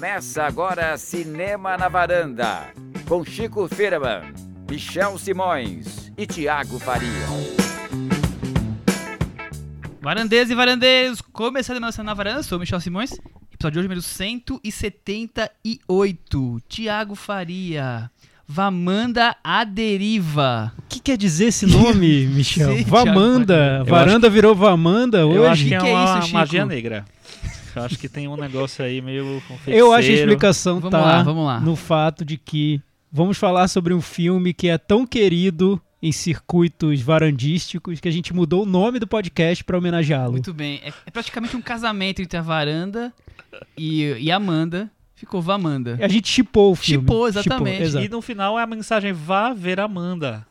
Começa agora Cinema na Varanda, com Chico Firman, Michel Simões e Tiago Faria. Varandeiros e varandeiros, começando a na varanda, sou o Michel Simões, episódio de hoje número 178, Tiago Faria, Vamanda a Deriva. O que quer dizer esse nome, Michel? Sei, Vamanda. Thiago, Varanda virou Vamanda hoje. Eu acho que é Que que é uma isso, Chico? magia negra. Eu acho que tem um negócio aí meio com Eu acho que a explicação Vamos tá lá, vamos lá. no fato de que vamos falar sobre um filme que é tão querido em circuitos varandísticos que a gente mudou o nome do podcast para homenageá-lo. Muito bem, é, é praticamente um casamento entre a varanda e, e a Amanda, ficou Vamanda. A gente chipou o filme. Chipou, exatamente. E no final é a mensagem vá ver Amanda.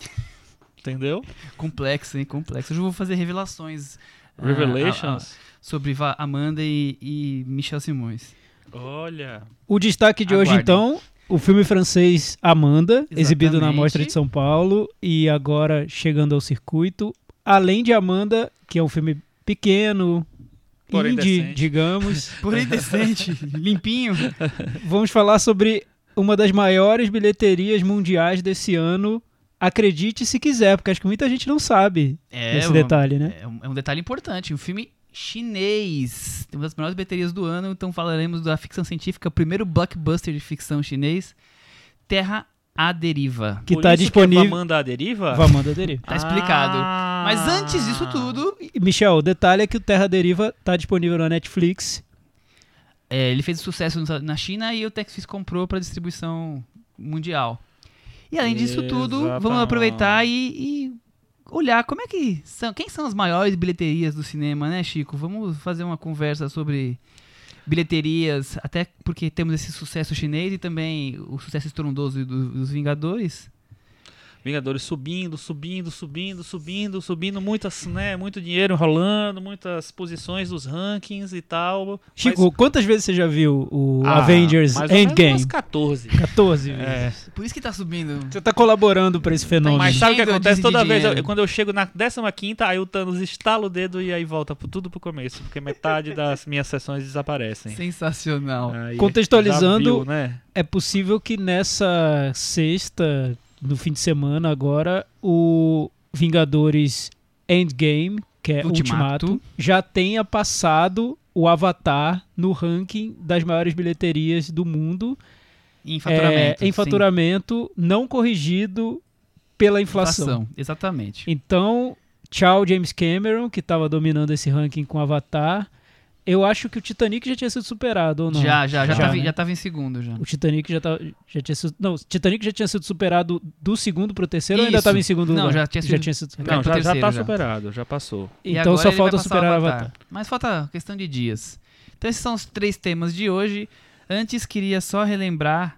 Entendeu? Complexo, hein, complexo. Hoje eu vou fazer revelações ah, Revelations. ah, ah, sobre Amanda e, e Michel Simões. Olha. O destaque de hoje, então, o filme francês Amanda, exibido na Exatamente. Mostra de São Paulo e agora chegando ao circuito. Além de Amanda, que é um filme pequeno, Porém indie, decente. digamos. Porém decente, limpinho. Vamos falar sobre uma das maiores bilheterias mundiais desse ano. Acredite se quiser, porque acho que muita gente não sabe É, esse detalhe, né? É um, é um detalhe importante. Um filme chinês. Tem uma das maiores baterias do ano, então falaremos da ficção científica, o primeiro blockbuster de ficção chinês, Terra à Deriva. Que Por tá isso disponível. Que é Amanda a deriva? Vamanda Deriva. Tá explicado. Ah. Mas antes disso tudo, Michel, o detalhe é que o Terra Deriva tá disponível na Netflix. é, ele fez sucesso na China e o Texfix comprou para distribuição mundial. E além disso tudo, vamos Exatamente. aproveitar e, e olhar como é que são, quem são as maiores bilheterias do cinema, né, Chico? Vamos fazer uma conversa sobre bilheterias, até porque temos esse sucesso chinês e também o sucesso estrondoso do- dos Vingadores. Vingadores subindo, subindo, subindo, subindo, subindo, muitas, né, muito dinheiro rolando, muitas posições dos rankings e tal. Chico, Mas- quantas vezes você já viu o Ah, Avengers mais ou menos Endgame? umas 14. 14 É. vezes. Por isso que tá subindo. Você tá colaborando pra esse fenômeno. Mas sabe o que acontece toda vez? Eu- quando eu chego na 15 aí o Thanos estala o dedo e aí volta tudo pro começo, porque metade das minhas sessões desaparecem. Sensacional. Aí, Contextualizando- viu, né? É possível que nessa sexta, no fim de semana agora, o Vingadores Endgame, que é Ultimato. Ultimato, já tenha passado o Avatar no ranking das maiores bilheterias do mundo Em faturamento. é, em sim. faturamento não corrigido pela inflação. Inflação, Exatamente. Então, tchau James Cameron, que estava dominando esse ranking com Avatar. Eu acho que o Titanic já tinha sido superado, ou não? Já, já, já, Já, tava, né? já tava em segundo já. O Titanic já, tá, já tinha sido. Não, o Titanic já tinha sido superado do segundo pro terceiro ou ainda Isso. estava em segundo Não, lugar? já tinha sido- sido Vai superado. Não, pro já, já terceiro tá já. superado, já passou. E Então só falta superar o o Avatar. Mas falta questão de dias. Então esses são os três temas de hoje. Antes queria só relembrar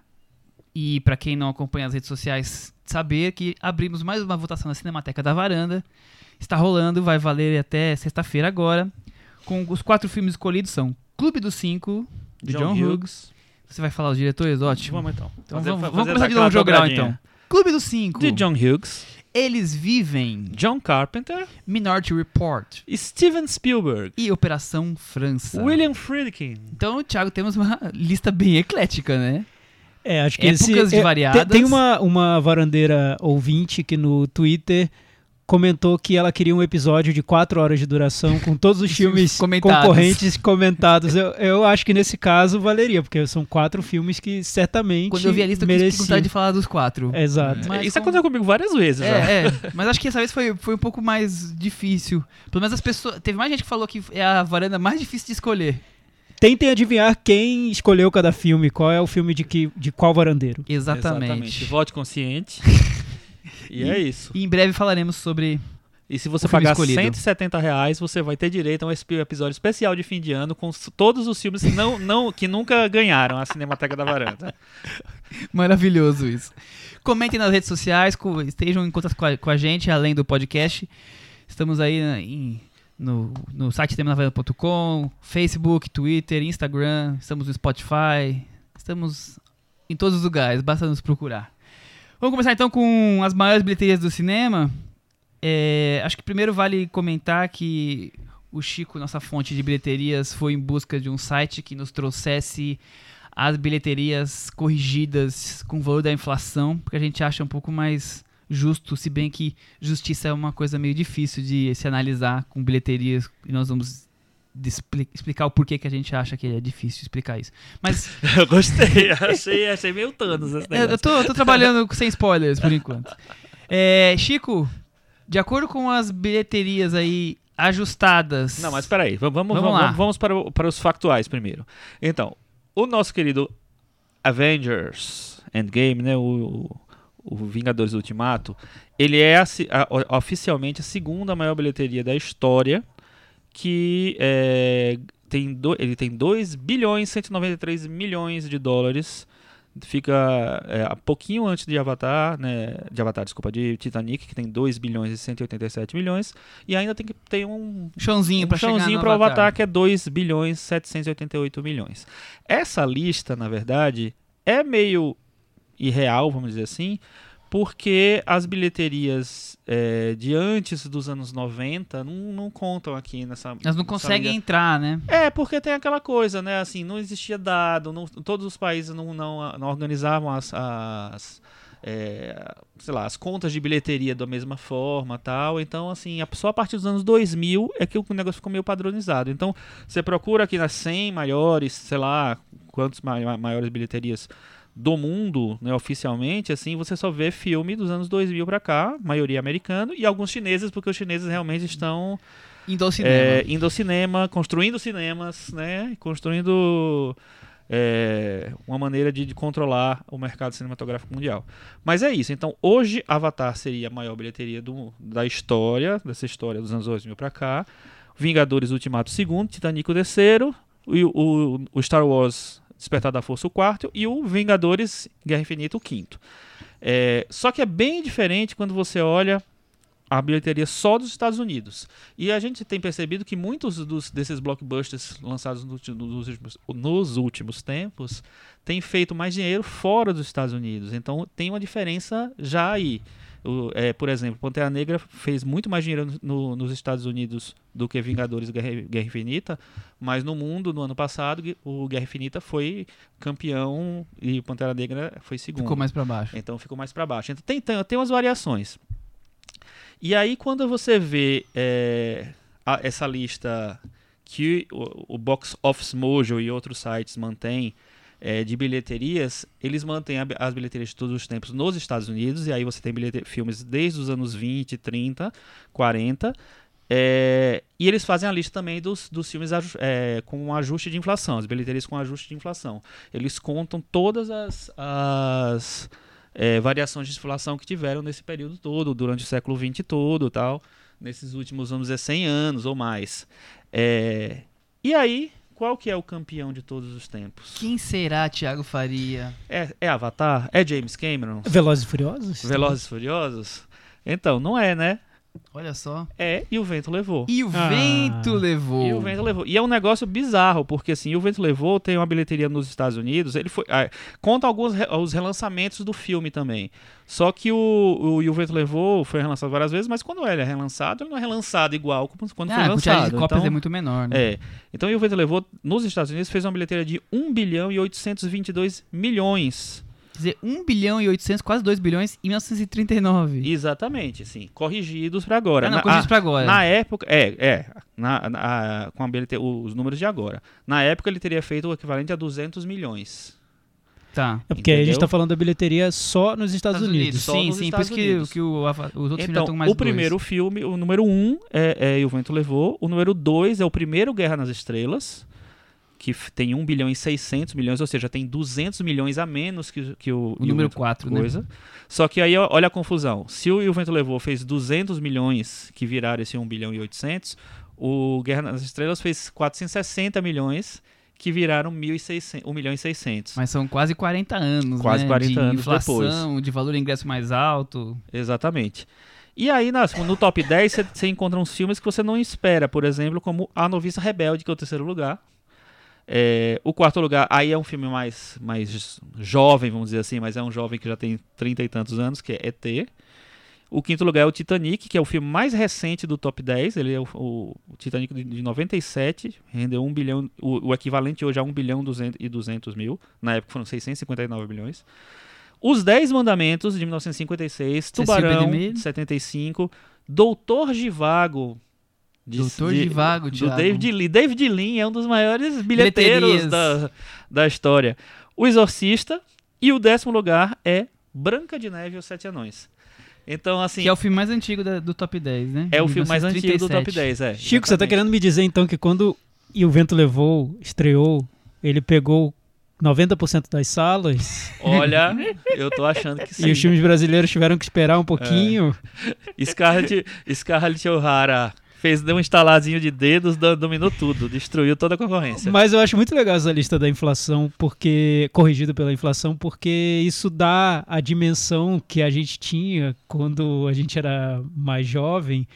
e pra quem não acompanha as redes sociais saber que abrimos mais uma votação na Cinemateca da Varanda. Está rolando, vai valer até sexta-feira agora. Com os quatro filmes escolhidos são Clube dos Cinco de John, Hughes. Você vai falar os diretores, ótimo. Vamos então. Então Fazer- vamos, fazer vamos começar de novo jogral então. Clube dos Cinco. De John Hughes, Eles vivem John Carpenter, Minority Report Steven Spielberg, e Operação França. William Friedkin. Então, Thiago, temos uma lista bem eclética, né? É, acho que Épocas esse, de é, variadas. Tem, tem uma, uma varandeira ouvinte que no Twitter comentou que ela queria um episódio de quatro horas de duração com todos os filmes Comentados. concorrentes comentados. Eu, eu acho que nesse caso valeria, porque são quatro filmes que certamente Quando eu vi a lista, eu quis vontade de falar dos quatro. Exato. Mas Isso como- aconteceu comigo várias vezes já. É, é, mas acho que essa vez foi, foi um pouco mais difícil. Pelo menos as pessoas. Teve mais gente que falou que é a varanda mais difícil de escolher. Tentem adivinhar quem escolheu cada filme, qual é o filme de, que, de qual varandeiro. Exatamente. Vote consciente. e é isso. E em breve falaremos sobre. E se você pagar escolhido. 170 reais, você vai ter direito a um episódio especial de fim de ano com todos os filmes que, não, não, que nunca ganharam a Cinemateca da Varanda. Maravilhoso isso. Comentem nas redes sociais, estejam em contato com a, com a gente, além do podcast. Estamos aí na- em- no, no site temanavela.com, Facebook, Twitter, Instagram, estamos no Spotify, estamos em todos os lugares, basta nos procurar. Vamos começar então com as maiores bilheterias do cinema. É, acho que primeiro vale comentar que o Chico, nossa fonte de bilheterias, foi em busca de um site que nos trouxesse as bilheterias corrigidas com o valor da inflação, porque a gente acha um pouco mais justo, se bem que justiça é uma coisa meio difícil de se analisar com bilheterias e nós vamos expli- explicar o porquê que a gente acha que é difícil explicar isso. Mas Eu gostei, achei, achei meio Thanos É, eu, tô, eu tô trabalhando sem spoilers por enquanto. É, Chico, de acordo com as bilheterias aí ajustadas. Não, mas peraí, vamos, Vamos vamos, lá. vamos, para, para os factuais primeiro. Então, o nosso querido Avengers Endgame, né, o, o Vingadores Ultimato, ele é a a- oficialmente a segunda maior bilheteria da história, que é, tem do, ele tem 2 bilhões 193 milhões de dólares. Fica é, a pouquinho antes de Avatar, né, de Avatar, desculpa, de Titanic, que tem 2 bilhões e 187 milhões, e ainda tem que ter um Chãozinho um chegar chãozinho para o Avatar. Avatar, que é 2 bilhões 788 milhões. Essa lista, na verdade, é meio irreal, vamos dizer assim, porque as bilheterias é, de antes dos anos 90 não, não contam aqui nessa. Elas não nessa conseguem entrar, né? É, porque tem aquela coisa, né? Assim, não existia dado, não- todos os países não, não, não organizavam as, as, é, sei lá, as contas de bilheteria da mesma forma tal. Então, assim, só a partir dos anos 2000 é que o negócio ficou meio padronizado. Então, você procura aqui nas 100 maiores, sei lá, quantos ma- maiores bilheterias do mundo, né, oficialmente, assim, você só vê filme dos anos 2000 pra cá, maioria americano, e alguns chineses, porque os chineses realmente estão Indo ao cinema. é, indo ao cinema, construindo cinemas, né? Construindo é, uma maneira de, de controlar o mercado cinematográfico mundial. Mas é isso. Então, hoje, Avatar seria a maior bilheteria do- da história, dessa história dos anos 2000 pra cá. Vingadores Ultimato segundo, Titanic o terceiro, e o, o- o Star Wars Despertar da Força o quarto e o Vingadores Guerra Infinita o quinto. É, só que é bem diferente quando você olha a bilheteria só dos Estados Unidos. E a gente tem percebido que muitos dos, desses blockbusters lançados no nos, últimos, nos últimos tempos têm feito mais dinheiro fora dos Estados Unidos. Então tem uma diferença já aí. O- é, por exemplo, Pantera Negra fez muito mais dinheiro no- nos Estados Unidos do que Vingadores Guerra, Guerra Infinita, mas no mundo, no ano passado, o Guerra Infinita foi campeão e Pantera Negra foi segundo. Ficou mais pra baixo. Então ficou mais para baixo. Então tem, tem, tem umas variações. E aí quando você vê é, a- essa lista que o, o Box Office Mojo e outros sites mantêm é, de bilheterias, eles mantêm a- as bilheterias de todos os tempos nos Estados Unidos, e aí você tem filmes desde os anos 20, 30, 40. é, e eles fazem a lista também dos, dos filmes é, com um ajuste de inflação, as bilheterias com ajuste de inflação. Eles contam todas as, as é, variações de inflação que tiveram nesse período todo, durante o século XX todo tal, nesses últimos, vamos dizer, 100 anos ou mais. É, e aí, qual que é o campeão de todos os tempos? Quem será Thiago Faria? É, é Avatar? É James Cameron? Velozes e Furiosos? Velozes e Furiosos? Então, não é, né? Olha só. É, e o vento levou. E o Ah. vento levou. E o vento levou. E é um negócio bizarro, porque assim, o vento levou tem uma bilheteria nos Estados Unidos. Ele foi. ah, conta alguns re- os relançamentos do filme também. Só que o, o, e o vento levou foi relançado várias vezes, mas quando ele é relançado, ele não é relançado igual como quando ah, foi a lançado. de cópias então, é muito menor, né? é. Então, e o vento levou nos Estados Unidos fez uma bilheteria de 1 bilhão e 822 milhões. Dizer, 1 bilhão e 800, quase 2 bilhões em 1939. Exatamente, assim, corrigidos para agora. ah, não, Na- corrija a- pra agora. Na época, é, é, na, na- com a bilhete- os números de agora. Na época ele teria feito o equivalente a 200 milhões. Tá. É porque aí a gente Entendeu? tá falando da bilheteria só nos Estados, Unidos. Só Sim, sim, Estados por isso que, Unidos. que o, Ava- os outros filmes já Então, estão mais o dois. primeiro filme, o número 1 um é, é E o Vento Levou. O número 2 é o primeiro Guerra nas Estrelas, que tem 1 bilhão e 600 milhões, ou seja, tem 200 milhões a menos que, que o, O número Vento 4, né? coisa. Só que aí, olha a confusão. Se o o Vento Levou fez 200 milhões, que viraram esse 1 bilhão e 800, o Guerra nas Estrelas fez 460 milhões, que viraram 1.600 1 milhão e 600. Mas são quase 40 anos, Quase né? 40 de anos inflação, de valor de ingresso mais alto. Exatamente. E aí, no top 10, você- você encontra uns filmes que você não espera, por exemplo, como A Noviça Rebelde, que é o terceiro lugar. É, o quarto lugar, aí é um filme mais, mais jovem, vamos dizer assim, mas é um jovem que já tem trinta e tantos anos, que é ET. O quinto lugar é o Titanic, que é o filme mais recente do top 10. Ele é o, o- o Titanic de, de 97, rendeu 1 bilhão, o, o equivalente hoje a 1 bilhão 200 e 200 mil. Na época foram 659 bilhões. Os Dez Mandamentos, de 1956. Cecil Tubarão, de 75. Doutor Givago. De- Doutor de- Givago, do Thiago. David Lean. David Lean é um dos maiores bilheteiros da, da história. O Exorcista. E o décimo lugar é Branca de Neve e os Sete Anões. Então, assim, Que é o filme mais antigo da- do top 10, né? é o filme mais antigo do top 1937. 10, é. Chico, você tá exatamente. querendo me dizer então que quando E o Vento Levou estreou, ele pegou 90% das salas Olha, eu tô achando que sim. e os filmes brasileiros tiveram que esperar um pouquinho. Scarlett, Scarlett O'Hara fez, deu um instaladinho de dedos, do- dominou tudo, destruiu toda a concorrência. Mas eu acho muito legal essa lista da inflação, porque corrigida pela inflação, porque isso dá a dimensão que a gente tinha quando a gente era mais jovem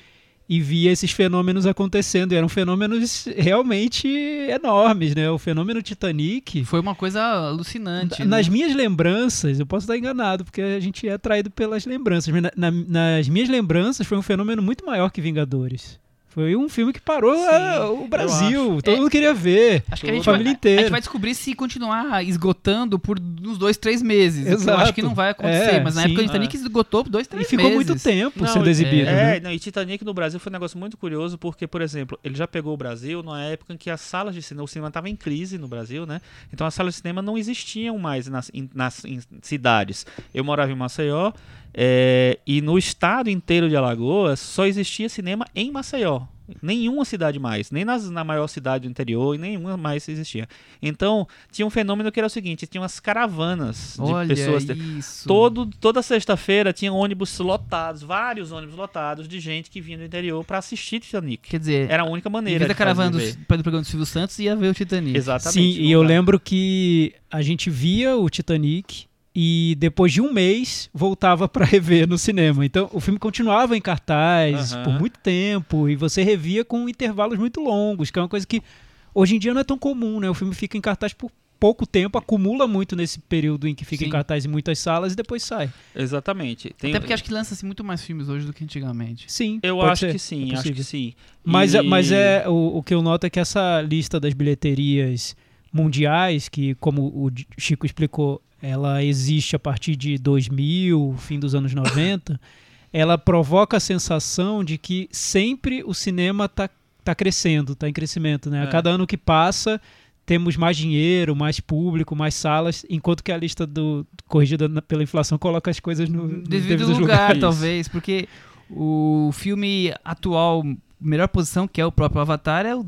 e via esses fenômenos acontecendo. E eram fenômenos realmente enormes, né? O fenômeno Titanic. Foi uma coisa alucinante. Nas né? minhas lembranças, eu posso estar enganado, porque a gente é atraído pelas lembranças, mas na- na- nas minhas lembranças foi um fenômeno muito maior que Vingadores. Foi um filme que parou Sim, ah, o Brasil, todo É. mundo queria ver. Acho que a a gente, família vai, inteira. a gente vai descobrir se continuar esgotando por uns dois, três meses. o que Eu Exato. acho que não vai acontecer, É, mas na sim. época o Titanic esgotou por dois, E três ficou meses. muito tempo Não, sendo exibido, é, né? não, e Titanic no Brasil foi um negócio muito curioso, porque, por exemplo, ele já pegou o Brasil numa época em que as salas de cinema, o cinema estava em crise no Brasil, né? Então as salas de cinema não existiam mais nas, em, nas em cidades. Eu morava em Maceió, é, e no estado inteiro de Alagoas só existia cinema em Maceió. Nenhuma cidade mais, nem nas, na maior cidade do interior, e nenhuma mais existia. Então, tinha um fenômeno que era o seguinte: tinha umas caravanas de Olha pessoas. isso. Todo, toda sexta-feira tinha ônibus lotados, vários ônibus lotados de gente que vinha do interior para assistir Titanic. Quer dizer, Era a única em maneira vez da de caravana do, do programa do Silvio Santos, ia ver o Titanic. Exatamente. Sim, e eu lembro que a gente via o Titanic e depois de um mês voltava pra rever no cinema. Então o filme continuava em cartaz Aham. por muito tempo e você revia com intervalos muito longos, que é uma coisa que hoje em dia não é tão comum, né? O filme fica em cartaz por pouco tempo, acumula muito nesse período em que fica Sim. em cartaz em muitas salas e depois sai. Exatamente. Tem- Até porque acho que lança-se muito mais filmes hoje do que antigamente. Sim, eu acho ser. que sim, é acho que sim. Mas, E- mas é o, o que eu noto é que essa lista das bilheterias mundiais, que como o Chico explicou, ela existe a partir de 2000, fim dos anos 90, ela provoca a sensação de que sempre o cinema está tá crescendo, está em crescimento. Né? A É. cada ano que passa, temos mais dinheiro, mais público, mais salas, enquanto que a lista do corrigida na- pela inflação coloca as coisas no, nos Devido devidos lugar, lugares. talvez, porque o filme atual, melhor posição, que é o próprio Avatar, é o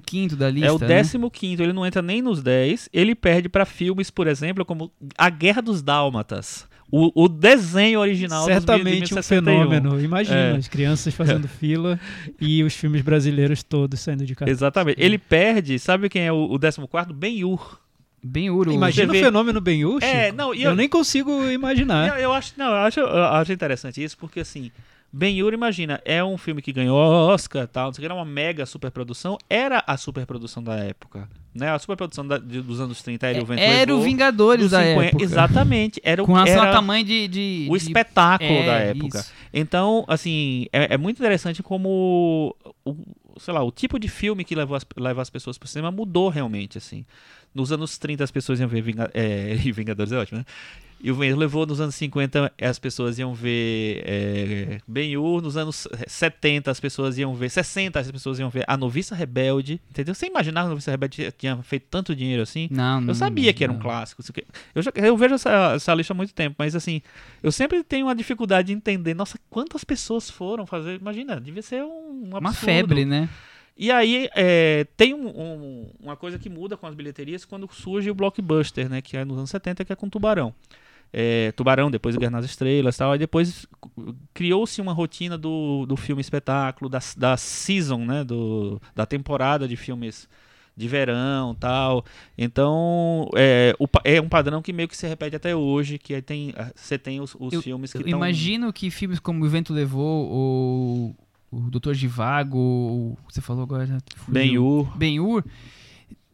15 da lista. É o né? 15 ele não entra nem nos 10. Ele perde para filmes, por exemplo, como A Guerra dos Dálmatas. O, o desenho original dos Certamente um 1061. fenômeno. Imagina, É. as crianças fazendo fila e os filmes brasileiros todos saindo de casa. Exatamente. Ele perde, sabe quem é o, o 14? Ben-Hur. Bem ouro. Imagina o fenômeno Ben-Hur, É, Chico. não, e eu... eu- nem consigo imaginar. Eu, eu acho, não, eu acho, eu acho interessante isso, porque assim, Ben-Hur, imagina, é um filme que ganhou Oscar, tal, não sei o que, era uma mega superprodução, era a superprodução da época, né? A superprodução da- de- dos anos 30 era o Vento Era o Vingadores da 50 época. Exatamente, era, o- Com relação era ao tamanho de... de o de- espetáculo É, da época. isso. Então, assim, é, é muito interessante como o, sei lá, o tipo de filme que levou as, leva as pessoas pro cinema mudou realmente, assim. Nos anos 30 as pessoas iam ver Vinga, é, Vingadores é ótimo, né? E o Vento levou nos anos 50 as pessoas iam ver é, Ben-Hur, nos anos 70 as pessoas iam ver, 60 as pessoas iam ver A Noviça Rebelde, entendeu? Você imaginava que A Noviça Rebelde tinha, feito tanto dinheiro assim? Não, não, Eu sabia que era um não. clássico. Eu, já- eu vejo essa, essa lista há muito tempo, mas assim, eu sempre tenho uma dificuldade de entender, nossa, quantas pessoas foram fazer. Imagina, devia ser um, um Uma absurdo. febre, né? E aí é, tem um- um- uma coisa que muda com as bilheterias quando surge o blockbuster, né? Que é nos anos 70, que é com Tubarão. É, Tubarão, depois o Guerra nas Estrelas e tal. Aí depois criou-se uma rotina do, do filme espetáculo, da, da season, né? Do, da temporada de filmes de verão tal. Então, é, o é um padrão que meio que se repete até hoje, que aí tem, ah, você tem os, os Eu- filmes que Eu estão... imagino que filmes como O Vento Levou, ou o Doutor Givago, ou você falou agora... fugiu. Ben-Hur. Ben-Hur,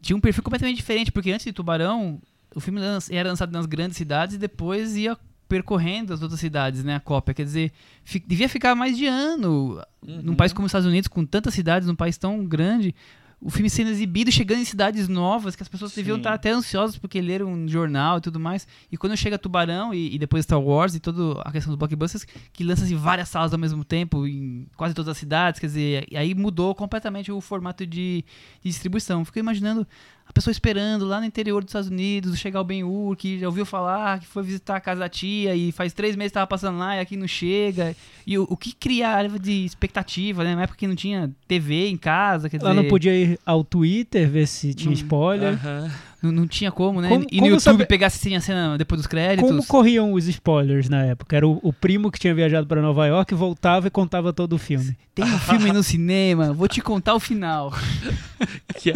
tinha um perfil completamente diferente, porque antes de Tubarão, o filme era lançado nas grandes cidades e depois ia percorrendo as outras cidades, né? A cópia. Quer dizer, fi- devia ficar mais de ano. Num Uhum. país como os Estados Unidos, com tantas cidades, num país tão grande, o filme sendo exibido, chegando em cidades novas, que as pessoas deviam Sim. estar até ansiosas porque leram um jornal e tudo mais. E quando chega Tubarão e, e depois Star Wars e toda a questão dos blockbusters, que lança-se várias salas ao mesmo tempo, em quase todas as cidades, quer dizer, aí mudou completamente o formato de, de distribuição. Fico imaginando a pessoa esperando lá no interior dos Estados Unidos, chegar o Ben-Hur, que já ouviu falar, que foi visitar a casa da tia e faz três meses estava passando lá e aqui não chega. E o, o que criava de expectativa, né? Na época que não tinha TV em casa, quer dizer... Ela não podia ir ao Twitter ver se tinha Não- spoiler. Aham. Não, não tinha como, né? Como- e no como YouTube saber- pegar assim a cena depois dos créditos. Como corriam os spoilers na época? Era o, o primo que tinha viajado para Nova York, voltava e contava todo o filme. Tem um filme no cinema, vou te contar o final. que,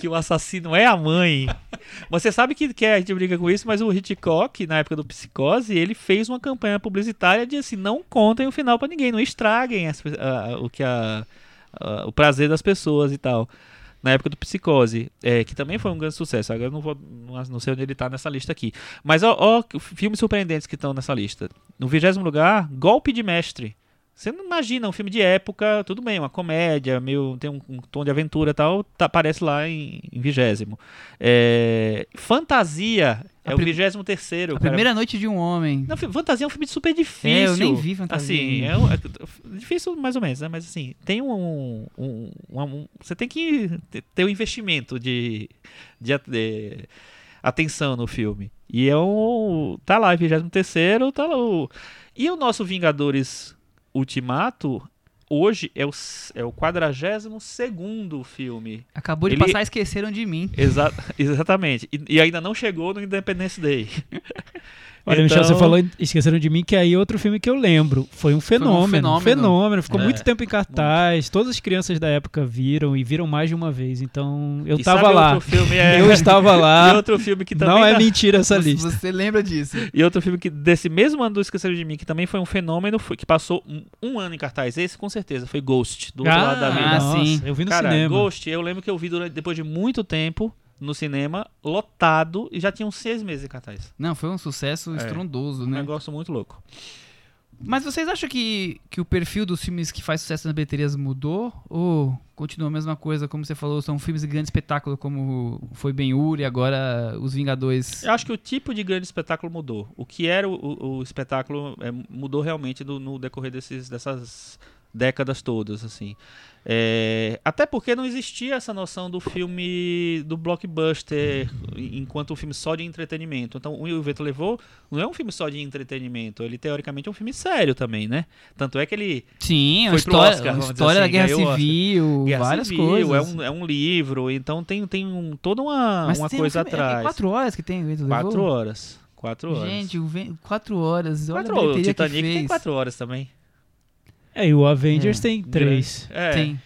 que o assassino é a mãe. Você sabe que, que a gente briga com isso, mas o Hitchcock, na época do Psicose, ele fez uma campanha publicitária de assim, não contem o final pra ninguém, não estraguem as a- o que a, a- o prazer das pessoas e tal. Na época do Psicose, é, que também foi um grande sucesso. Agora eu não vou, não, sei onde ele tá nessa lista aqui. Mas ó, ó, filmes surpreendentes que estão nessa lista. No vigésimo lugar, Golpe de Mestre. Você não imagina um filme de época, tudo bem, uma comédia, meio tem um, um tom de aventura e tal, tá, aparece lá em vigésimo. É, Fantasia é o prim- vigésimo terceiro. A cara. primeira noite de um homem. Não, Fantasia é um filme super difícil. É, eu nem vi Fantasia Assim, é, um- é difícil mais ou menos, né? Mas assim, tem um... um- um- você tem que ter- um investimento de, de, de atenção no filme. E é um... Tá lá, 23º, tá lá o... E o nosso Vingadores Ultimato, hoje, é o, é o 42º filme. Acabou de Ele- passar Esqueceram de Mim. Exa exatamente. E, e ainda não chegou no Independence Day. Olha, Então- Michel, você falou, em- esqueceram de mim, que aí outro filme que eu lembro. Foi um fenômeno. um fenômeno. fenômeno. Ficou É, muito tempo em cartaz. Todas as crianças da época viram e viram mais de uma vez. Então, eu E tava sabe lá. Outro filme é... Eu estava E lá. outro filme que também Não é dá- mentira essa Você- lista. Você lembra disso? E outro filme que desse mesmo ano do Esqueceram de Mim, que também foi um fenômeno, foi, que passou um, um ano em cartaz. Esse com certeza foi Ghost, do outro lado da Ah, vida. nossa, sim. eu vi no Cara, cinema. Ghost, eu lembro que eu vi durante, depois de muito tempo no cinema, lotado, e já tinha uns seis meses em cartaz. Não, foi um sucesso É. estrondoso, Um né? negócio muito louco. Mas vocês acham que, que o perfil dos filmes que faz sucesso nas bilheterias mudou? Ou continua a mesma coisa, como você falou, são filmes de grande espetáculo, como foi Ben-Hur e agora Os Vingadores? Eu acho que o tipo de grande espetáculo mudou. O que era o, o- o espetáculo é, mudou realmente do- no decorrer desses, dessas décadas todas, assim. É, até porque não existia essa noção do filme do blockbuster enquanto um filme só de entretenimento. Então, o Vento Levou não é um filme só de entretenimento, ele teoricamente é um filme sério também, né? Tanto é que ele Sim, Foi história, Oscar, história da assim, Guerra o Oscar. Civil, Guerra várias Civil, coisas. É um, é um livro, então tem, tem um, toda uma, Mas uma um coisa filme- é- atrás. É quatro horas que tem o Vento Quatro Levou? horas. Quatro horas. Gente, o quatro horas. Olha Quatro a horas. O Titanic tem quatro horas também. É, e o Avengers É, tem três. É, Tem.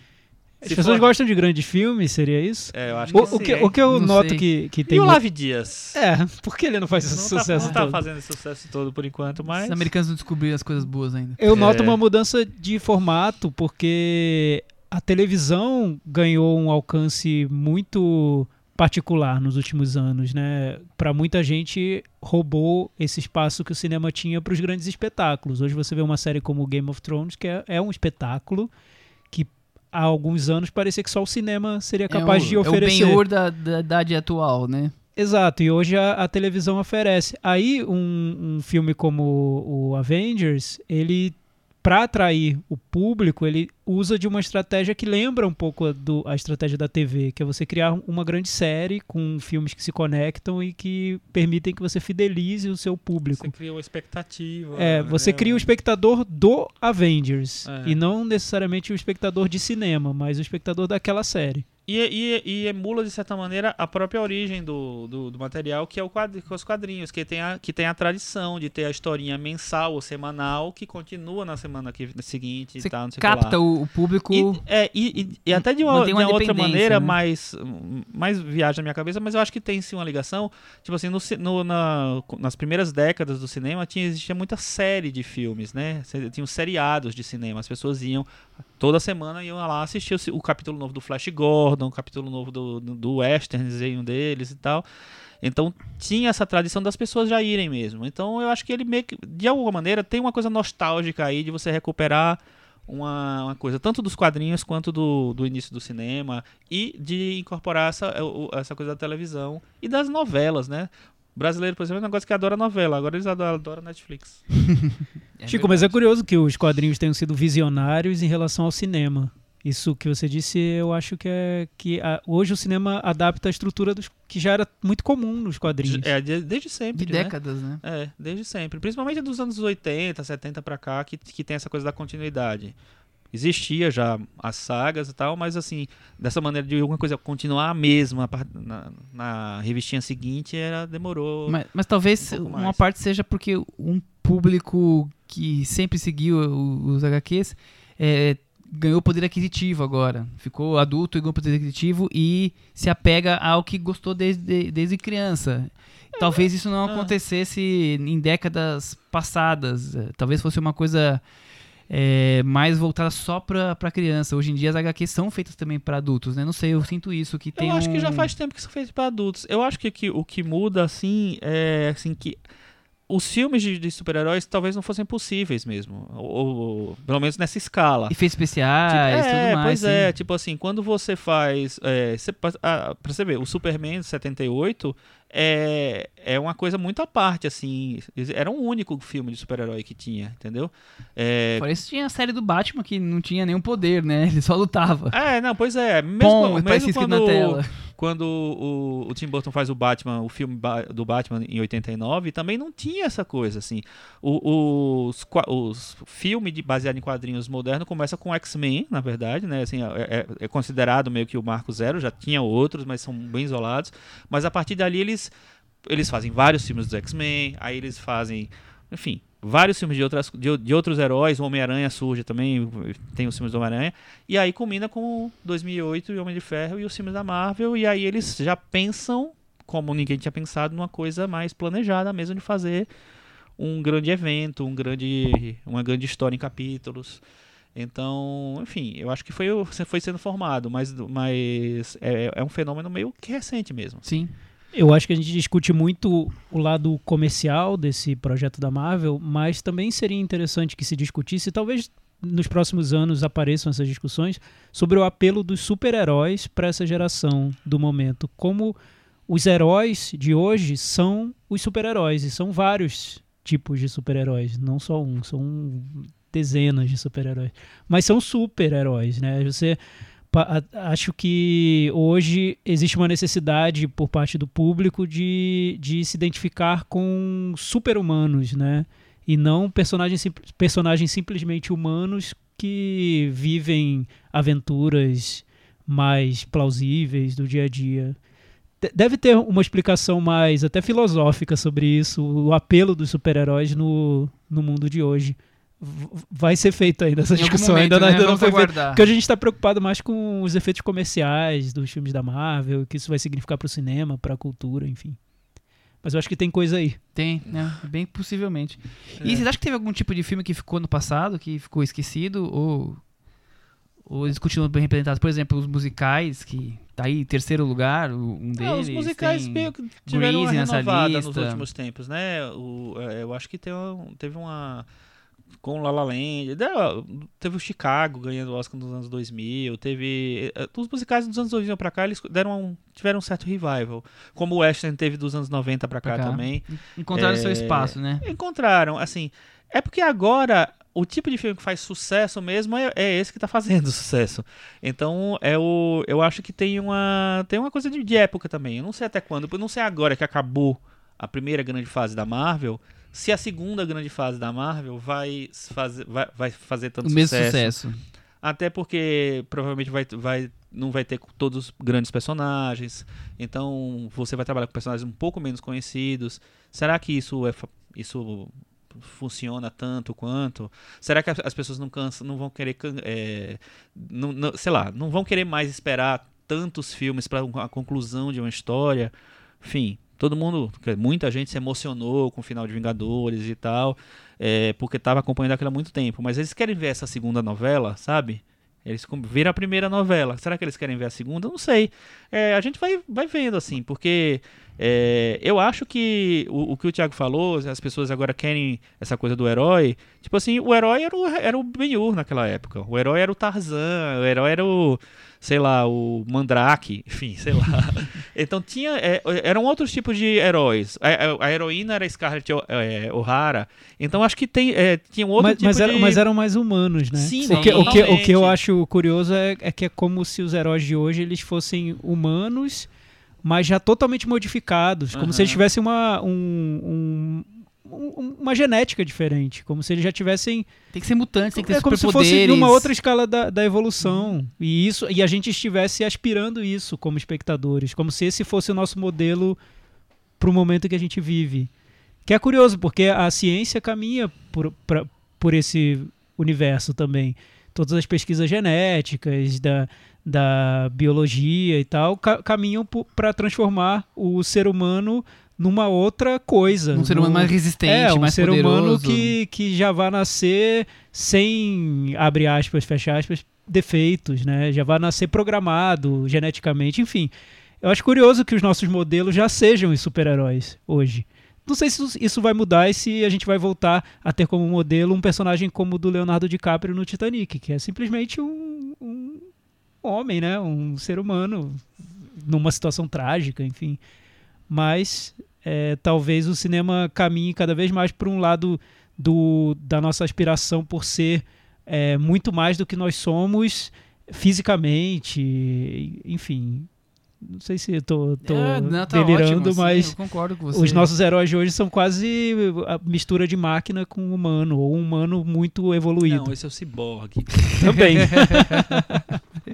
As Se pessoas for- gostam de grandes filmes, seria isso? É, eu acho que O, o sim, que, hein? o que eu Não noto sei. que, que E tem. o mu- Lavi Dias? É, por que ele não faz esse Não tá, sucesso não tá todo? fazendo esse sucesso todo por enquanto, mas... Os americanos não descobriram as coisas boas ainda. Eu noto É. uma mudança de formato, porque a televisão ganhou um alcance muito particular nos últimos anos, né? Para muita gente roubou esse espaço que o cinema tinha para os grandes espetáculos. Hoje você vê uma série como Game of Thrones, que é, é um espetáculo que há alguns anos parecia que só o cinema seria capaz é o, de oferecer. É o Ben-Hur da, da idade atual, né? Exato, e hoje a, a televisão oferece. Aí um, um filme como o Avengers, ele para atrair o público, ele usa de uma estratégia que lembra um pouco a, do, a estratégia da TV, que é você criar uma grande série com filmes que se conectam e que permitem que você fidelize o seu público. Você cria uma expectativa. É, você né? cria o espectador do Avengers É. e não necessariamente o espectador de cinema, mas o espectador daquela série. E, e, e emula, de certa maneira, a própria origem do, do, do material, que é o quadri, que é os quadrinhos, que tem, a, que tem a tradição de ter a historinha mensal ou semanal que continua na semana que, seguinte Você e tal, capta o, o público. E, é, e, e- até de uma, de uma outra maneira né? mais, mais viagem na minha cabeça, mas eu acho que tem sim uma ligação. Tipo assim, no, no- na- nas primeiras décadas do cinema tinha, existia muita série de filmes, né? Cê- Tinha os seriados de cinema, as pessoas iam toda semana iam lá assistir o, o capítulo novo do Flash Gordon, o capítulo novo do, do, em um deles e tal. Então tinha essa tradição das pessoas já irem mesmo. Então eu acho que ele meio que, de alguma maneira, tem uma coisa nostálgica aí de você recuperar uma, uma coisa, tanto dos quadrinhos quanto do, do início do cinema, e de incorporar essa, essa coisa da televisão e das novelas, né? O brasileiro, por exemplo, é um negócio que adora novela, agora eles adoram, adoram Netflix. É Chico, mas é verdade. curioso que os quadrinhos tenham sido visionários em relação ao cinema. Isso que você disse, eu acho que é que a- hoje o cinema adapta a estrutura dos que já era muito comum nos quadrinhos. É, de- desde sempre, De né? décadas, né? É, desde sempre. Principalmente dos anos 80, 70 pra cá, que, que tem essa coisa da continuidade. Existia já as sagas e tal, mas assim, dessa maneira de alguma coisa continuar a mesma na, na revistinha seguinte, era, demorou. Mas, mas talvez um uma parte seja porque um público que sempre seguiu os HQs é, ganhou poder aquisitivo agora. Ficou adulto e ganhou poder aquisitivo e se apega ao que gostou desde, desde criança. Talvez isso não ah. acontecesse em décadas passadas. Talvez fosse uma coisa é, mais voltada só pra, pra criança. Hoje em dia as HQs são feitas também pra adultos, né? Não sei, eu sinto isso que tem Eu acho que já um- faz tempo que são feitos para adultos. Eu acho que, que o que muda, assim, é assim que os filmes de, de super-heróis talvez não fossem possíveis mesmo. Ou, ou- pelo menos nessa escala. efeitos especiais, Tipo, tudo é, mais. pois sim. é, tipo assim, quando você faz. É, você, ah, pra você ver, o Superman de 78 é, é uma coisa muito à parte, assim. Era um único filme de super-herói que tinha, entendeu? É, Fora isso, tinha a série do Batman que não tinha nenhum poder, né? Ele só lutava. é, não, pois é. Mesmo, Pom, mesmo quando, na tela. quando o, o Tim Burton faz o Batman, o filme do Batman em 89, também não tinha essa coisa, assim. O, os, os filmes de, baseado em quadrinhos modernos começa com X-Men, na verdade, né? Assim, é, é- é considerado meio que o marco zero, já tinha outros, mas são bem isolados. Mas a partir dali eles, eles fazem vários filmes dos X-Men, aí eles fazem, enfim, vários filmes de, outras, de, de outros heróis, o Homem-Aranha surge também, tem os filmes do Homem-Aranha, e aí combina com 2008 e Homem de Ferro e os filmes da Marvel, e aí eles já pensam, como ninguém tinha pensado, numa coisa mais planejada mesmo de fazer um grande evento, um grande, uma grande história em capítulos. Então, enfim, eu acho que foi, foi sendo formado, mas, mas é, é um fenômeno meio que recente mesmo. Sim. Eu acho que a gente discute muito o lado comercial desse projeto da Marvel, mas também seria interessante que se discutisse, talvez nos próximos anos apareçam essas discussões sobre o apelo dos super-heróis para essa geração do momento. Como os heróis de hoje são os super-heróis, e são vários tipos de super-heróis, não só um, são dezenas de super-heróis. Mas são super-heróis, né? Você acho que hoje existe uma necessidade por parte do público de, de se identificar com super-humanos, né? E não personagens, personagens simplesmente humanos que vivem aventuras mais plausíveis do dia a dia. De- Deve ter uma explicação mais até filosófica sobre isso, o apelo dos super-heróis no, no mundo de hoje. Vai ser feita ainda essa discussão, momento, ainda, não- né? ainda não foi aguardar. Porque a gente está preocupado mais com os efeitos comerciais dos filmes da Marvel, o que isso vai significar para o cinema, para a cultura, enfim. Mas eu acho que tem coisa aí. Tem, né? Bem possivelmente. E É. vocês acham que teve algum tipo de filme que ficou no passado, que ficou esquecido? Ou, ou eles continuam bem representados? Por exemplo, os musicais, que tá aí em terceiro lugar, um deles. Ah, os musicais meio que tiveram uma Grease nessa renovada nos últimos tempos, né? O, é, eu acho que teve uma com La La Land, teve o Chicago ganhando o Oscar nos anos 2000, teve eh, os musicais dos anos 2000 pra cá eles deram tiveram um certo revival, como o Western teve dos anos 90 pra cá, Pra cá. também. Encontraram É, seu espaço, né? Encontraram, assim, é porque agora o tipo de filme que faz sucesso mesmo é, é esse que tá fazendo sucesso. Então, é o, eu acho que tem uma, tem uma coisa de, de época também. Eu não sei até quando, eu não sei agora que acabou a primeira grande fase da Marvel, se a segunda grande fase da Marvel vai fazer, vai, vai fazer tanto O mesmo sucesso. sucesso. Até porque provavelmente vai, vai, não vai ter todos os grandes personagens. Então você vai trabalhar com personagens um pouco menos conhecidos. Será que isso é isso funciona tanto quanto? Será que as as pessoas não cansam, não vão querer, é, não, não- sei lá, não vão querer mais esperar tantos filmes para a conclusão de uma história? Enfim, todo mundo, muita gente se emocionou com o final de Vingadores e tal é, porque estava acompanhando aquilo há muito tempo. Mas eles querem ver essa segunda novela, sabe? Eles viram a primeira novela. Será que eles querem ver a segunda? Não sei. É, a gente vai, vai vendo, assim, porque é, eu acho que o, o que o Thiago falou, as pessoas agora querem essa coisa do herói. Tipo assim, o herói era o, era o Ben-Hur naquela época. O herói era o Tarzan, o herói era o, sei lá, o Mandrake, enfim, sei lá. Então tinha, é, eram outros tipos de heróis. A, a- a heroína era Scarlett é, O'Hara. Então acho que tem, é, tinha um outro mas, tipo mas, era- de... mas eram mais humanos, né? Sim, o, que, o, que, o que eu acho curioso é, é que é como se os heróis de hoje eles fossem humanos, mas já totalmente modificados, como se Aham. eles tivessem uma, um- um- um- uma genética diferente, como se eles já tivessem Tem que ser mutante, tem que ter é como se fosse numa outra escala da, da evolução e isso e a gente estivesse aspirando isso como espectadores, como se esse fosse o nosso modelo para o momento que a gente vive. Que é curioso porque a ciência caminha por, pra- por esse universo também. Todas as pesquisas genéticas da, da biologia e tal ca- caminham para transformar o ser humano numa outra coisa. Um ser humano num- mais resistente, é, um mais ser poderoso. humano que, que já vai nascer sem, abre aspas, fecha aspas, defeitos, né? Já vai nascer programado geneticamente, enfim. Eu acho curioso que os nossos modelos já sejam os super-heróis hoje. Não sei se isso- isso vai mudar e se a gente vai voltar a ter como modelo um personagem como o do Leonardo DiCaprio no Titanic, que é simplesmente um, um homem, né? Um ser humano numa situação trágica, enfim. Mas é, talvez o cinema caminhe cada vez mais para um lado do, da nossa aspiração por ser é, muito mais do que nós somos fisicamente, enfim. Não sei se tô É, tá delirando, ótimo, mas eu concordo com você. os nossos heróis de hoje são quase a mistura de máquina com humano, ou um humano muito evoluído. Não, esse é o ciborgue. Também.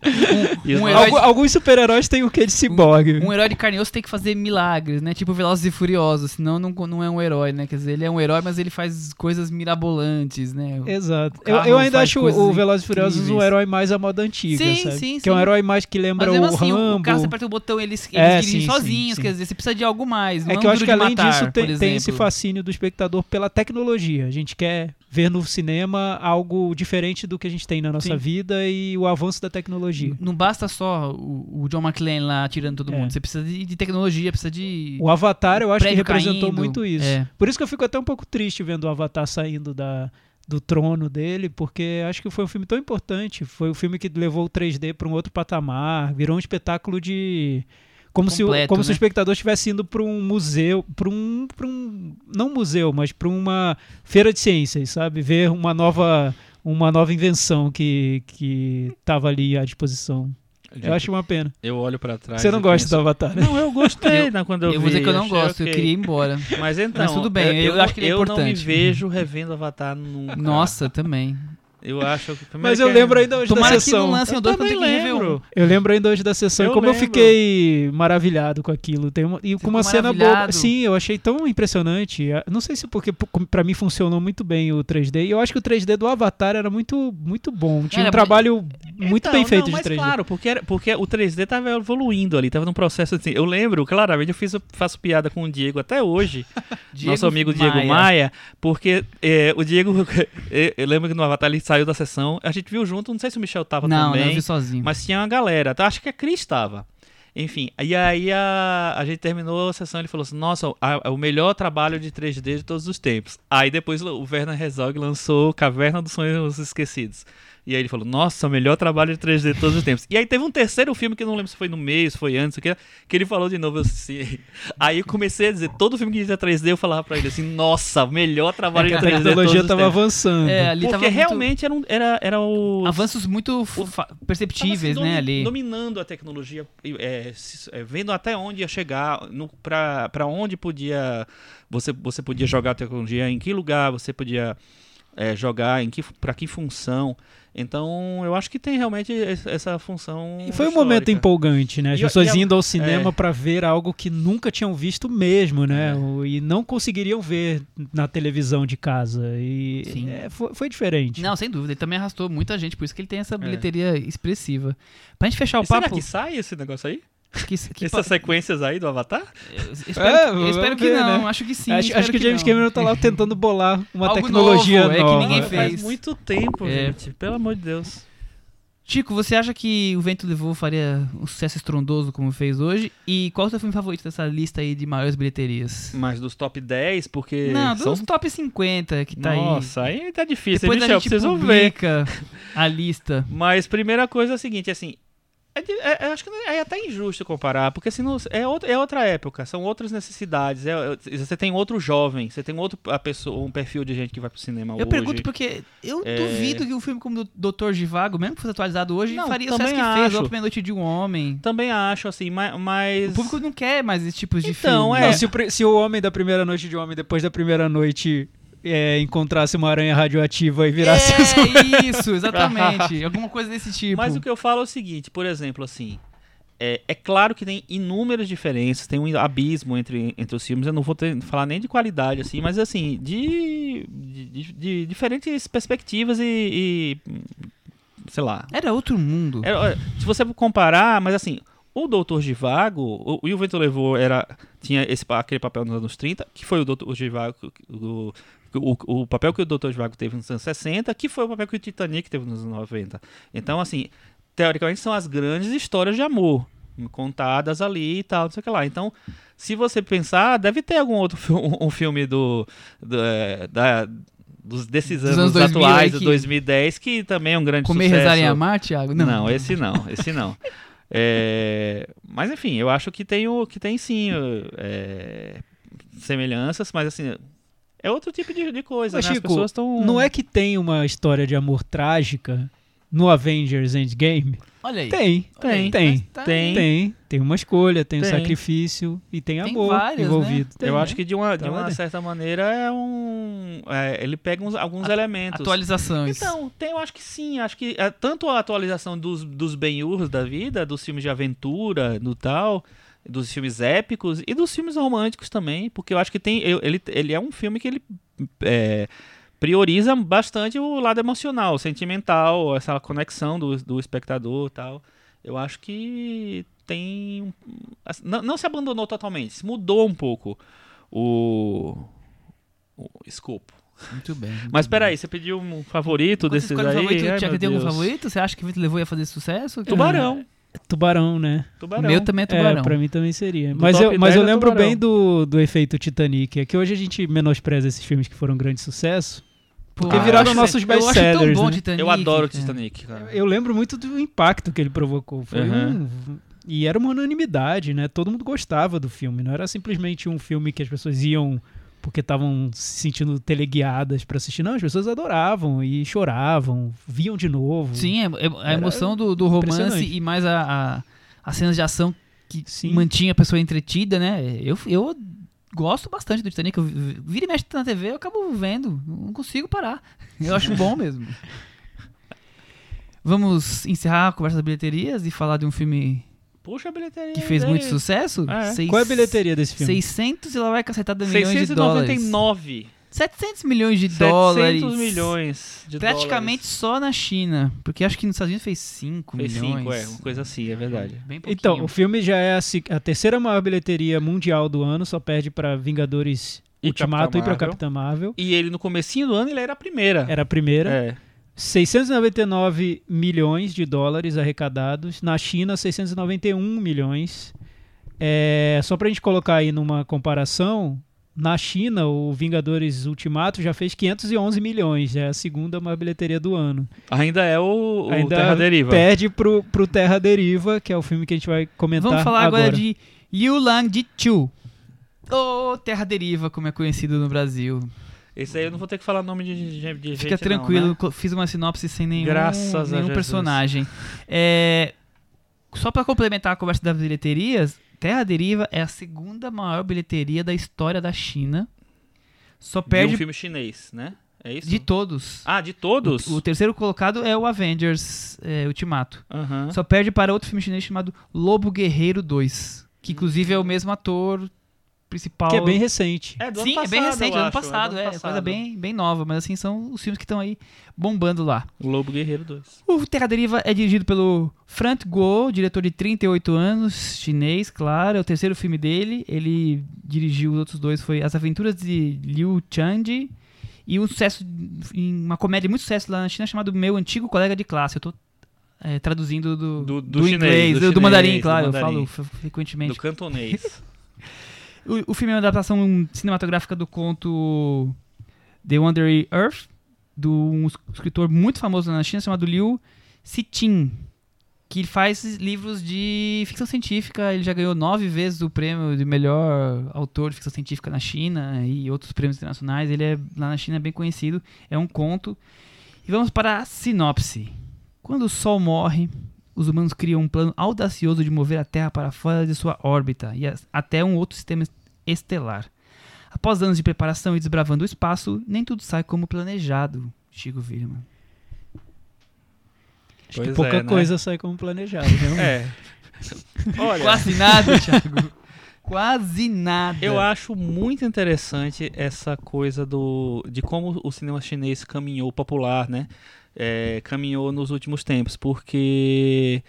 Um nossos- herói Algu- alguns super-heróis têm o que de ciborgue. Um herói de carne e osso tem que fazer milagres, né? Tipo Velozes e Furiosos, senão não, não é um herói, né? Quer dizer, ele é um herói, mas ele faz coisas mirabolantes, né? Exato. Eu, eu ainda acho o Velozes e Furiosos um herói mais à moda antiga, Sim, sabe? sim, que é um herói mais que lembra Mas o assim, Rambo. o carro você aperta o botão eles, eles É, dirigem sozinhos, quer dizer, você precisa de algo mais. É é que eu um acho que além matar, disso tem, tem esse fascínio do espectador pela tecnologia. A gente quer ver no cinema algo diferente do que a gente tem na nossa Sim. vida e o avanço da tecnologia. Não basta só o, o John McClane lá tirando todo É. mundo. Você precisa de, de tecnologia, precisa de. O Avatar eu acho que representou caindo. muito isso. É. Por isso que eu fico até um pouco triste vendo o Avatar saindo da, do trono dele, porque acho que foi um filme tão importante. Foi o filme que levou o 3D para um outro patamar, virou um espetáculo de. Como, se, o, Completo, como se o né? espectador estivesse indo para um museu, para um, pra um. Não museu, mas para uma feira de ciências, sabe? Ver uma nova, uma nova invenção que que estava ali à disposição. Eu acho uma pena. Eu olho pra trás. Você não gosta penso, do Avatar, né? Não, eu gostei Eu- né, quando eu, Eu, vou dizer vi, que eu não gosto, eu ok. queria ir embora. Mas então, Mas tudo bem, eu não- acho que ele é eu não me importante. vejo revendo Avatar nunca. Nossa, também. Eu acho que Mas eu é- lembro ainda hoje Tomara da que não sessão. lancem o Eu 2 quando também tem que rever lembro. Eu lembro ainda hoje da sessão Eu e como eu lembro. fiquei maravilhado com aquilo. Tem uma, e com uma cena boa. Sim, eu achei tão impressionante. Ah, Não sei se porque p- como pra mim funcionou muito bem o 3D. E eu acho que o 3D do Avatar era muito, muito bom. Tinha Era um trabalho muito Então, bem feito não, de mas 3D. claro, porque, era- porque o 3D tava evoluindo ali, tava num processo assim. Eu lembro, claramente, eu fiz, faço piada com o Diego até hoje, Diego nosso amigo Diego Maia, porque é, o Diego, eu, eu lembro que no Avatar ele saiu da sessão, a gente viu junto, não sei se o Michel tava Não, não, também, eu vi sozinho. mas tinha uma galera, tá? acho que a Cris tava. Enfim, e aí a, a gente terminou a sessão ele falou assim: Nossa, a- o melhor trabalho de 3D de todos os tempos. Aí depois o Werner Herzog lançou Caverna dos Sonhos Esquecidos. E aí ele falou: Nossa, o melhor trabalho de 3D de todos os tempos. E aí teve um terceiro filme que eu não lembro se foi no meio, se foi antes, o que, que ele falou de novo assim. Aí eu comecei a dizer: Todo filme que dizia 3D eu falava pra ele assim: Nossa, o melhor trabalho É de a 3D de todos tecnologia tava tempos. avançando. É, ali Porque tava muito- realmente era, era, era o. Avanços muito perceptíveis, assim, né, domi- ali. Dominando a tecnologia, é, se- é, vendo até onde ia chegar, no, pra, pra onde podia você, você podia jogar a tecnologia, em que lugar você podia é, jogar, em que, para que função. Então, eu acho que tem realmente es- essa função. E foi um momento histórica. empolgante, né? As E pessoas e a- indo ao cinema é. pra ver algo que nunca tinham visto mesmo, né? É. E não conseguiriam ver na televisão de casa. E Sim. é, foi, foi diferente. Não, sem dúvida. Ele também arrastou muita gente, por isso que ele tem essa É. bilheteria expressiva. Pra gente fechar o E será papo. que sai esse negócio aí? Que, que Essas pa- sequências aí do Avatar? eu espero, É, eu espero que ver, não, né? acho que sim. acho, acho que o James não. Cameron tá lá tentando bolar uma Algo tecnologia novo, é que nova. ninguém Faz fez. muito tempo, É. gente. Pelo amor de Deus. Chico, você acha que O Vento Levou faria um sucesso estrondoso como fez hoje? E qual é o seu filme favorito dessa lista aí de maiores bilheterias? Mas dos top 10, porque. Não, são... dos top 50 que tá aí. Nossa, aí tá difícil. Depois Michel, a gente preciso ver. publica a lista. Mas primeira coisa é a seguinte, assim. É é- eu acho que é até injusto comparar, porque assim, é, outra, é outra época, são outras necessidades. é- é- você tem outro jovem, você tem outro a pessoa, um perfil de gente que vai pro cinema Eu hoje. pergunto porque eu É. duvido que um filme como Doutor Givago, mesmo que fosse atualizado hoje, Não, faria o que fez, ou A Primeira Noite de um Homem. Também acho, assim, ma- mas. O público não quer mais esses tipos de Então, filme. é. Não, se, o, se o homem da primeira noite de homem, depois da primeira noite, é, encontrasse uma aranha radioativa e virasse É isso, exatamente. Alguma coisa desse tipo. Mas o que eu falo é o seguinte, por exemplo, assim. É, é claro que tem inúmeras diferenças, tem um abismo entre, entre os filmes. Eu não vou ter- falar nem de qualidade, assim, mas assim, de, de, de- diferentes perspectivas e, e, sei lá. Era outro mundo. Olha, se você comparar, mas assim, o Doutor Givago, o, e o Vento Levou era, tinha esse, aquele papel nos anos 30, que foi o Doutor Givago, o, o, o papel que o Doutor Givago teve nos anos 60, que foi o papel que o Titanic teve nos anos 90. Então, assim, teoricamente são as grandes histórias de amor contadas ali e tal, não sei o que lá. Então, se você pensar, deve ter algum outro um, um filme do, do, é, da, dos, desses anos, anos 2000 aí atuais, que- de 2010, que também é um grande Comer, sucesso. rezar e amar, Thiago? Não. Não, esse não, esse não. É, mas enfim, eu acho que tem, o, que tem sim é, semelhanças, mas assim, é outro tipo de, de coisa, Mas, né? As Chico, pessoas estão... Não é que tem uma história de amor trágica no Avengers Endgame? Olha aí. Tem, Olha aí. tem, tem. Tá Tem. aí. Tem, tem uma escolha, tem, um Tem. sacrifício e tem, Tem amor várias, envolvido. né? Tem, eu né? acho que de uma, de Tá uma certa maneira é um... é, ele pega uns- alguns A- elementos. Atualizações. Então, tem, eu acho que sim. Acho que é, tanto a atualização dos, dos Ben-Hurs da vida, dos filmes de aventura, do tal, dos filmes épicos e dos filmes românticos também, porque eu acho que tem. ele, ele é um filme que ele é, prioriza bastante o lado emocional, sentimental, essa conexão do, do espectador e tal. Eu acho que tem. assim, Não, não se abandonou totalmente, se mudou um pouco o, o escopo. Muito bem. muito Mas bem. peraí, você pediu um favorito você desses aí? um favorito, Thiago, meu tem algum Deus. favorito? Você acha que o Vitor levou ia fazer sucesso? Tubarão. Tubarão, né? Tubarão. O meu também é tubarão. É, pra mim também seria. Do Mas eu, mas 10 eu é lembro Tubarão. bem do, do efeito Titanic. É que hoje a gente menospreza esses filmes que foram grande sucesso. Porque eu viraram nossos Eu acho tão best-sellers, bom né? Titanic. Eu adoro o. Titanic, cara. Eu lembro muito do impacto que ele provocou. Foi Uhum. um- E era uma unanimidade, né? Todo mundo gostava do filme. Não era simplesmente um filme que as pessoas iam porque estavam se sentindo teleguiadas pra assistir. Não, as pessoas adoravam e choravam, viam de novo. Sim, é- é- a emoção do, do romance e mais a, a, as cenas de ação que Sim. mantinha a pessoa entretida, né? Eu, eu gosto bastante do Titanic. Eu vi- vira e mexe na TV, eu acabo vendo. Não consigo parar. Eu acho bom mesmo. Vamos encerrar a conversa das bilheterias e falar de um filme Puxa a bilheteria. que fez daí. muito sucesso? É. Seis- Qual é a bilheteria desse filme? 600 e lá vai cacetada milhões de dólares. 699. 700 milhões de 700 dólares. milhões de Praticamente dólares. só na China. Porque acho que nos Estados Unidos fez 5 Fez milhões. 5, é. Uma coisa assim, é verdade. Bem pouquinho. Então, o filme já é a, a terceira maior bilheteria mundial do ano, só perde pra Vingadores E Ultimato e pra Marvel. Capitã Marvel. E ele no comecinho do ano ele era a primeira. Era a primeira. É. 699 milhões de dólares arrecadados. Na China, 691 milhões. É, só pra gente colocar aí numa comparação, na China, o Vingadores Ultimato já fez 511 milhões. É a segunda maior bilheteria do ano. Ainda é o, o Ainda Terra Deriva. Perde pro, pro Terra Deriva, que é o filme que a gente vai comentar Vamos falar agora, agora de Yulang Jichu. Ou Terra Deriva, como é conhecido no Brasil. Esse aí eu não vou ter que falar nome de, de, de gente, Fica não, tranquilo, né? co- fiz uma sinopse sem nenhum, Graças a nenhum personagem. É, só pra complementar a conversa das bilheterias, Terra Deriva é a segunda maior bilheteria da história da China. Só De perde um filme chinês, né? É isso? de todos. Ah, de todos? O, o terceiro colocado é o Avengers é, Ultimato. Aham. Só perde para outro filme chinês chamado Lobo Guerreiro 2. Que inclusive é o mesmo ator principal. Que é bem recente. É do Sim, ano é bem passado, recente, eu ano acho, passado, do é, ano coisa passado. bem, bem nova, mas assim, são os filmes que estão aí bombando lá. O Lobo Guerreiro 2. O Terra Deriva é dirigido pelo Frank Guo, diretor de 38 anos, chinês, claro, é o terceiro filme dele. Ele dirigiu os outros dois, foi As Aventuras de Liu Chanji e um sucesso, em uma comédia muito sucesso lá na China chamado Meu Antigo Colega de Classe. Eu tô é, traduzindo do, Do- do, do chinês, inglês, do do, chinês, mandarim, do claro, mandarim. eu falo frequentemente. Do cantonês. O, o filme é uma adaptação cinematográfica do conto The Wandering Earth, de um es- escritor muito famoso na China chamado Liu Cixin, que faz livros de ficção científica. Ele já ganhou nove vezes o prêmio de melhor autor de ficção científica na China e outros prêmios internacionais. Ele é lá na China é bem conhecido. É um conto. E vamos para a sinopse. Quando o Sol morre, os humanos criam um plano audacioso de mover a Terra para fora de sua órbita e até um outro sistema estelar. Após anos de preparação e desbravando o espaço, nem tudo sai como planejado, Chico Firman. Acho que Pois pouca é, né? coisa sai como planejado. realmente. É. Olha, Quase nada, Thiago. Quase nada. eu acho muito interessante essa coisa do de como o cinema chinês caminhou popular, né? É, caminhou nos últimos tempos, porque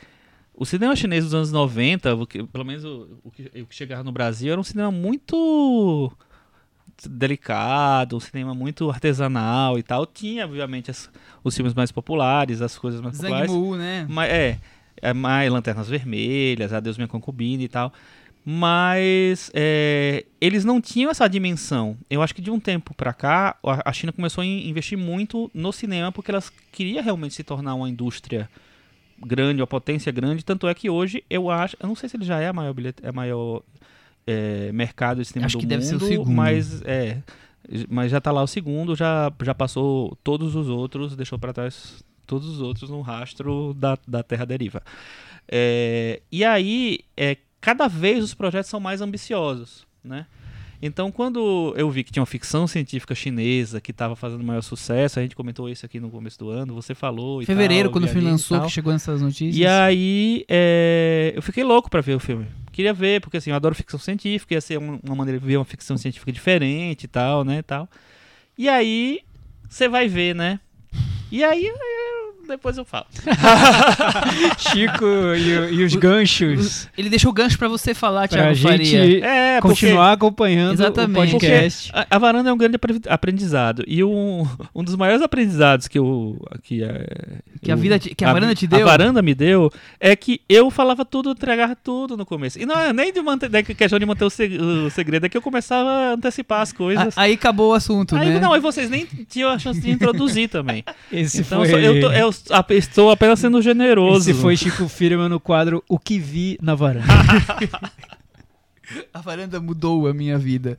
o cinema chinês dos anos 90, o que- pelo menos o, o que, o que chegava no Brasil, era um cinema muito delicado, um cinema muito artesanal e tal. Tinha, obviamente, as- os filmes mais populares, as coisas mais Zhang populares. Mu, né? Mas, é, é mais Lanternas Vermelhas, Adeus Minha Concubina e tal. Mas é, eles não tinham essa dimensão. Eu acho que de um tempo pra cá, a China começou a in- investir muito no cinema porque elas queria realmente se tornar uma indústria grande, uma potência grande. Tanto é que hoje eu acho, eu não sei se ele já é a maior, bilhete, é maior é, mercado de cinema Acho do que mundo, deve ser o segundo. mas é, mas já tá lá o segundo, já, já passou todos os outros, deixou pra trás todos os outros no rastro da, da Terra Deriva. É, e aí, é, cada vez os projetos são mais ambiciosos, né? Então, quando eu vi que tinha uma ficção científica chinesa que estava fazendo maior sucesso, a gente comentou isso aqui no começo do ano, você falou Fevereiro, tal, quando o filme lançou, que chegou nessas notícias. E aí, é, eu fiquei louco pra ver o filme. Queria ver, porque assim, eu adoro ficção científica, ia ser um- uma maneira de ver uma ficção científica diferente e tal, né, e tal. E aí, você vai ver, né? E aí, depois eu falo. Chico e, e os ganchos Ele deixou o gancho pra você falar, pra Thiago Faria. gente É, continuar acompanhando Exatamente. o podcast. A, a varanda é um grande apre- aprendizado. E um, um dos maiores aprendizados que eu. Que, é, Que a eu- vida te- que a varanda vi- te deu? A varanda me deu é que eu falava tudo, entregava tudo no começo. E não é nem de manter, da questão de manter o, seg- o segredo, é que eu começava a antecipar as coisas. A- Aí acabou o assunto, Aí, né? não, e vocês nem tinham a chance de introduzir também. Esse então foi, eu, tô- eu estou apenas sendo generoso. esse foi Chico Firman no quadro O que vi na varanda. A varanda mudou a minha vida.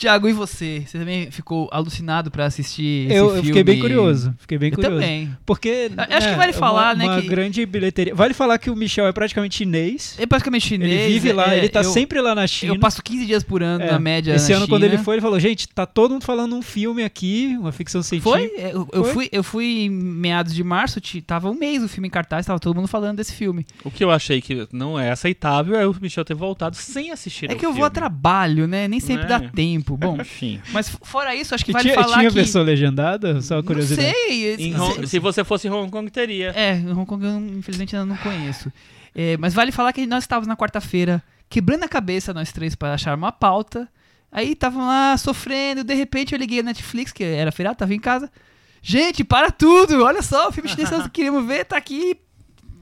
Tiago, e você? Você também ficou alucinado pra assistir esse eu, eu fiquei bem curioso. Fiquei bem Eu curioso. também. Porque. A- acho que é, vale é falar, uma, né, Uma que- grande bilheteria. Vale falar que o Michel é praticamente chinês. É basicamente chinês. ele vive lá, é, ele tá eu- sempre lá na China. Eu passo 15 dias por ano, É, na média, Esse na ano, quando ele China. foi, ele falou: gente, tá todo mundo falando um filme aqui, uma ficção científica. Foi? É, Eu, eu Foi? fui, eu fui em meados de março, tava um mês o filme em cartaz, tava todo mundo falando desse filme. O que eu achei que não é aceitável é o Michel ter voltado sem assistir É que eu vou a trabalho, né? Nem sempre Né? dá tempo. Bom, Enfim. mas fora isso, acho que E vale tinha, falar tinha que... versão legendada? Só uma Não curiosidade. sei. Em se- você fosse em Hong Kong, teria. É, em Hong Kong eu não- infelizmente ainda não conheço. É, mas vale falar que nós estávamos na quarta-feira quebrando a cabeça, nós três, para achar uma pauta. Aí estavam lá sofrendo, de repente eu liguei a Netflix, que era feriado, tava em casa. Gente, para tudo! Olha só, o filme chinês que nós queríamos ver tá aqui,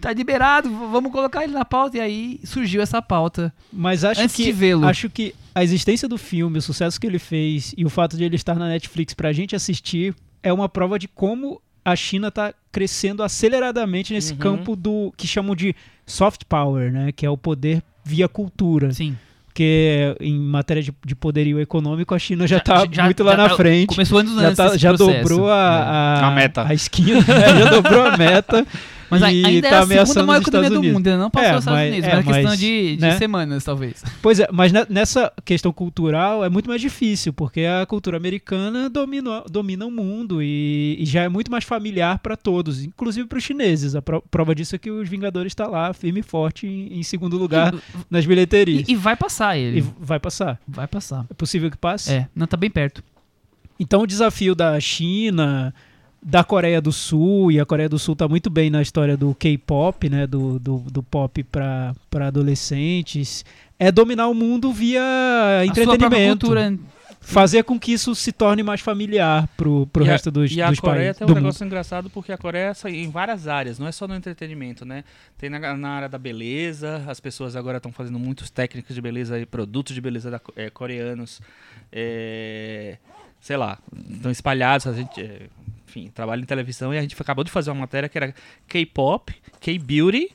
tá liberado, vamos colocar ele na pauta. E aí surgiu essa pauta. Mas acho Antes que, de vê-lo. acho que a existência do filme, o sucesso que ele fez e o fato de ele estar na Netflix pra gente assistir é uma prova de como a China tá crescendo aceleradamente nesse Uhum. campo do que chamam de soft power, né? Que é o poder via cultura. Sim. Porque em matéria de, de poderio econômico, a China já tá já- muito lá já na tá- frente. Começou anos Já, antes. tá- já dobrou a, a, A meta. a esquina, né? já dobrou a meta. Mas e ainda tá é a segunda maior economia do mundo, ainda não passou É, os Estados mas- Unidos, é, mas é questão mas, de, de né? semanas, talvez. Pois é, mas ne- nessa questão cultural é muito mais difícil, porque a cultura americana domina, domina o mundo e, e já é muito mais familiar para todos, inclusive para os chineses. A pro- prova disso é que os Vingadores está lá, firme e forte, em, em segundo lugar nas bilheterias. E, e vai passar ele. E vai passar. Vai passar. É possível que passe? É, não tá bem perto. Então o desafio da China, da Coreia do Sul, e a Coreia do Sul está muito bem na história do K-pop, né, do, do, do pop para adolescentes, é dominar o mundo via A entretenimento. cultura fazer com que isso se torne mais familiar pro, pro e resto a, dos, E a dos Coreia países. tem um negócio engraçado porque a Coreia é em várias áreas, não é só no entretenimento, né? Tem na, na área da beleza, as pessoas agora estão fazendo muitas técnicas de beleza e produtos de beleza da, é, coreanos. é, sei lá, estão espalhados. A gente, é, enfim, trabalha em televisão e a gente acabou de fazer uma matéria que era K-pop, K-beauty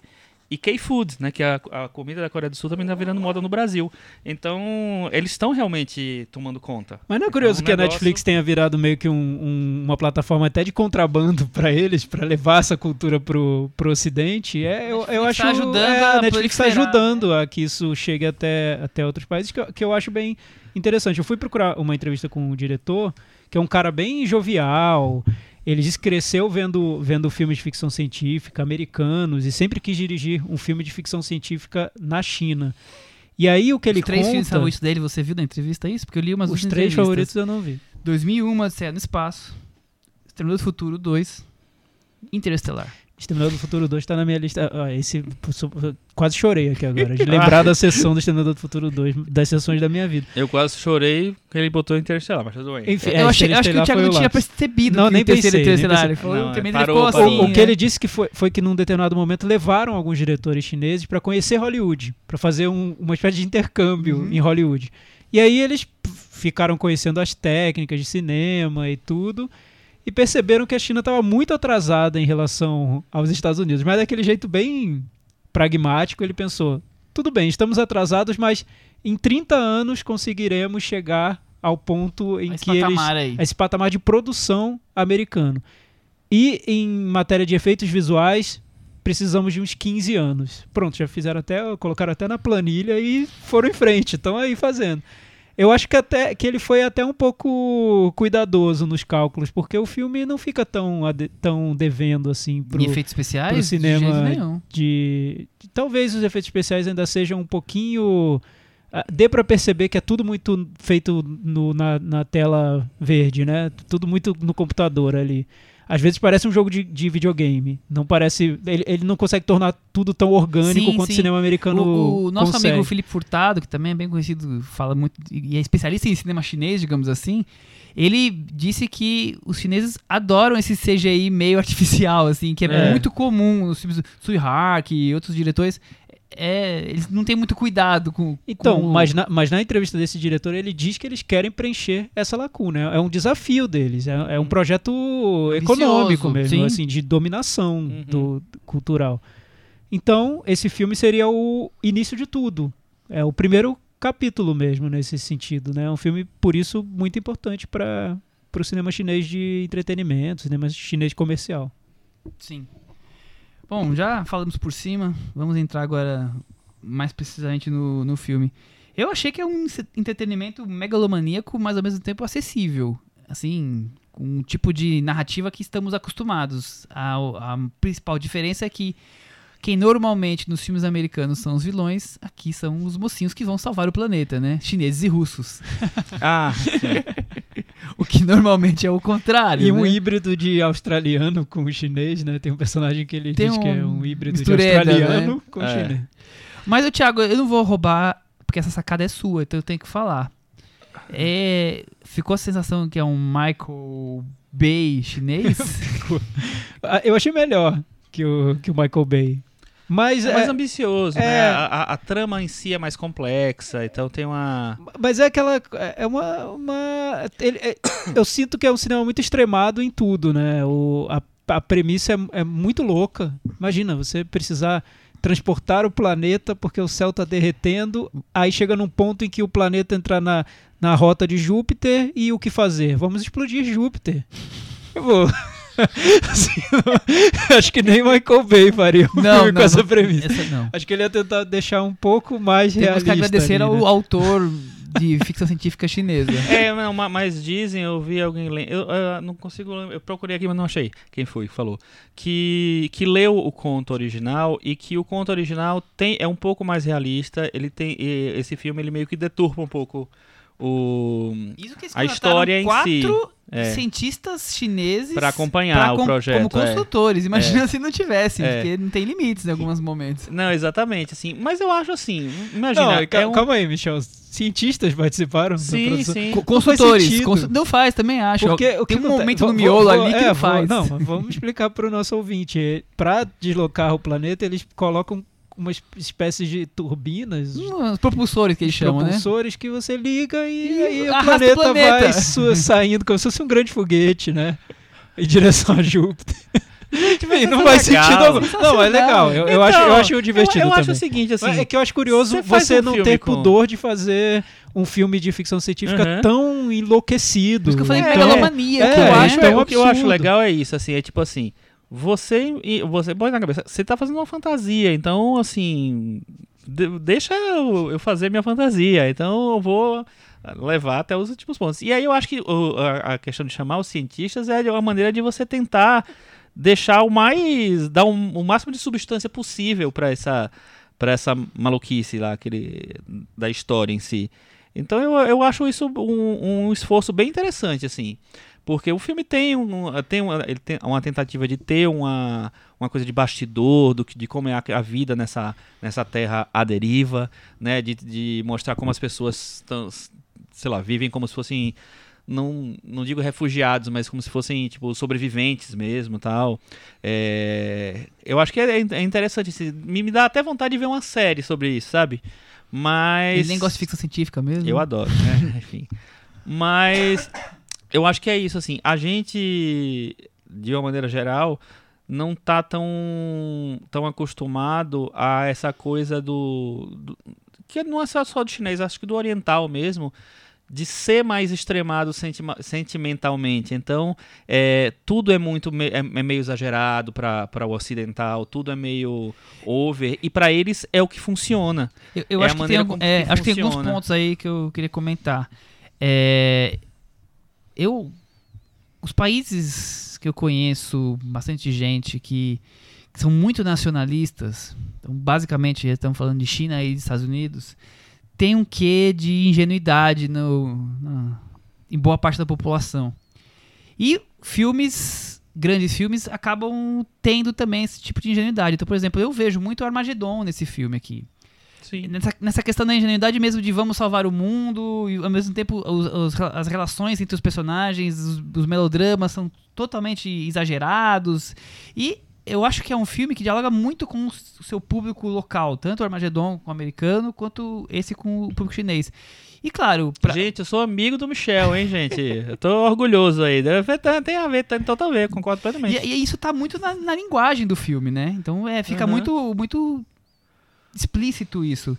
e K-food, né? Que a, a comida da Coreia do Sul também está virando moda no Brasil. Então, eles estão realmente tomando conta. Mas não é curioso É um que a negócio- Netflix tenha virado meio que um- um- uma plataforma até de contrabando pra eles, pra levar essa cultura pro, pro ocidente? É, eu, eu Netflix acho tá ajudando é, a a Netflix está ajudando a que isso chegue até, até outros países, que eu, que eu acho bem interessante. Eu fui procurar uma entrevista com o diretor, que é um cara bem jovial. Ele disse que cresceu vendo, vendo filmes de ficção científica americanos e sempre quis dirigir um filme de ficção científica na China. E aí o que ele Os três filmes conta... favoritos dele, você viu na entrevista isso? Porque eu li umas Os três entrevistas. favoritos eu não vi. 2001, Odisseia no Espaço, Exterminador do Futuro 2, Interestelar. Exterminador do Futuro 2 tá na minha lista. Ó, esse quase chorei aqui agora, de lembrar da sessão do Exterminador do Futuro 2, das sessões da minha vida. Eu quase chorei que ele botou Interestelar, mas tudo bem. Enfim, eu, é, achei, eu acho que o Thiago não tinha percebido Não, que nem pensei, nem Interestelar. Ele pensei. falou, Não, parou, assim. o, o que é. ele disse que foi, foi que num determinado momento levaram alguns diretores chineses para conhecer Hollywood, para fazer um- uma espécie de intercâmbio Uhum. em Hollywood. E aí eles ficaram conhecendo as técnicas de cinema e tudo. E perceberam que a China estava muito atrasada em relação aos Estados Unidos. Mas daquele jeito bem pragmático, ele pensou: tudo bem, estamos atrasados, mas em 30 anos conseguiremos chegar ao ponto em Esse que eles aí. esse patamar de produção americano. E em matéria de efeitos visuais, precisamos de uns 15 anos. Pronto, já fizeram até, colocaram até na planilha e foram em frente, estão aí fazendo. Eu acho que até que ele foi até um pouco cuidadoso nos cálculos, porque o filme não fica tão, tão devendo assim pro, Em efeitos especiais? pro De cinema nenhum. de, de- talvez os efeitos especiais ainda sejam um pouquinho ah, dê pra perceber que é tudo muito feito no- na, na tela verde, né? Tudo muito no computador ali. Às vezes parece um jogo de, de videogame. Não parece. Ele, ele não consegue tornar tudo tão orgânico Sim, quanto sim. o cinema americano. O, o nosso consegue. amigo Felipe Furtado, que também é bem conhecido, fala muito e é especialista em cinema chinês, digamos assim. Ele disse que os chineses adoram esse CGI meio artificial, assim, que é, É. muito comum nos filmes do Sui Hark e outros diretores. É, eles não têm muito cuidado com. Então, com- mas, na, mas na entrevista desse diretor, ele diz que eles querem preencher essa lacuna. É um desafio deles. É, é um projeto econômico Ambicioso, mesmo, sim. assim, de dominação Uhum. do, do cultural. Então, esse filme seria o início de tudo. É o primeiro capítulo mesmo nesse sentido, né? É um filme, por isso, muito importante para o cinema chinês de entretenimento, cinema chinês comercial. Sim. Bom, já falamos por cima, vamos entrar agora mais precisamente no, no filme. Eu achei que é um entretenimento megalomaníaco, mas ao mesmo tempo acessível. Assim, com um tipo de narrativa que estamos acostumados. A, a principal diferença é que quem normalmente nos filmes americanos são os vilões, aqui são os mocinhos que vão salvar o planeta, né? Chineses e russos. Ah, O que normalmente é o contrário. E um né? híbrido de australiano com chinês, né? Tem um personagem que ele Tem diz que é um um híbrido de mistureba, australiano né? com É. chinês. Mas, ô, Thiago, eu não vou roubar, porque essa sacada é sua, então eu tenho que falar. É, ficou a sensação que é um Michael Bay chinês? Ah, Eu achei melhor que o, que o Michael Bay. Mas é é, mais ambicioso, é- né? A, a- a trama em si é mais complexa, então tem uma. mas é aquela. É uma. uma ele- é- eu sinto que é um cinema muito extremado em tudo, né? O, a, a premissa é, é muito louca. Imagina, você precisar transportar o planeta porque o céu está derretendo, aí chega num ponto em que o planeta entra na, na rota de Júpiter e o que fazer? Vamos explodir Júpiter. Eu vou. Assim, não- acho que nem Michael Bay faria um não, filme não. com essa premissa. essa não. Acho que ele ia tentar deixar um pouco mais Temos realista. que agradecer ali, ao né? autor de ficção científica chinesa. É, não, ma- mas dizem, eu vi alguém lendo. Eu, eu não consigo. Eu procurei aqui, mas não achei. Quem foi que falou? Que, que leu o conto original e que o conto original tem, é um pouco mais realista. Ele tem. Esse filme ele meio que deturpa um pouco o. Isso que eles A história em quatro si. É. cientistas chineses Pra acompanhar pra o projeto. como é. consultores. Imagina se não tivessem, É. porque não tem limites em alguns momentos. Não, exatamente, assim. Mas eu acho assim, imagina. Não, é um- calma aí, Michel. Cientistas participaram Sim, sim. Co- Co- não faz Consultores. Não faz, também acho. Porque o que tem um aconte- momento no miolo ali que é, não faz. Não, vamos explicar para o nosso ouvinte. Para deslocar o planeta, eles colocam umas espécies de turbinas, Os propulsores que eles chamam, né? propulsores que você liga e, E aí o arrasta o planeta, planeta. vai saindo como se fosse um grande foguete, né? Em direção a Júpiter. Enfim, não faz legal. sentido algum. Não, é legal. Eu, eu acho, eu Então, acho divertido eu, eu também. acho o seguinte, assim. é que eu acho curioso você um não ter com- pudor de fazer um filme de ficção científica Uhum. tão enlouquecido. Por isso que eu falei É, megalomania. é, que eu acho acho, é um o que eu acho legal é isso, assim, é tipo assim, você você põe na cabeça, você tá fazendo uma fantasia, então assim, de- deixa eu, eu fazer minha fantasia, então eu vou levar até os últimos pontos. E aí eu acho que o- a, a questão de chamar os cientistas é uma maneira de você tentar deixar o mais dar um- o máximo de substância possível para essa para essa maluquice lá aquele da história em si. Então eu, eu acho isso um, um esforço bem interessante assim. Porque o filme tem, um, tem, uma, ele tem uma tentativa de ter uma, uma coisa de bastidor, do, que- de como é a, a vida nessa, nessa terra à deriva, né? De, de mostrar como as pessoas tão, sei lá, vivem como se fossem, não, não digo refugiados, mas como se fossem, tipo, sobreviventes mesmo tal. É, eu acho que é, é interessante, assim, me, me dá até vontade de ver uma série sobre isso, sabe? Mas... Ele nem gosta de ficção científica mesmo. Eu adoro, né? Enfim. Mas eu acho que é isso, assim. A gente, de uma maneira geral, não tá tão, tão acostumado a essa coisa do, do- Que não é só do chinês, acho que do oriental mesmo. De ser mais extremado sentimentalmente. Então, é, tudo é muito me- é, é meio exagerado para o ocidental, tudo é meio over. E para eles é o que funciona. Eu, eu É acho, que tem, algum- é, que acho que tem alguns pontos aí que eu queria comentar. É, eu. Os países que eu conheço, bastante gente que, que são muito nacionalistas, então basicamente estamos falando de China e dos Estados Unidos, tem um quê de ingenuidade no, na- em boa parte da população. E filmes, grandes filmes, acabam tendo também esse tipo de ingenuidade. Então, por exemplo, eu vejo muito Armagedon nesse filme aqui. Sim. Nessa, nessa questão da ingenuidade mesmo de vamos salvar o mundo e ao mesmo tempo os- os- as relações entre os personagens, os, os melodramas são totalmente exagerados e eu acho que é um filme que dialoga muito com o seu público local, tanto o Armagedon com o americano quanto esse com o público chinês. E claro, pra, Gente, eu sou amigo do Michel, hein, gente? Eu tô orgulhoso aí. Tem a ver, tem total a ver, concordo plenamente. E, e isso tá muito na, na linguagem do filme, né? Então é, fica Uhum. muito, muito explícito isso.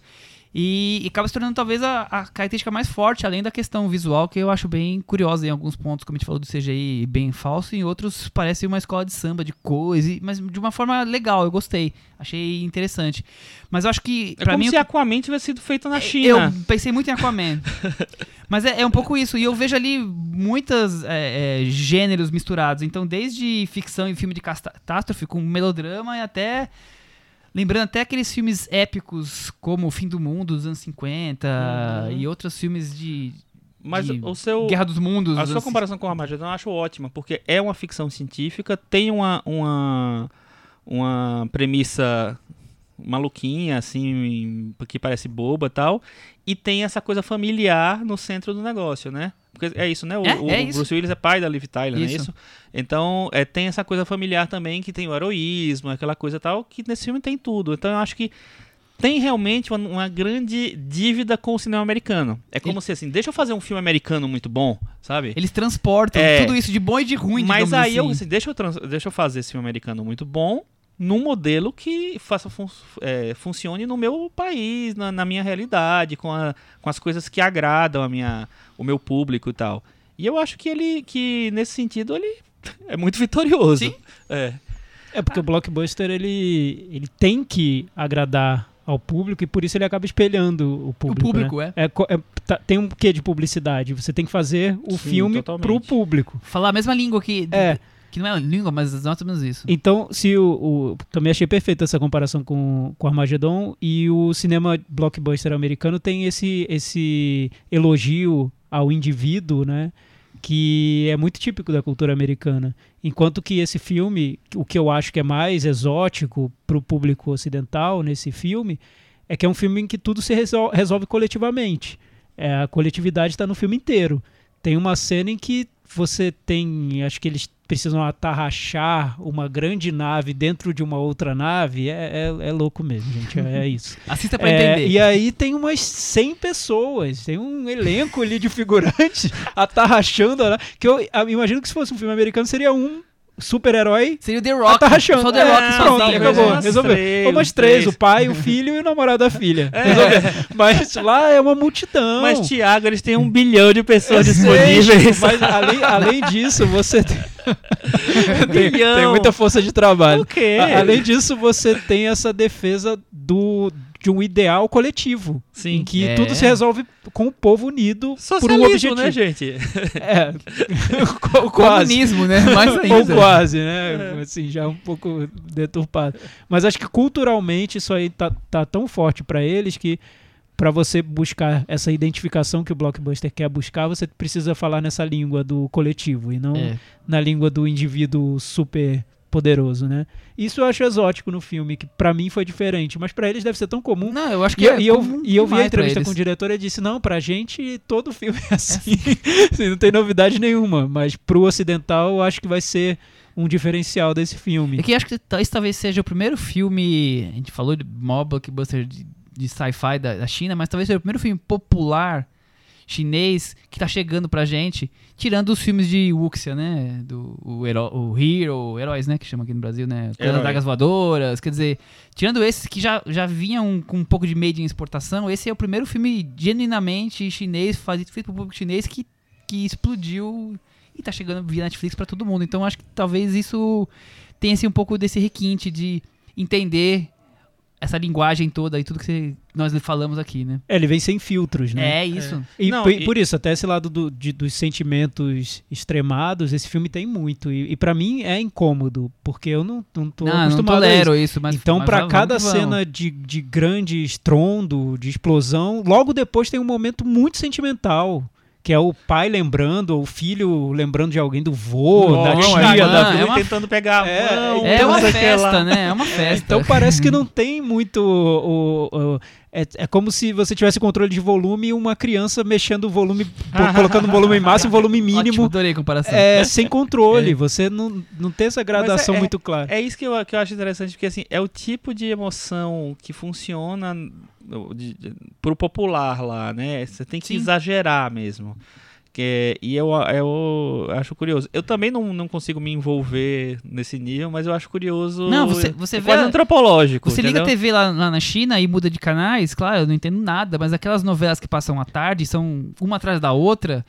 E, e acaba se tornando talvez a, a característica mais forte, além da questão visual, que eu acho bem curiosa em alguns pontos, como a gente falou do CGI bem falso, em outros parece uma escola de samba, de cores, e- mas de uma forma legal, eu gostei. Achei interessante. Mas eu acho que, É pra como mim, se Aquaman tivesse sido feito na eu China. pensei muito em Aquaman. Mas é, é um pouco isso. E eu vejo ali muitos gêneros misturados. Então, desde ficção e filme de catástrofe, com melodrama e até. Lembrando até aqueles filmes épicos como O Fim do Mundo dos anos 50 Uhum. e outros filmes de Mas de o seu. Guerra dos Mundos. A sua comparação com o Armagedon eu acho ótima, porque é uma ficção científica, tem uma, uma, uma premissa maluquinha, assim, que parece boba e tal, e tem essa coisa familiar no centro do negócio, né? Porque é isso, né? O, É, o é isso. Bruce Willis é pai da Liv Tyler, não é Isso. isso? Então, é, tem essa coisa familiar também, que tem o heroísmo, aquela coisa tal, que nesse filme tem tudo. Então, eu acho que tem realmente uma, uma grande dívida com o cinema americano. É como se assim, deixa eu fazer um filme americano muito bom, sabe? Eles transportam É. tudo isso de bom e de ruim, Mas aí eu assim. assim, deixa eu trans- deixa eu fazer esse filme americano muito bom num modelo que faça fun- é, funcione no meu país, na, na minha realidade, com, a- com as coisas que agradam a minha, o meu público e tal. E eu acho que ele, que nesse sentido, ele é muito vitorioso. Sim. É. É porque o blockbuster ele, ele tem que agradar ao público e por isso ele acaba espelhando o público. público, né? é. co- é, tá- tem um quê de publicidade? Você tem que fazer o Sim, filme totalmente. pro público. Falar a mesma língua que. É. Que não é língua, mas mais ou menos isso. Então, se o, o- também achei perfeita essa comparação com com Armageddon e o cinema blockbuster americano tem esse esse elogio ao indivíduo, né? que é muito típico da cultura americana. Enquanto que esse filme, o que eu acho que é mais exótico para o público ocidental nesse filme, é que é um filme em que tudo se resol resolve coletivamente. É, a coletividade está no filme inteiro. Tem uma cena em que você tem, acho que eles precisam atarrachar uma grande nave dentro de uma outra nave, é, é, é louco mesmo, gente, é, é isso. Assista pra É, entender. e aí tem umas 100 pessoas, tem um elenco ali de figurantes atarrachando, que eu ah, imagino que se fosse um filme americano seria um super-herói Seria o The Rock. atarrachando. Só o The Rock É, sozinho. pronto, né? acabou, Umas resolveu. três, Umas três, o pai, o filho e o namorado da filha. É. Resolveu. Mas lá é uma multidão. Mas, Thiago, eles têm um bilhão de Eu pessoas sei, disponíveis. Mas além, além disso, você tem, tem, tem muita força de trabalho. O quê? A- Além disso, você tem essa defesa do, de um ideal coletivo. Sim. Em que É. tudo se resolve com o povo unido por um Socialismo, objetivo. né, gente? É. Quase. Comunismo, né? Mais Ou ainda. quase, né? Assim, já um pouco deturpado. Mas acho que culturalmente isso aí tá, tá tão forte pra eles que pra você buscar essa identificação que o blockbuster quer buscar, você precisa falar nessa língua do coletivo e não É. na língua do indivíduo super poderoso, né? Isso eu acho exótico no filme, que pra mim foi diferente, mas pra eles deve ser tão comum. Não, eu acho que E, eu- é e eu, e eu vi a entrevista com o diretor e disse: não, pra gente todo filme é assim. Assim, não tem novidade nenhuma. Mas pro ocidental eu acho que vai ser um diferencial desse filme. É que acho que talvez seja o primeiro filme. A gente falou de maior blockbuster de, de sci-fi da, da China, mas talvez seja o primeiro filme popular chinês que tá chegando pra gente, tirando os filmes de Wuxia, né? Do o, Hero, o Hero, Heróis, né? Que chama aqui no Brasil, né? Das Herói. Dagas Voadoras. Quer dizer, tirando esses que já, já vinham com um pouco de made em exportação, esse é o primeiro filme genuinamente chinês, feito pro público chinês, que, que explodiu e tá chegando via Netflix pra todo mundo. Então acho que talvez isso tenha assim, um pouco desse requinte de entender essa linguagem toda e tudo que você- nós falamos aqui, né? É, ele vem sem filtros, né? É isso. E, Não, por, e- por isso, até esse lado do- de- dos sentimentos extremados, esse filme tem muito. E, e para mim é incômodo, porque eu não, não tô não, não acostumado a isso. isso, mas então, vamos cada cena de, de grande estrondo, de explosão, logo depois tem um momento muito sentimental. Que é o pai lembrando, ou o filho lembrando de alguém do vô, da Não, tia, é da uma- filha. é uma- tentando pegar a É, mão. É Então, uma o que festa, né? É uma festa. Então parece que não tem muito. o- o- é, é como se você tivesse controle de volume e uma criança mexendo o volume, po- colocando o volume máximo, volume Ótimo, mínimo, adorei a comparação. é, sem controle. É. Você não, não tem essa gradação é- muito clara. É isso que eu, que eu acho interessante, porque assim, é o tipo de emoção que funciona de- de- pro popular lá, né? Você tem que Sim. exagerar mesmo. Que, e eu, eu acho curioso. Eu também não, não consigo me envolver nesse nível, mas eu acho curioso. Não, você- você é vê quase a- antropológico. Você liga a entendeu? TV lá, lá na China e muda de canais, claro, eu não entendo nada, mas aquelas novelas que passam à tarde, são uma atrás da outra,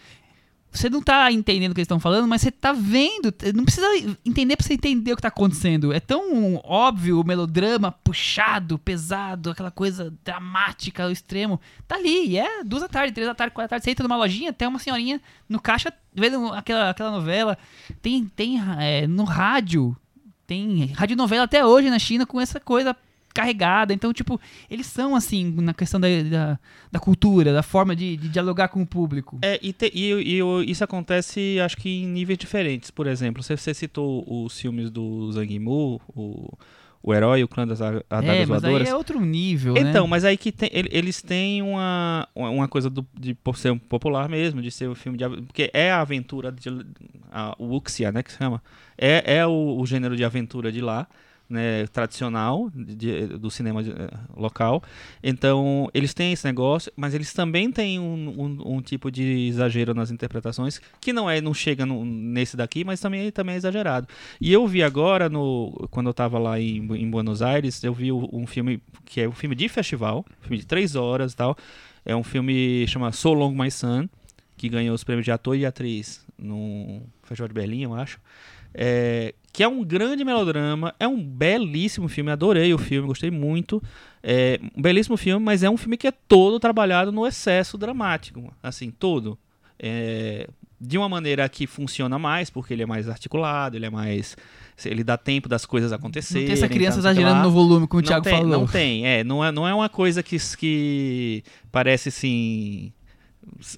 você não tá entendendo o que eles estão falando, mas você tá vendo. Não precisa entender pra você entender o que tá acontecendo. É tão óbvio o melodrama puxado, pesado, aquela coisa dramática ao extremo. Tá ali, é duas da tarde, três da tarde, quatro da tarde. Você entra numa lojinha, tem uma senhorinha no caixa vendo aquela, aquela novela. Tem, tem é, no rádio. Tem radionovela até hoje na China com essa coisa carregada. Então, tipo, eles são assim na questão da, da, da cultura, da forma de, de dialogar com o público. É, e, te- e- e isso acontece, acho que em níveis diferentes. Por exemplo, você, você citou os filmes do Zhang Yimou, o, o Herói, o Clã das Adagas é, mas aí Voadoras. é outro nível, Então, né? mas aí que tem- ele- eles têm uma, uma coisa do, de por ser popular mesmo, de ser um filme de porque é a aventura de a, o Wuxia, né, que se chama. É, é o, o gênero de aventura de lá, né, tradicional de- do cinema de- eh, local. Então, eles têm esse negócio, mas eles também têm um, um- um tipo de exagero nas interpretações que não é não chega no- nesse daqui, mas também também é exagerado. E eu vi agora no quando eu estava lá em, em Buenos Aires, eu vi um filme que é um filme de festival, filme de três horas e tal. É um filme chama So Long My Son, que ganhou os prêmios de ator e atriz no Festival de Berlim, eu acho. É, que é um grande melodrama, é um belíssimo filme, adorei o filme, gostei muito. É um belíssimo filme, mas é um filme que é todo trabalhado no excesso dramático, assim, todo. É, de uma maneira que funciona mais, porque ele é mais articulado, ele é mais. Ele dá tempo das coisas Não acontecerem. tem essa criança não exagerando no volume, como o Não Thiago tem, falou. Não tem, é. Não é, não é uma coisa que, que parece assim.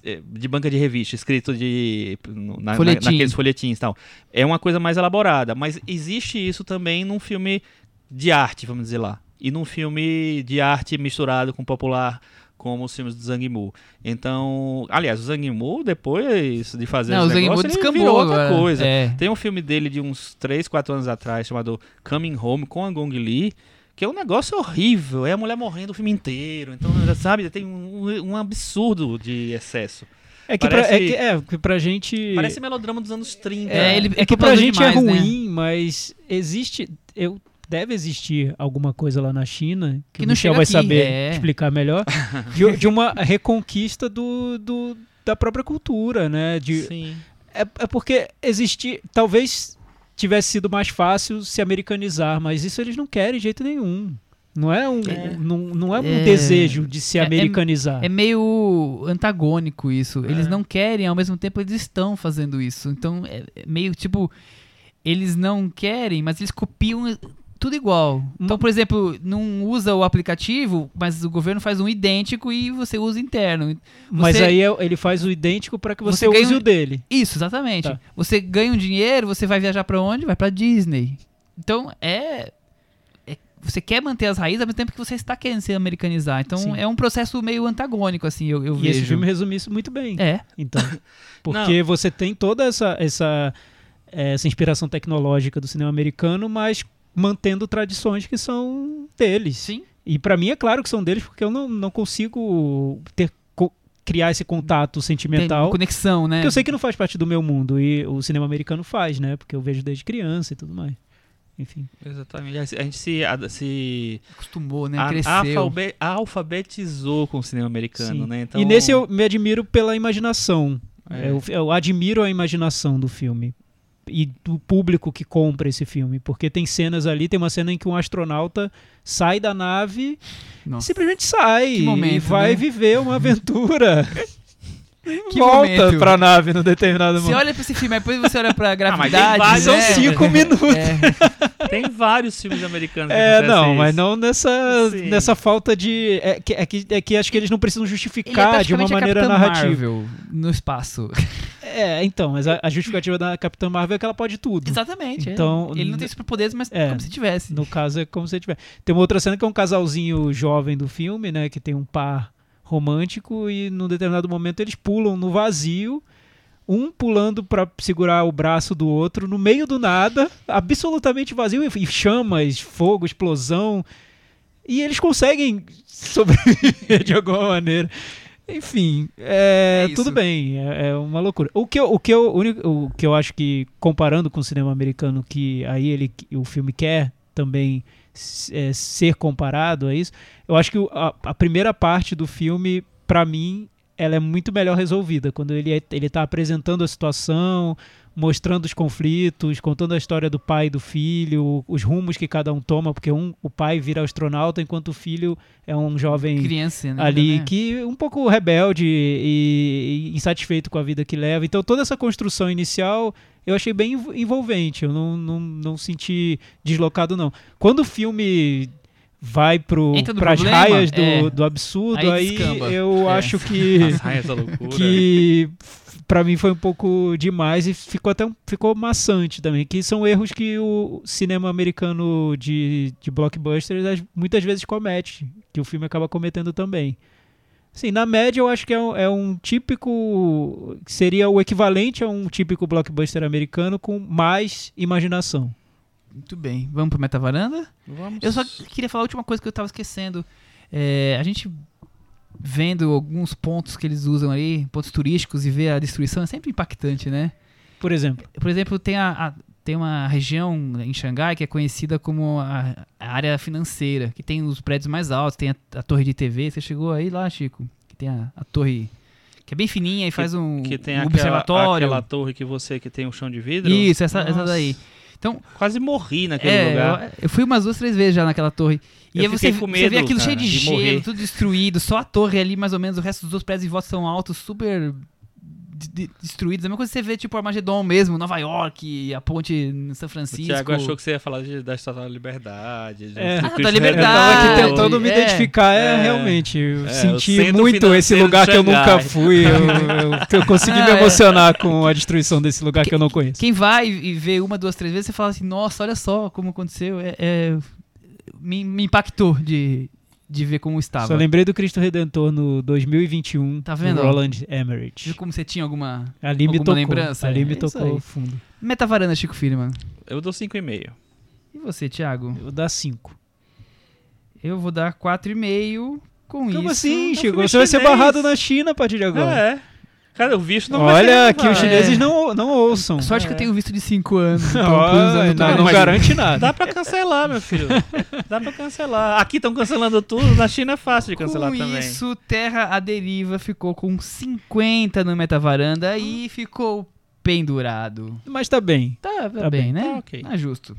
Eh, de banca de revista, escrito de na, na- Folhetim. naqueles folhetins e tal. É uma coisa mais elaborada, mas existe isso também num filme de arte, vamos dizer lá. E num filme de arte misturado com popular, como os filmes do Zhang Yimou. Então, aliás, o Zhang Yimou, depois de fazer Não, o Zhang ele descambou outra coisa. É. Tem um filme dele de uns 3, 4 anos atrás, chamado Coming Home, com a Gong Li, que é um negócio horrível. É a mulher morrendo o filme inteiro. Então, sabe, tem um, um absurdo de excesso. É que, Parece- pra, é, que, é que pra gente. Parece melodrama dos anos 30. É, ele- é que pra gente é demais, né? ruim, mas existe. Eu, deve existir alguma coisa lá na China que, Que o não Michel vai aqui, saber é. explicar melhor. De, de uma reconquista do, do- da própria cultura, né? De, Sim. é, é porque existir. Talvez tivesse sido mais fácil se americanizar, mas isso eles não querem de jeito nenhum. Não é um, É. Não, não é um É. desejo de se É- é- americanizar. É meio antagônico isso. Eles É. não querem, ao mesmo tempo eles estão fazendo isso. Então é é meio tipo. Eles não querem, mas eles copiam tudo igual. Então, por exemplo, não usa o aplicativo, mas o governo faz um idêntico e você usa interno. mas você- aí é- ele faz o idêntico para que você, Você use um- o dele. Isso, exatamente. Tá. Você ganha um dinheiro, você vai viajar pra onde? Vai pra Disney. Então, é, é- Você quer manter as raízes ao mesmo tempo que você está querendo se americanizar. Então, Sim. é um processo meio antagônico, assim, eu, eu E vejo. esse filme resume isso muito bem. É. Então, porque você tem toda essa, essa, essa inspiração tecnológica do cinema americano, mas mantendo tradições que são deles. Sim. E pra mim é claro que são deles, porque eu não, não consigo ter, co- criar esse contato Tem sentimental. conexão, né? Porque eu sei que não faz parte do meu mundo, e o cinema americano faz, né? Porque eu vejo desde criança e tudo mais. Enfim. Exatamente. A gente se, a- se Acostumou, né? a- Cresceu. alfabe- alfabetizou com o cinema americano, Sim. né? Então, E nesse eu me admiro pela imaginação. É. Eu, eu admiro a imaginação do filme. E do público que compra esse filme. Porque tem cenas ali, tem uma cena em que um astronauta sai da nave, Nossa. simplesmente sai momento, e vai né? viver uma aventura. Que Volta momento. pra nave no determinado Você momento. olha pra esse filme, depois você olha pra mas tem gravidade. vários- São né? cinco minutos. É. Tem vários filmes americanos que É, não, isso. mas não nessa, Sim. nessa falta de. É que, é, que, é que acho que eles não precisam é justificar de uma maneira Capitã narrativa. Marvel no espaço. É, então, mas a, a justificativa da Capitã Marvel é que ela pode tudo. Exatamente. é. Então, Ele não tem superpoderes, mas é. como se tivesse. No caso é como se tiver. Tem uma outra cena que é um casalzinho jovem do filme, né? Que tem um par romântico e num determinado momento eles pulam no vazio, um pulando pra segurar o braço do outro no meio do nada, absolutamente vazio e chamas, fogo, explosão. E eles conseguem sobreviver de alguma maneira. Enfim, é, É tudo bem, é, é uma loucura. O que eu, o que eu, o que eu acho que comparando com o cinema americano, que aí ele, o filme quer também é, ser comparado a isso, eu acho que a, a primeira parte do filme, pra mim, ela é muito melhor resolvida quando ele é, ele está apresentando a situação, mostrando os conflitos, contando a história do pai e do filho, os rumos que cada um toma, porque um, o pai vira astronauta enquanto o filho é um jovem Criança, né? ali né? que um pouco rebelde e, e insatisfeito com a vida que leva. Então toda essa construção inicial eu achei bem env- envolvente. Eu não, não, não senti deslocado não. Quando o filme vai pro pras problema, raias do, é. do absurdo, Aí aí, eu É. acho que As raias da loucura. que pra mim foi um pouco demais e ficou até um- ficou maçante também, que são erros que o cinema americano de, de blockbusters muitas vezes comete, que o filme acaba cometendo também. Sim, na média eu acho que é um, é um típico seria o equivalente a um típico blockbuster americano com mais imaginação. Muito bem. Vamos pro Metavaranda? Vamos. Eu só queria falar a última coisa que eu tava esquecendo. É, a gente vendo alguns pontos que eles usam aí, pontos turísticos, e ver a destruição é sempre impactante, né? Por exemplo, Por exemplo, tem, a, a- tem uma região em Xangai que é conhecida como a, a área financeira, que tem os prédios mais altos, tem a, a torre de TV. Você chegou aí lá, Chico? Que tem a, a torre que é bem fininha e faz um, que tem um aquela, observatório. aquela torre que você que tem um chão de vidro. Isso, essa, essa daí. Então, Quase morri naquele é, lugar. eu, eu fui umas duas, três vezes já naquela torre. E Eu aí você, com você vê medo, aquilo cheio cara, de de gelo, morrer. tudo destruído, só a torre ali mais ou menos, o resto dos outros prédios em volta são altos, super de- de- destruídos. A mesma coisa que você vê, tipo, Armagedon mesmo, Nova York, a ponte em São O Francisco. Thiago achou que você ia falar de- da Estátua da Liberdade. de- É. Ah, da Liberdade. Eu tava aqui Redentor. tentando me É. identificar, é, É. realmente. Eu É, o senti muito esse lugar que eu nunca fui. Eu, eu- eu consegui me Ah, é. emocionar com a destruição desse lugar que eu não conheço. Quem vai e vê uma, duas, três vezes, você fala assim, nossa, olha só como aconteceu. É, é- me, me impactou de, de ver como estava. Só lembrei do Cristo Redentor no 2021, Tá vendo? do Roland Emmerich. Viu como você tinha alguma Ali me alguma tocou. lembrança? Ali É me tocou aí. fundo. metavaranda, Chico Firman? Eu dou 5,5. E você, Thiago? Eu vou dar 5. Eu vou dar 4,5 com isso. Como assim, um Chico? Você vai ser barrado na China a partir de agora. É. Cara, o visto não vai Olha que os chineses É. não, não ouçam. Sorte que eu tenho visto de 5 anos. Então, usando não, não garante nada. Dá pra cancelar, meu filho. Dá pra cancelar. Aqui estão cancelando tudo, na China é fácil de cancelar com também. isso, Terra à Deriva ficou com 50 no metavaranda e ficou pendurado. Mas tá bem. Tá, tá Tá bem, bem. né? Tá ok. Tá justo.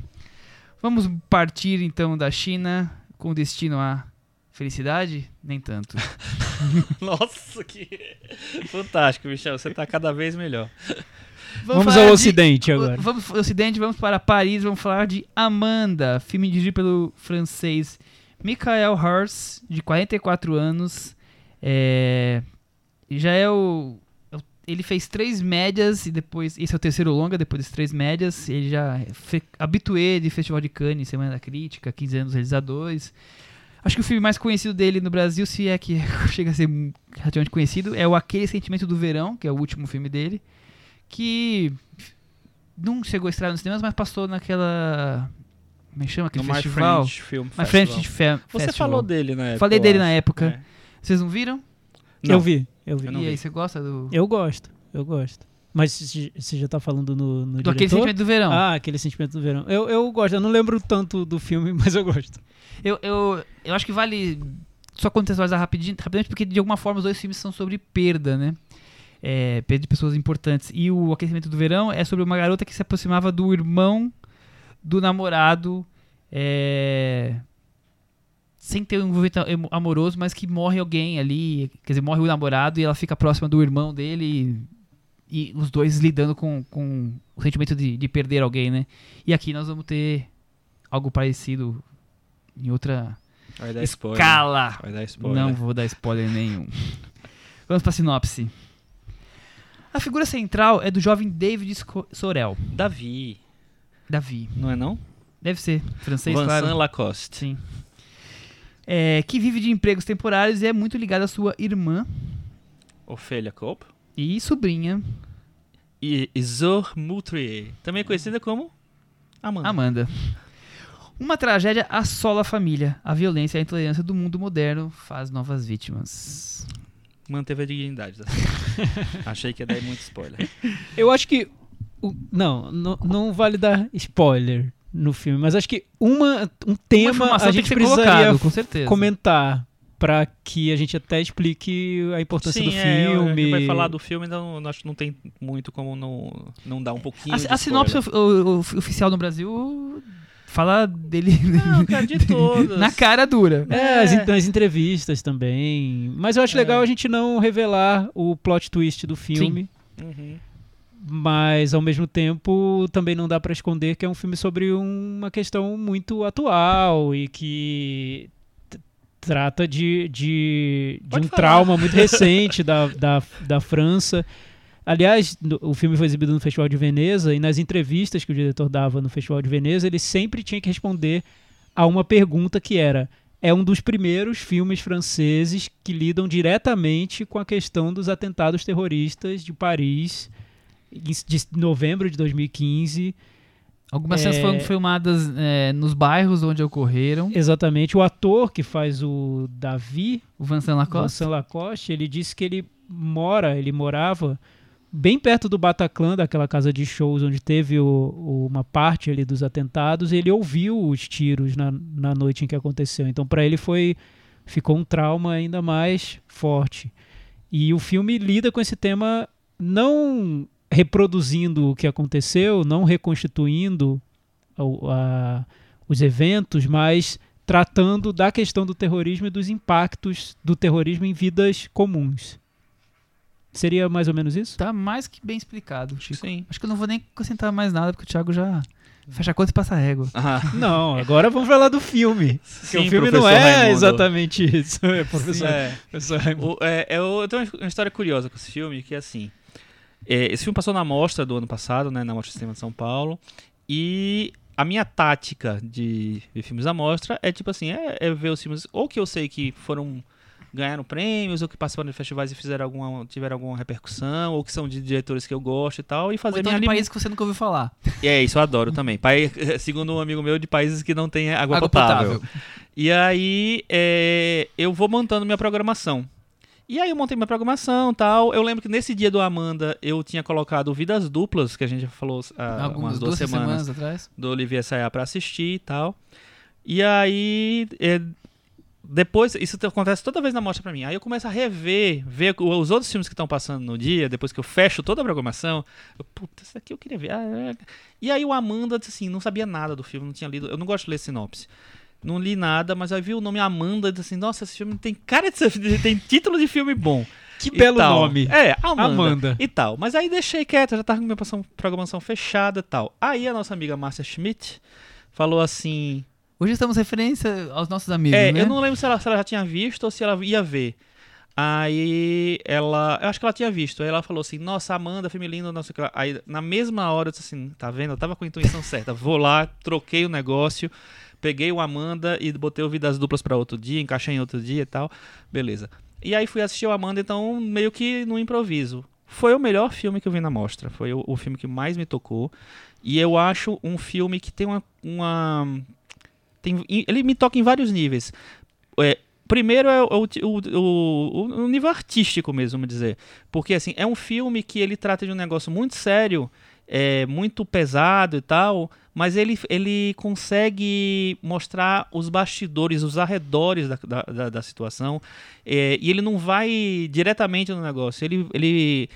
Vamos partir então da China com destino à felicidade? Nem tanto. Nossa, que fantástico, Michel. Você tá cada vez melhor. Vamos, falar ao de- ocidente agora. Vamos ao Ocidente, vamos para Paris, vamos falar de Amanda, filme dirigido pelo francês Michael Hers, de 44 anos. É, já é o. Ele fez três médias e depois. Esse é o terceiro longa, depois das três médias. Ele já foi habitué de Festival de Cannes, Semana da Crítica, 15 anos realizadores. Acho que o filme mais conhecido dele no Brasil, se é que chega a ser relativamente conhecido, é o Aquele Sentimento do Verão, que é o último filme dele. Que não chegou a estrear nos cinemas, mas passou naquela. Como é que chama aquele No My festival? French Film My Festival. French Fe Você Festival. falou dele na época. Falei dele na época. É. Vocês não viram? Não. Eu vi, eu vi. Eu não e aí, vi. você gosta do. Eu gosto, eu gosto. Mas se- você já tá falando no, no do Aquele? Sentimento do Verão. Ah, aquele sentimento do verão. Eu, eu gosto, eu não lembro tanto do filme, mas eu gosto. Eu, eu, eu acho que vale só contextualizar rapidinho, rapidamente, porque de alguma forma os dois filmes são sobre perda, né? É, perda de pessoas importantes. E o Aquecimento do Verão é sobre uma garota que se aproximava do irmão do namorado, é, sem ter um envolvimento amoroso, mas que morre alguém ali, quer dizer, morre o namorado e ela fica próxima do irmão dele e, os dois lidando com, com o sentimento de, de perder alguém, né? E aqui nós vamos ter algo parecido em outra Vai dar spoiler. escala. Vai dar spoiler. Não vou dar spoiler nenhum. Vamos pra sinopse. A figura central é do jovem David Sorel. Davi, Davi. não é não? Deve ser francês, Vincent claro. Lacoste. Sim. É, que vive de empregos temporários e é muito ligado à sua irmã Ophélia Cope. E sobrinha, E Isor Moutrier, também conhecida como Amanda. Amanda. Uma tragédia assola a família. A violência e a intolerância do mundo moderno faz novas vítimas. Manteve a dignidade. tá? Achei que ia dar muito spoiler. Eu acho que. não, não, não vale dar spoiler no filme, mas acho que uma, um Uma tema informação a gente precisaria colocado, com certeza. comentar para que a gente até explique a importância do é, eu- filme. A gente vai falar do filme, então não, acho que não tem muito como não, não dar um pouquinho de A, a sinopse of- o- o- oficial no Brasil fala dele Não, cara, de todas. na cara dura. É, as, É. en- as entrevistas também. Mas eu acho É. legal a gente não revelar o plot twist do filme. Uhum. Mas ao mesmo tempo também não dá pra esconder que é um filme sobre uma questão muito atual e que trata de, de, de um falar. trauma muito recente da, da, da França. Aliás, o filme foi exibido no Festival de Veneza e nas entrevistas que o diretor dava no Festival de Veneza, ele sempre tinha que responder a uma pergunta que era: é um dos primeiros filmes franceses que lidam diretamente com a questão dos atentados terroristas de Paris de novembro de 2015. Algumas É. cenas foram filmadas é, nos bairros onde ocorreram. Exatamente. O ator que faz o Davi, O Vincent Lacoste. Vincent Lacoste, ele disse que ele mora, ele morava bem perto do Bataclan, daquela casa de shows onde teve o- o- uma parte ali dos atentados, ele ouviu os tiros na, na noite em que aconteceu. Então, para ele foi ficou um trauma ainda mais forte. E o filme lida com esse tema não reproduzindo o que aconteceu, não reconstituindo o- a- os eventos, mas tratando da questão do terrorismo e dos impactos do terrorismo em vidas comuns. Seria mais ou menos isso? Tá mais que bem explicado, Chico. Sim. Acho que eu não vou nem acrescentar mais nada, porque o Thiago já fecha a conta e passa a régua. Ah, Não, agora vamos falar do filme. Sim, o filme não é Raimundo. exatamente isso. É, professor, É. professor Raimundo. O- é, é, eu tenho uma história curiosa com esse filme, que é assim. É, esse filme passou na mostra do ano passado, né, na Mostra de Cinema de São Paulo, e a minha tática de ver filmes da mostra é tipo assim, é, é ver os filmes ou que eu sei que foram ganharam prêmios, ou que participaram de festivais e fizeram alguma, tiveram alguma repercussão, ou que são de diretores que eu gosto e tal, e Ou fazer então minha de lim- país que você nunca ouviu falar. E é isso, eu adoro também. Pai, segundo um amigo meu, de países que não tem água, Água potável. potável. E aí é, eu vou montando minha programação. E aí eu montei minha programação tal. Eu lembro que nesse dia do Amanda eu tinha colocado Vidas Duplas, que a gente já falou há Algumas umas duas, semanas, atrás. do Olivier Sayá pra assistir e tal. E aí é, depois, isso te- acontece toda vez na mostra pra mim. Aí eu começo a rever, ver os outros filmes que estão passando no dia, depois que eu fecho toda a programação. Eu, puta, isso aqui eu queria ver. Ah, é. E aí o Amanda disse assim, não sabia nada do filme, não tinha lido. Eu não gosto de ler sinopse. Não li nada, mas aí vi o nome Amanda e disse assim, nossa, esse filme tem cara de ser, tem título de filme bom. Que belo tal. nome. É, Amanda. Amanda. E tal. Mas aí deixei quieto, já tava com minha programação- fechada e tal. Aí a nossa amiga Márcia Schmidt falou assim: Hoje estamos referência aos nossos amigos, é, né? eu não lembro se ela, se ela já tinha visto ou se ela ia ver. Aí ela. Eu acho que ela tinha visto. Aí ela falou assim: Nossa, Amanda, filme lindo, não sei o que. Aí na mesma hora eu disse assim: Tá vendo? Eu tava com a intuição certa. Vou lá, troquei o negócio, peguei o Amanda e botei o Vidas Duplas pra outro dia, encaixei em outro dia e tal. Beleza. E aí fui assistir o Amanda, então meio que no improviso. Foi o melhor filme que eu vi na mostra. Foi o, o filme que mais me tocou. E eu acho um filme que tem uma. uma tem, ele me toca em vários níveis. É, primeiro é o, o, o, o nível artístico mesmo, vamos dizer. Porque assim, é um filme que ele trata de um negócio muito sério, é, muito pesado e tal, mas ele, ele consegue mostrar os bastidores, os arredores da, da, da, da situação. é, e ele não vai diretamente no negócio. Ele, ele,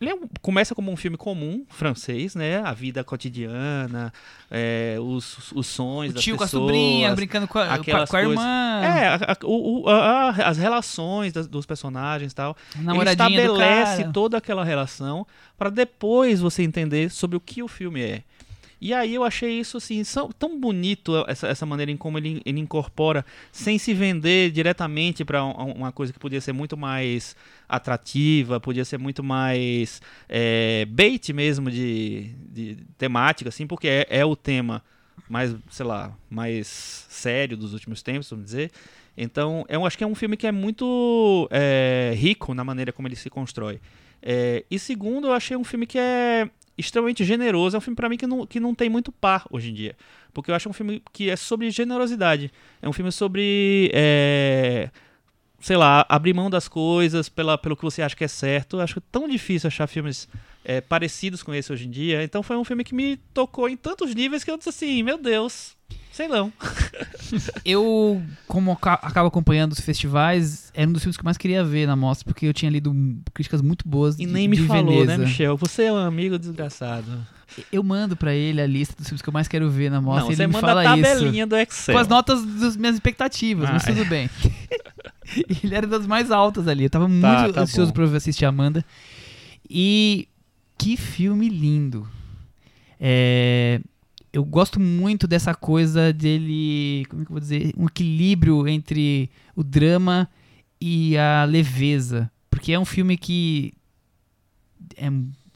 ele é começa como um filme comum, francês, né? A vida cotidiana, é, os, os sonhos O das tio com a pessoas. sobrinha, brincando com a, com a, com a irmã, É, a- o- a- as relações das- dos personagens e tal. Ele estabelece toda aquela relação para depois você entender sobre o que o filme é. E aí eu achei isso assim tão bonito essa, essa maneira em como ele, ele incorpora sem se vender diretamente para uma coisa que podia ser muito mais atrativa, podia ser muito mais é, bait mesmo de, de temática, assim, porque é, é o tema mais, sei lá, mais sério dos últimos tempos, vamos dizer. Então, eu acho que é um filme que é muito é, rico na maneira como ele se constrói. É, e segundo, eu achei um filme que é extremamente generoso. É um filme pra mim que não, que não tem muito par hoje em dia. Porque eu acho um filme que é sobre generosidade. É um filme sobre. é, sei lá, abrir mão das coisas pela, pelo que você acha que é certo. Eu acho tão difícil achar filmes é, parecidos com esse hoje em dia. Então foi um filme que me tocou em tantos níveis que eu disse assim: meu Deus, sei não. Eu, como aca- acabo acompanhando os festivais, era um dos filmes que eu mais queria ver na mostra, porque eu tinha lido críticas muito boas E de, nem me falou, né, Veneza. Michel? Você é um amigo desgraçado. Eu mando pra ele a lista dos filmes que eu mais quero ver na mostra não, você manda a isso. tabelinha do Excel. Com as notas das minhas expectativas, mas tudo bem. ele era das mais altas ali. Eu tava muito tá ansioso bom. pra assistir Amanda. E que filme lindo. É, eu gosto muito dessa coisa dele. Como é que eu vou dizer? Um equilíbrio entre o drama e a leveza. Porque é um filme que é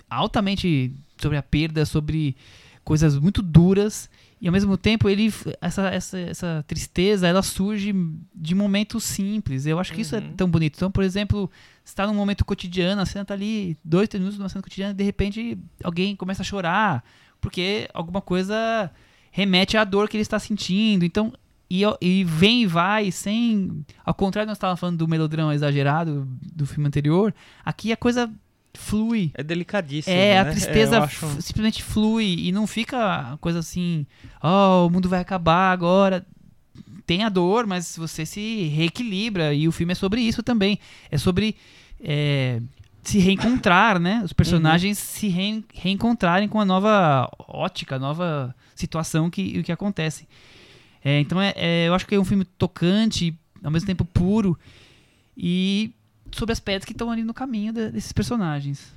altamente sobre a perda, sobre coisas muito duras e ao mesmo tempo ele essa, essa, essa tristeza ela surge de momentos simples eu acho que isso é Uhum. tão bonito então por exemplo está num momento cotidiano a cena tá ali dois três minutos numa cena cotidiana e de repente alguém começa a chorar porque alguma coisa remete à dor que ele está sentindo então e, e vem e vai sem ao contrário nós estávamos falando do melodrama exagerado do filme anterior aqui a coisa flui É delicadíssimo. é, a né? tristeza É, acho- simplesmente flui e não fica a coisa assim, oh, o mundo vai acabar agora. Tem a dor, mas você se reequilibra e o filme é sobre isso também. É sobre é, se reencontrar, né? Os personagens se reen- reencontrarem com a nova ótica, nova situação que, que acontece. É, então é, é- eu acho que é um filme tocante, ao mesmo tempo puro e sobre as pedras que estão ali no caminho de- desses personagens.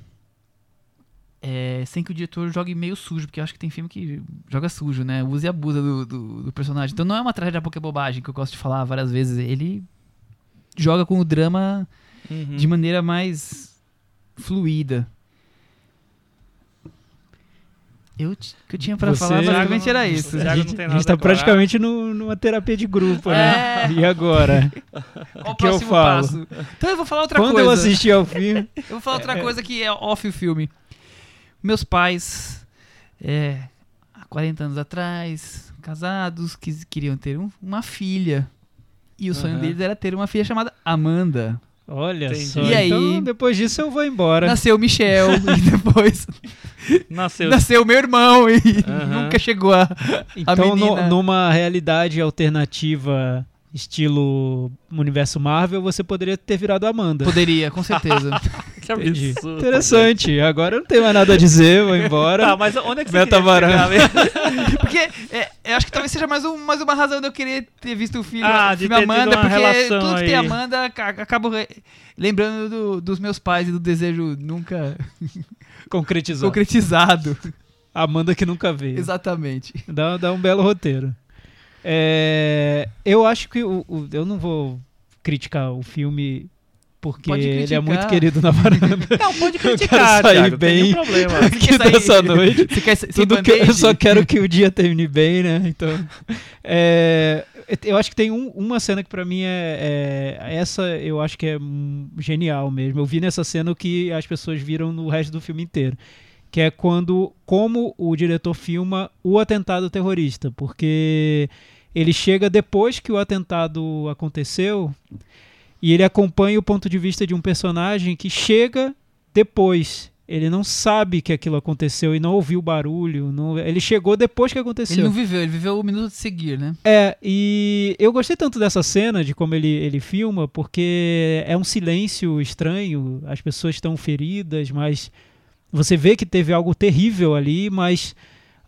É, sem que o diretor jogue meio sujo, porque eu acho que tem filme que joga sujo, né? Usa e abusa do, do, do personagem. Então não é uma tragédia porque é bobagem, que eu gosto de falar várias vezes. Ele joga com o drama Uhum. de maneira mais fluida. Eu, que eu tinha pra Você- falar basicamente Thiago era não- isso. A gente, não a gente tá praticamente no- numa terapia de grupo, né? É. E agora? Qual o que eu falo? passo? Então eu vou falar outra Quando coisa. eu assisti ao filme, Eu vou falar outra coisa que é off o filme. Meus pais, é, há 40 anos atrás, casados, quis, queriam ter um- uma filha. E o sonho Aham. deles era ter uma filha chamada Amanda. Olha Entendi. só. E aí? Então, depois disso eu vou embora. Nasceu o Michel e depois Nasceu. nasceu meu irmão e Aham. nunca chegou a, a Então, no- menina. numa realidade alternativa estilo universo Marvel, você poderia ter virado Amanda. Poderia, com certeza. Que Entendi. absurdo. Interessante. Agora eu não tenho mais nada a dizer, vou embora. Tá, mas onde é que você Meta? Porque é, eu acho que talvez seja mais, um- mais uma razão de eu querer ter visto o filme, Ah, o filme Amanda, uma porque tudo que tem. Amanda, aca- acabo lembrando do- dos meus pais e do desejo nunca Concretizou. concretizado. Amanda que nunca veio. Exatamente. Dá, dá um belo roteiro. É, eu acho que o, o- eu não vou criticar o filme porque ele é criticar. muito querido na varanda. Não, pode Eu quero criticar, sair Thiago, bem. Tem nenhum problema. aqui sair- dessa noite. Você quer sem Tudo que eu só quero que o dia termine bem, né? Então, é, eu acho que tem um- uma cena que pra mim é, é- essa, eu acho que é genial mesmo. Eu vi nessa cena o que as pessoas viram no resto do filme inteiro, que é quando como o diretor filma o atentado terrorista, porque ele chega depois que o atentado aconteceu e ele acompanha o ponto de vista de um personagem que chega depois. Ele não sabe que aquilo aconteceu e não ouviu o barulho. não- ele chegou depois que aconteceu. Ele não viveu, ele viveu o minuto de seguir, né? É, e eu gostei tanto dessa cena, de como ele, ele filma, porque é um silêncio estranho, as pessoas estão feridas, mas você vê que teve algo terrível ali, mas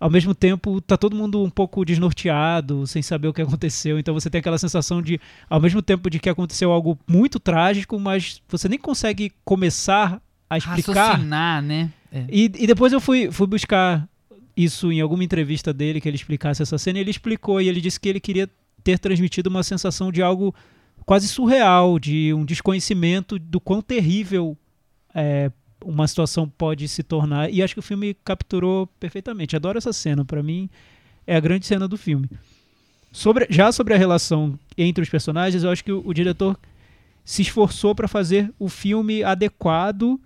ao mesmo tempo tá todo mundo um pouco desnorteado, sem saber o que aconteceu, então você tem aquela sensação de, ao mesmo tempo de que aconteceu algo muito trágico, mas você nem consegue começar a explicar Raciocinar, né? É. e, e depois eu fui, fui buscar isso em alguma entrevista dele, que ele explicasse essa cena, e ele explicou, e ele disse que ele queria ter transmitido uma sensação de algo quase surreal, de um desconhecimento do quão terrível é, uma situação pode se tornar. E acho que o filme capturou perfeitamente. Adoro essa cena, pra mim é a grande cena do filme. Sobre, já sobre a relação entre os personagens, eu acho que o, o diretor se esforçou para fazer o filme adequado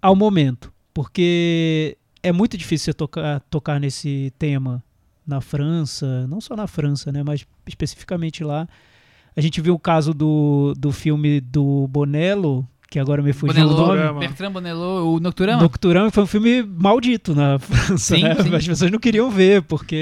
ao momento, porque é muito difícil tocar, tocar nesse tema na França, não só na França, né, mas especificamente lá. A gente viu o caso do, do filme do Bonello, que agora me fugiu o Bonello, nome. Nocturama. Bertrand Bonello, o Nocturama. Nocturama foi um filme maldito na França, Sim, né? sim. As pessoas não queriam ver, porque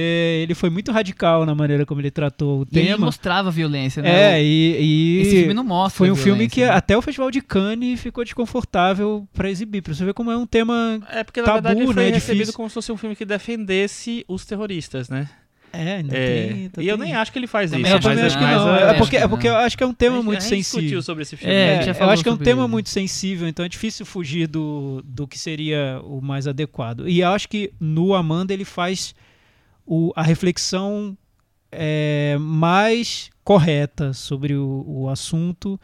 ele foi muito radical na maneira como ele tratou o E ele tema. mostrava violência, né? É, O- e, e Esse filme não mostra foi um filme que né? até o Festival de Cannes ficou desconfortável pra exibir, pra você ver como é um tema É porque, na Tabu, verdade, foi né? recebido Difícil. como se fosse um filme que defendesse os terroristas, né? É, não É, tem. e eu tem- nem acho que ele faz Também isso. Eu acho também acho que mas não. eu É acho porque, que é porque eu acho que é um tema a gente- muito a gente discutiu sensível. sobre esse filme. É, É, gente já eu acho que é um tema ele. muito sensível, então é difícil fugir do, do que seria o mais adequado. E eu acho que no Amanda ele faz o, a reflexão é, mais correta sobre o, o assunto,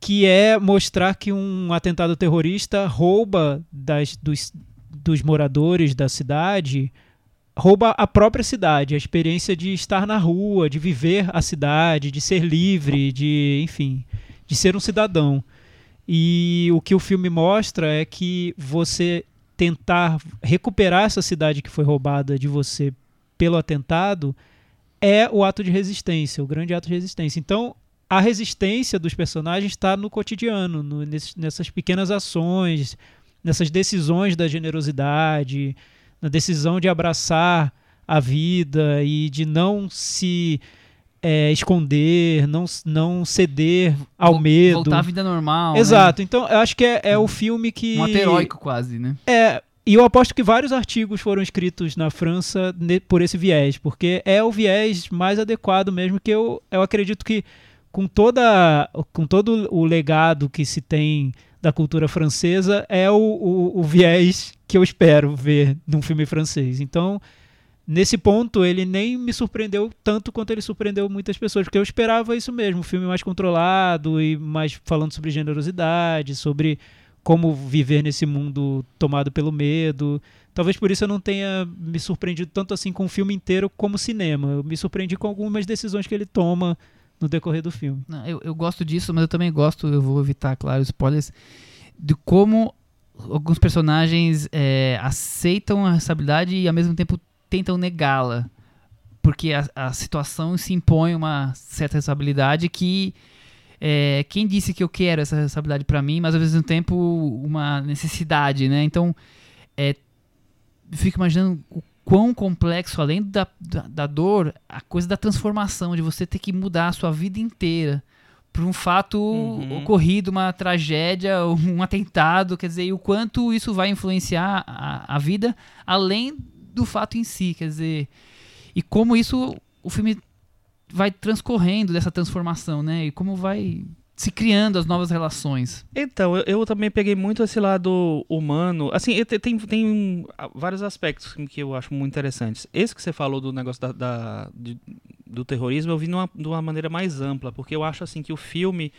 que é mostrar que um atentado terrorista rouba das, dos, dos moradores da cidade rouba a própria cidade, a experiência de estar na rua, de viver a cidade, de ser livre, de, enfim, de ser um cidadão. E o que o filme mostra é que você tentar recuperar essa cidade que foi roubada de você pelo atentado é o ato de resistência, o grande ato de resistência. Então, a resistência dos personagens está no cotidiano, no- nessas pequenas ações, nessas decisões da generosidade, na decisão de abraçar a vida e de não se é, esconder, não, não ceder ao Vol- medo. Voltar à vida normal. né? Exato. Então, eu acho que é, é o filme que. Um heróico quase, né? É, e eu aposto que vários artigos foram escritos na França por esse viés, porque é o viés mais adequado mesmo, que eu, eu acredito que com toda com todo o legado que se tem da cultura francesa é o, o, o viés que eu espero ver num filme francês. Então, nesse ponto, ele nem me surpreendeu tanto quanto ele surpreendeu muitas pessoas, porque eu esperava isso mesmo, um filme mais controlado e mais falando sobre generosidade, sobre como viver nesse mundo tomado pelo medo. Talvez por isso eu não tenha me surpreendido tanto assim com o filme inteiro como cinema. Eu me surpreendi com algumas decisões que ele toma no decorrer do filme. Não, eu, eu gosto disso, mas eu também gosto, eu vou evitar, claro, spoilers, de como alguns personagens é, aceitam a responsabilidade e ao mesmo tempo tentam negá-la. Porque a, a situação se impõe uma certa responsabilidade que é, quem disse que eu quero essa responsabilidade para mim, mas ao mesmo tempo uma necessidade, né? Então, é, fico imaginando o quão complexo, além da, da, da, dor, a coisa da transformação, de você ter que mudar a sua vida inteira por um fato uhum. ocorrido, uma tragédia, um atentado, quer dizer, e o quanto isso vai influenciar a, a vida, além do fato em si, quer dizer, e como isso o filme vai transcorrendo dessa transformação, né? E como vai se criando as novas relações. Então, eu, eu, também peguei muito esse lado humano. Assim, tem, tem vários aspectos que eu acho muito interessantes. Esse que você falou do negócio da, da de, do terrorismo, eu vi numa, de uma maneira mais ampla, porque eu acho assim que o filme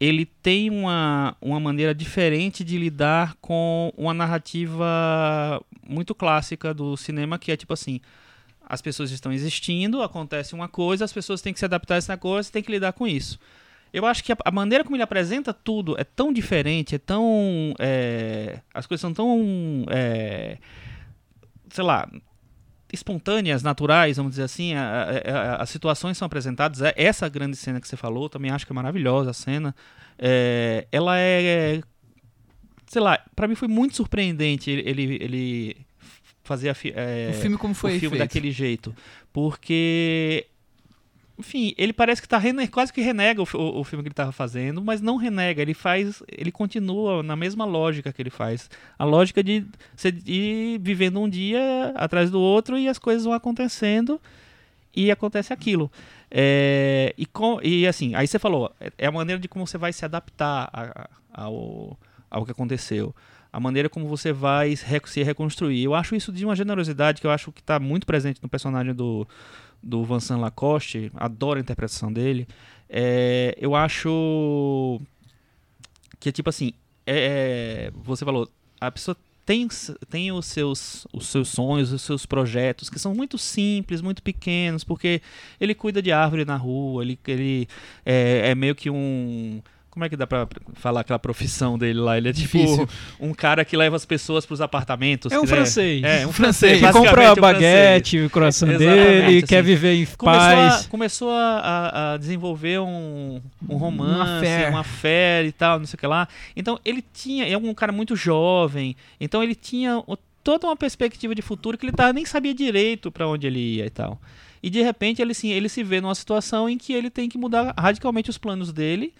ele tem uma, uma maneira diferente de lidar com uma narrativa muito clássica do cinema, que é tipo assim, as pessoas estão existindo, acontece uma coisa, as pessoas têm que se adaptar a essa coisa, têm que lidar com isso. Eu acho que a, a, maneira como ele apresenta tudo é tão diferente, é tão. É, as coisas são tão. É, sei lá. Espontâneas, naturais, vamos dizer assim, a, a, as situações são apresentadas. É, essa grande cena que você falou, também acho que é maravilhosa a cena. É, ela é. Sei lá, para mim foi muito surpreendente ele, ele fazer a, é, o filme como foi o filme feito. daquele jeito. Porque enfim, ele parece que tá quase que renega o, o, filme que ele estava fazendo, mas não renega, ele faz, ele continua na mesma lógica que ele faz. A lógica de você ir vivendo um dia atrás do outro e as coisas vão acontecendo e acontece aquilo. É, e, com, e assim, aí você falou, é a maneira de como você vai se adaptar a, ao, ao que aconteceu. A maneira como você vai se reconstruir. Eu acho isso de uma generosidade que eu acho que está muito presente no personagem do, do Vincent Lacoste, adoro a interpretação dele. É, eu acho que é tipo assim, é, é, você falou, a pessoa tem, tem os, seus, os seus sonhos, os seus projetos, que são muito simples, muito pequenos, porque ele cuida de árvore na rua, ele, ele é, é meio que um como é que dá pra falar aquela profissão dele lá? Ele é tipo Difícil. um cara que leva as pessoas pros apartamentos. É um francês. É, um francês. Que compra a baguete, um o coração dele, assim. quer viver em começou paz. A, começou a, a, desenvolver um, um romance, uma fé e tal, não sei o que lá. Então ele tinha, é um cara muito jovem, então ele tinha toda uma perspectiva de futuro que ele tava, nem sabia direito para onde ele ia e tal. E de repente ele, sim, ele se vê numa situação em que ele tem que mudar radicalmente os planos dele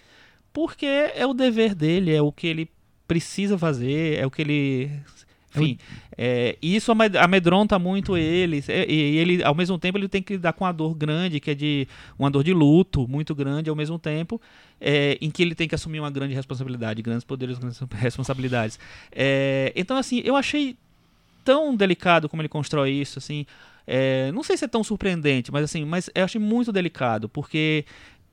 porque é o dever dele, é o que ele precisa fazer, é o que ele. Enfim, é, isso amedronta muito ele, e ele, ao mesmo tempo, ele tem que lidar com a dor grande, que é de uma dor de luto muito grande, ao mesmo tempo, é, em que ele tem que assumir uma grande responsabilidade, grandes poderes, grandes responsabilidades. É, então, assim, eu achei tão delicado como ele constrói isso, assim, é, não sei se é tão surpreendente, mas assim, mas eu achei muito delicado, porque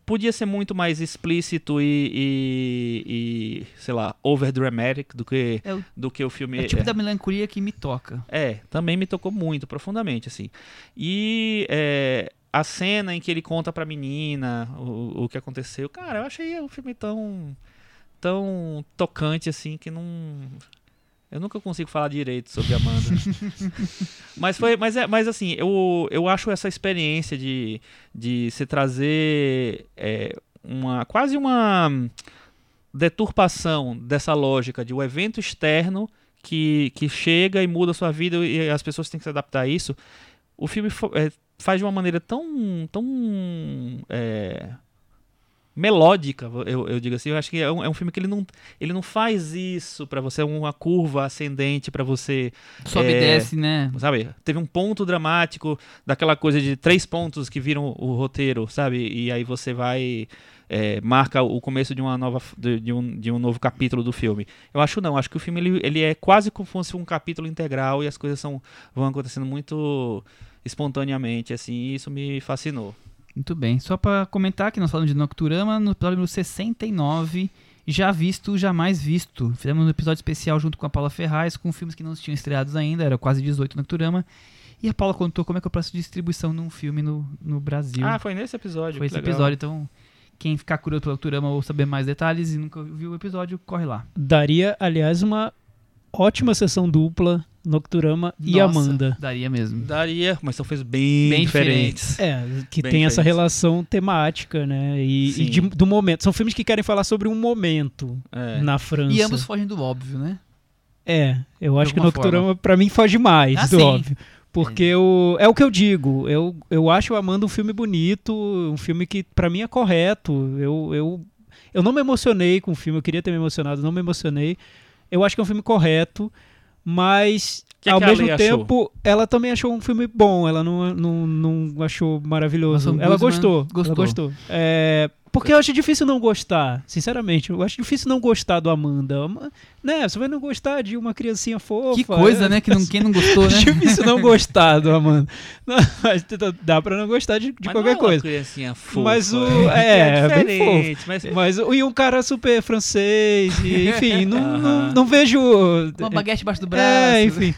podia ser muito mais explícito e, e, e sei lá, overdramatic do que, é o, do que o filme. É o tipo é. da melancolia que me toca. É, também me tocou muito, profundamente, assim. E é, a cena em que ele conta pra menina o, o que aconteceu, cara, eu achei o filme tão tão tocante assim que não eu nunca consigo falar direito sobre Amanda. mas foi, mas é, mas assim, eu, eu acho essa experiência de, de se trazer é, uma quase uma deturpação dessa lógica de um evento externo que, que chega e muda a sua vida e as pessoas têm que se adaptar a isso. O filme é, faz de uma maneira tão tão é, melódica, eu, eu digo assim. Eu acho que é um, é um filme que ele não, ele não faz isso pra você, é uma curva ascendente pra você. Sobe e É, desce, né? Sabe? Teve um ponto dramático daquela coisa de três pontos que viram o roteiro, sabe? E aí você vai. é, marca o começo de uma nova de, de um, de um novo capítulo do filme. Eu acho não, acho que o filme ele, ele é quase como se fosse um capítulo integral e as coisas são, vão acontecendo muito espontaneamente, assim, e isso me fascinou. Muito bem. Só pra comentar que nós falamos de Nocturama no episódio número 69, já visto, jamais visto. Fizemos um episódio especial junto com a Paula Ferraz, com filmes que não tinham estreados ainda, era quase 18 Nocturama. E a Paula contou como é que é o processo de distribuição num filme no, no Brasil. Ah, foi nesse episódio. Foi esse legal. episódio, então quem ficar curioso pelo Nocturama ou saber mais detalhes e nunca viu o episódio, corre lá. Daria, aliás, uma ótima sessão dupla, Nocturama e Nossa, Amanda. Daria mesmo. Daria, mas são coisas bem, Bem diferentes. É, que Bem tem essa diferentes. relação temática, né? E, e de- do momento. São filmes que querem falar sobre um momento É. na França. E ambos fogem do óbvio, né? É, eu acho que Nocturama pra mim foge mais Ah, do sim. óbvio. Porque o, é o que eu digo. Eu, eu acho o Amanda um filme bonito, um filme que pra mim é correto. Eu, eu, eu não me emocionei com o filme, eu queria ter me emocionado, não me emocionei. Eu acho que é um filme correto, mas Que ao que mesmo Lei achou? tempo ela também achou um filme bom. Ela não, não, não achou maravilhoso. O Ela gostou. gostou. Ela gostou. É, porque eu acho difícil não gostar, sinceramente. Eu acho difícil não gostar do Amanda. Ama- Né, você vai não gostar de uma criancinha fofa. que coisa, é, né? Que não, quem não gostou, né? Difícil não gostar do Amanda. Não, mas dá- pra não gostar de, de Mas qualquer não é uma coisa. criancinha fofa, Mas o- é, é bem diferente, mas Mas e um cara super francês, e, enfim, não, não, Aham. não vejo. Uma baguete embaixo do braço. É, enfim.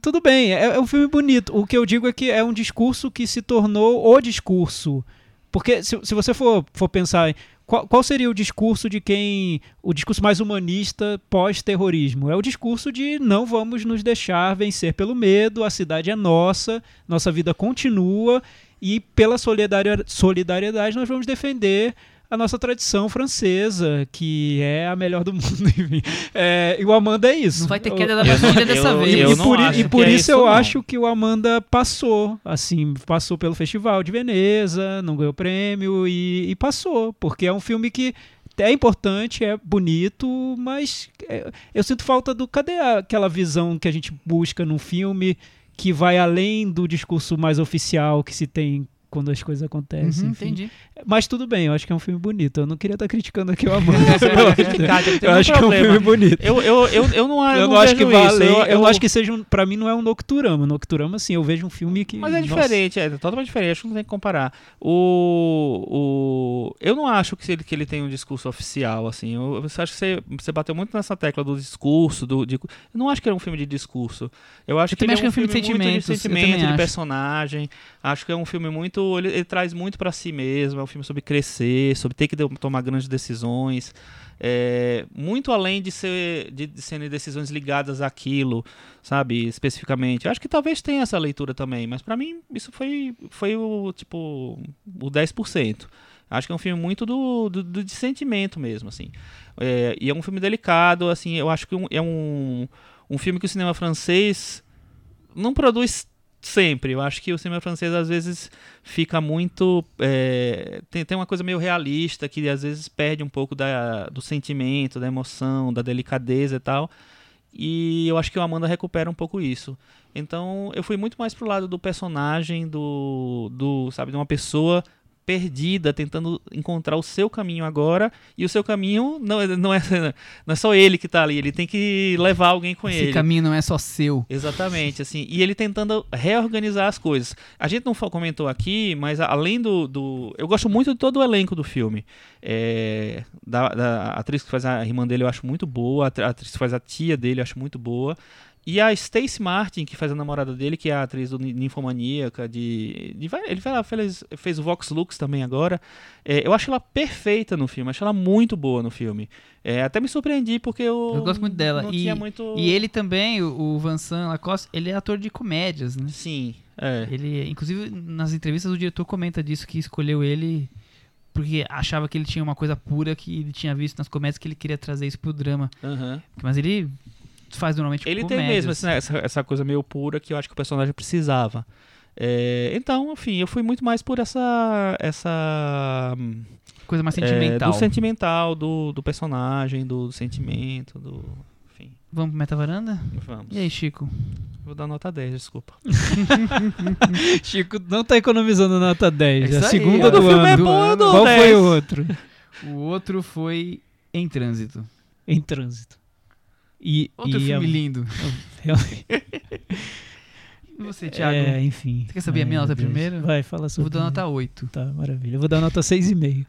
Tudo bem, é, é um filme bonito. O que eu digo é que é um discurso que se tornou o discurso. Porque se, se você for, for pensar, qual, qual seria o discurso de quem. O discurso mais humanista pós-terrorismo? É o discurso de não vamos nos deixar vencer pelo medo, a cidade é nossa, nossa vida continua e pela solidariedade nós vamos defender a nossa tradição francesa, que é a melhor do mundo. enfim. É, e o Amanda é isso. Não vai ter queda da Bastilha dessa eu- vez. e, eu e por, e que por é isso isso, eu não. acho que o Amanda passou, assim, passou pelo Festival de Veneza, não ganhou prêmio e, e passou, porque é um filme que é importante, é bonito, mas é, eu sinto falta do cadê aquela visão que a gente busca num filme que vai além do discurso mais oficial que se tem quando as coisas acontecem. Uhum, entendi. Mas tudo bem, eu acho que é um filme bonito. Eu não queria estar criticando aqui o é amor eu um acho que é um filme bonito. Eu, eu, eu, eu não, Eu, eu não acho que vale. Eu, Eu, acho que seja um, pra mim não é um Nocturama. Nocturama, sim, eu vejo um filme que. Mas é nossa, diferente, é totalmente diferente, acho que não tem que comparar. O, o, eu não acho que ele, que ele tem um discurso oficial, assim. Eu, você acha que você, você bateu muito nessa tecla do discurso, do, de, eu não acho que ele é um filme de discurso. Eu acho Eu que também ele acho que é um filme de sentimentos, eu de sentimento, de acho. personagem. Acho que é um filme muito, ele, ele traz muito pra si mesmo, é um filme sobre crescer, sobre ter que tomar grandes decisões. É, muito além de, ser, de, de serem decisões ligadas àquilo, sabe, especificamente. Eu acho que talvez tenha essa leitura também, mas pra mim isso foi, foi o tipo o 10%. Acho que é um filme muito do, do, do- de sentimento mesmo, assim. É, e é um filme delicado, assim, eu acho que é um, um filme que o cinema francês não produz sempre. Eu acho que o cinema francês às vezes fica muito. é, tem, tem uma coisa meio realista que às vezes perde um pouco da, do sentimento, da emoção, da delicadeza e tal. E eu acho que o Amanda recupera um pouco isso. Então eu fui muito mais pro lado do personagem, do, do sabe, de uma pessoa perdida, tentando encontrar o seu caminho agora. E o seu caminho não, é- não, é, não é só ele que tá ali, ele tem que levar alguém com Esse ele. caminho não é só seu. Exatamente, assim, e ele tentando reorganizar as coisas. A gente não comentou aqui, mas além do, do- Eu gosto muito de todo o elenco do filme. É, da, da atriz que faz a irmã dele eu acho muito boa, a atriz que faz a tia dele eu acho muito boa. E a Stacey Martin, que faz a namorada dele, que é a atriz do Ni- Ninfomaníaca, de, de ele fez, fez o Vox Lux também agora. É, eu acho ela perfeita no filme, acho ela muito boa no filme. É, até me surpreendi porque eu, Eu gosto muito dela. E- muito... E ele também, o, o Vincent Lacoste, ele é ator de comédias, né? Sim, é. Ele, inclusive, nas entrevistas o diretor comenta disso, que escolheu ele porque achava que ele tinha uma coisa pura que ele tinha visto nas comédias que ele queria trazer isso pro drama. Aham. Mas ele faz normalmente Ele tem mesmo esse- essa, essa coisa meio pura que eu acho que o personagem precisava. É, então, enfim, eu fui muito mais por essa. essa Coisa mais é, sentimental. do sentimental, do, do personagem, do sentimento, do. Enfim, Vamos pro meta-varanda? vamos. E aí, Chico? Vou dar nota 10, desculpa. Chico não tá economizando nota 10. É É a aí, segunda quando do o filme ano. é bom, dou Qual 10. foi o outro? O outro foi Em Trânsito. Em trânsito. E, Outro e filme a- lindo. E você, Thiago? É, enfim. Você quer saber a Ai, minha nota Deus. primeiro? Vai, fala Eu sobre. vou dar nota 8. Tá, maravilha. Eu vou dar nota 6,5.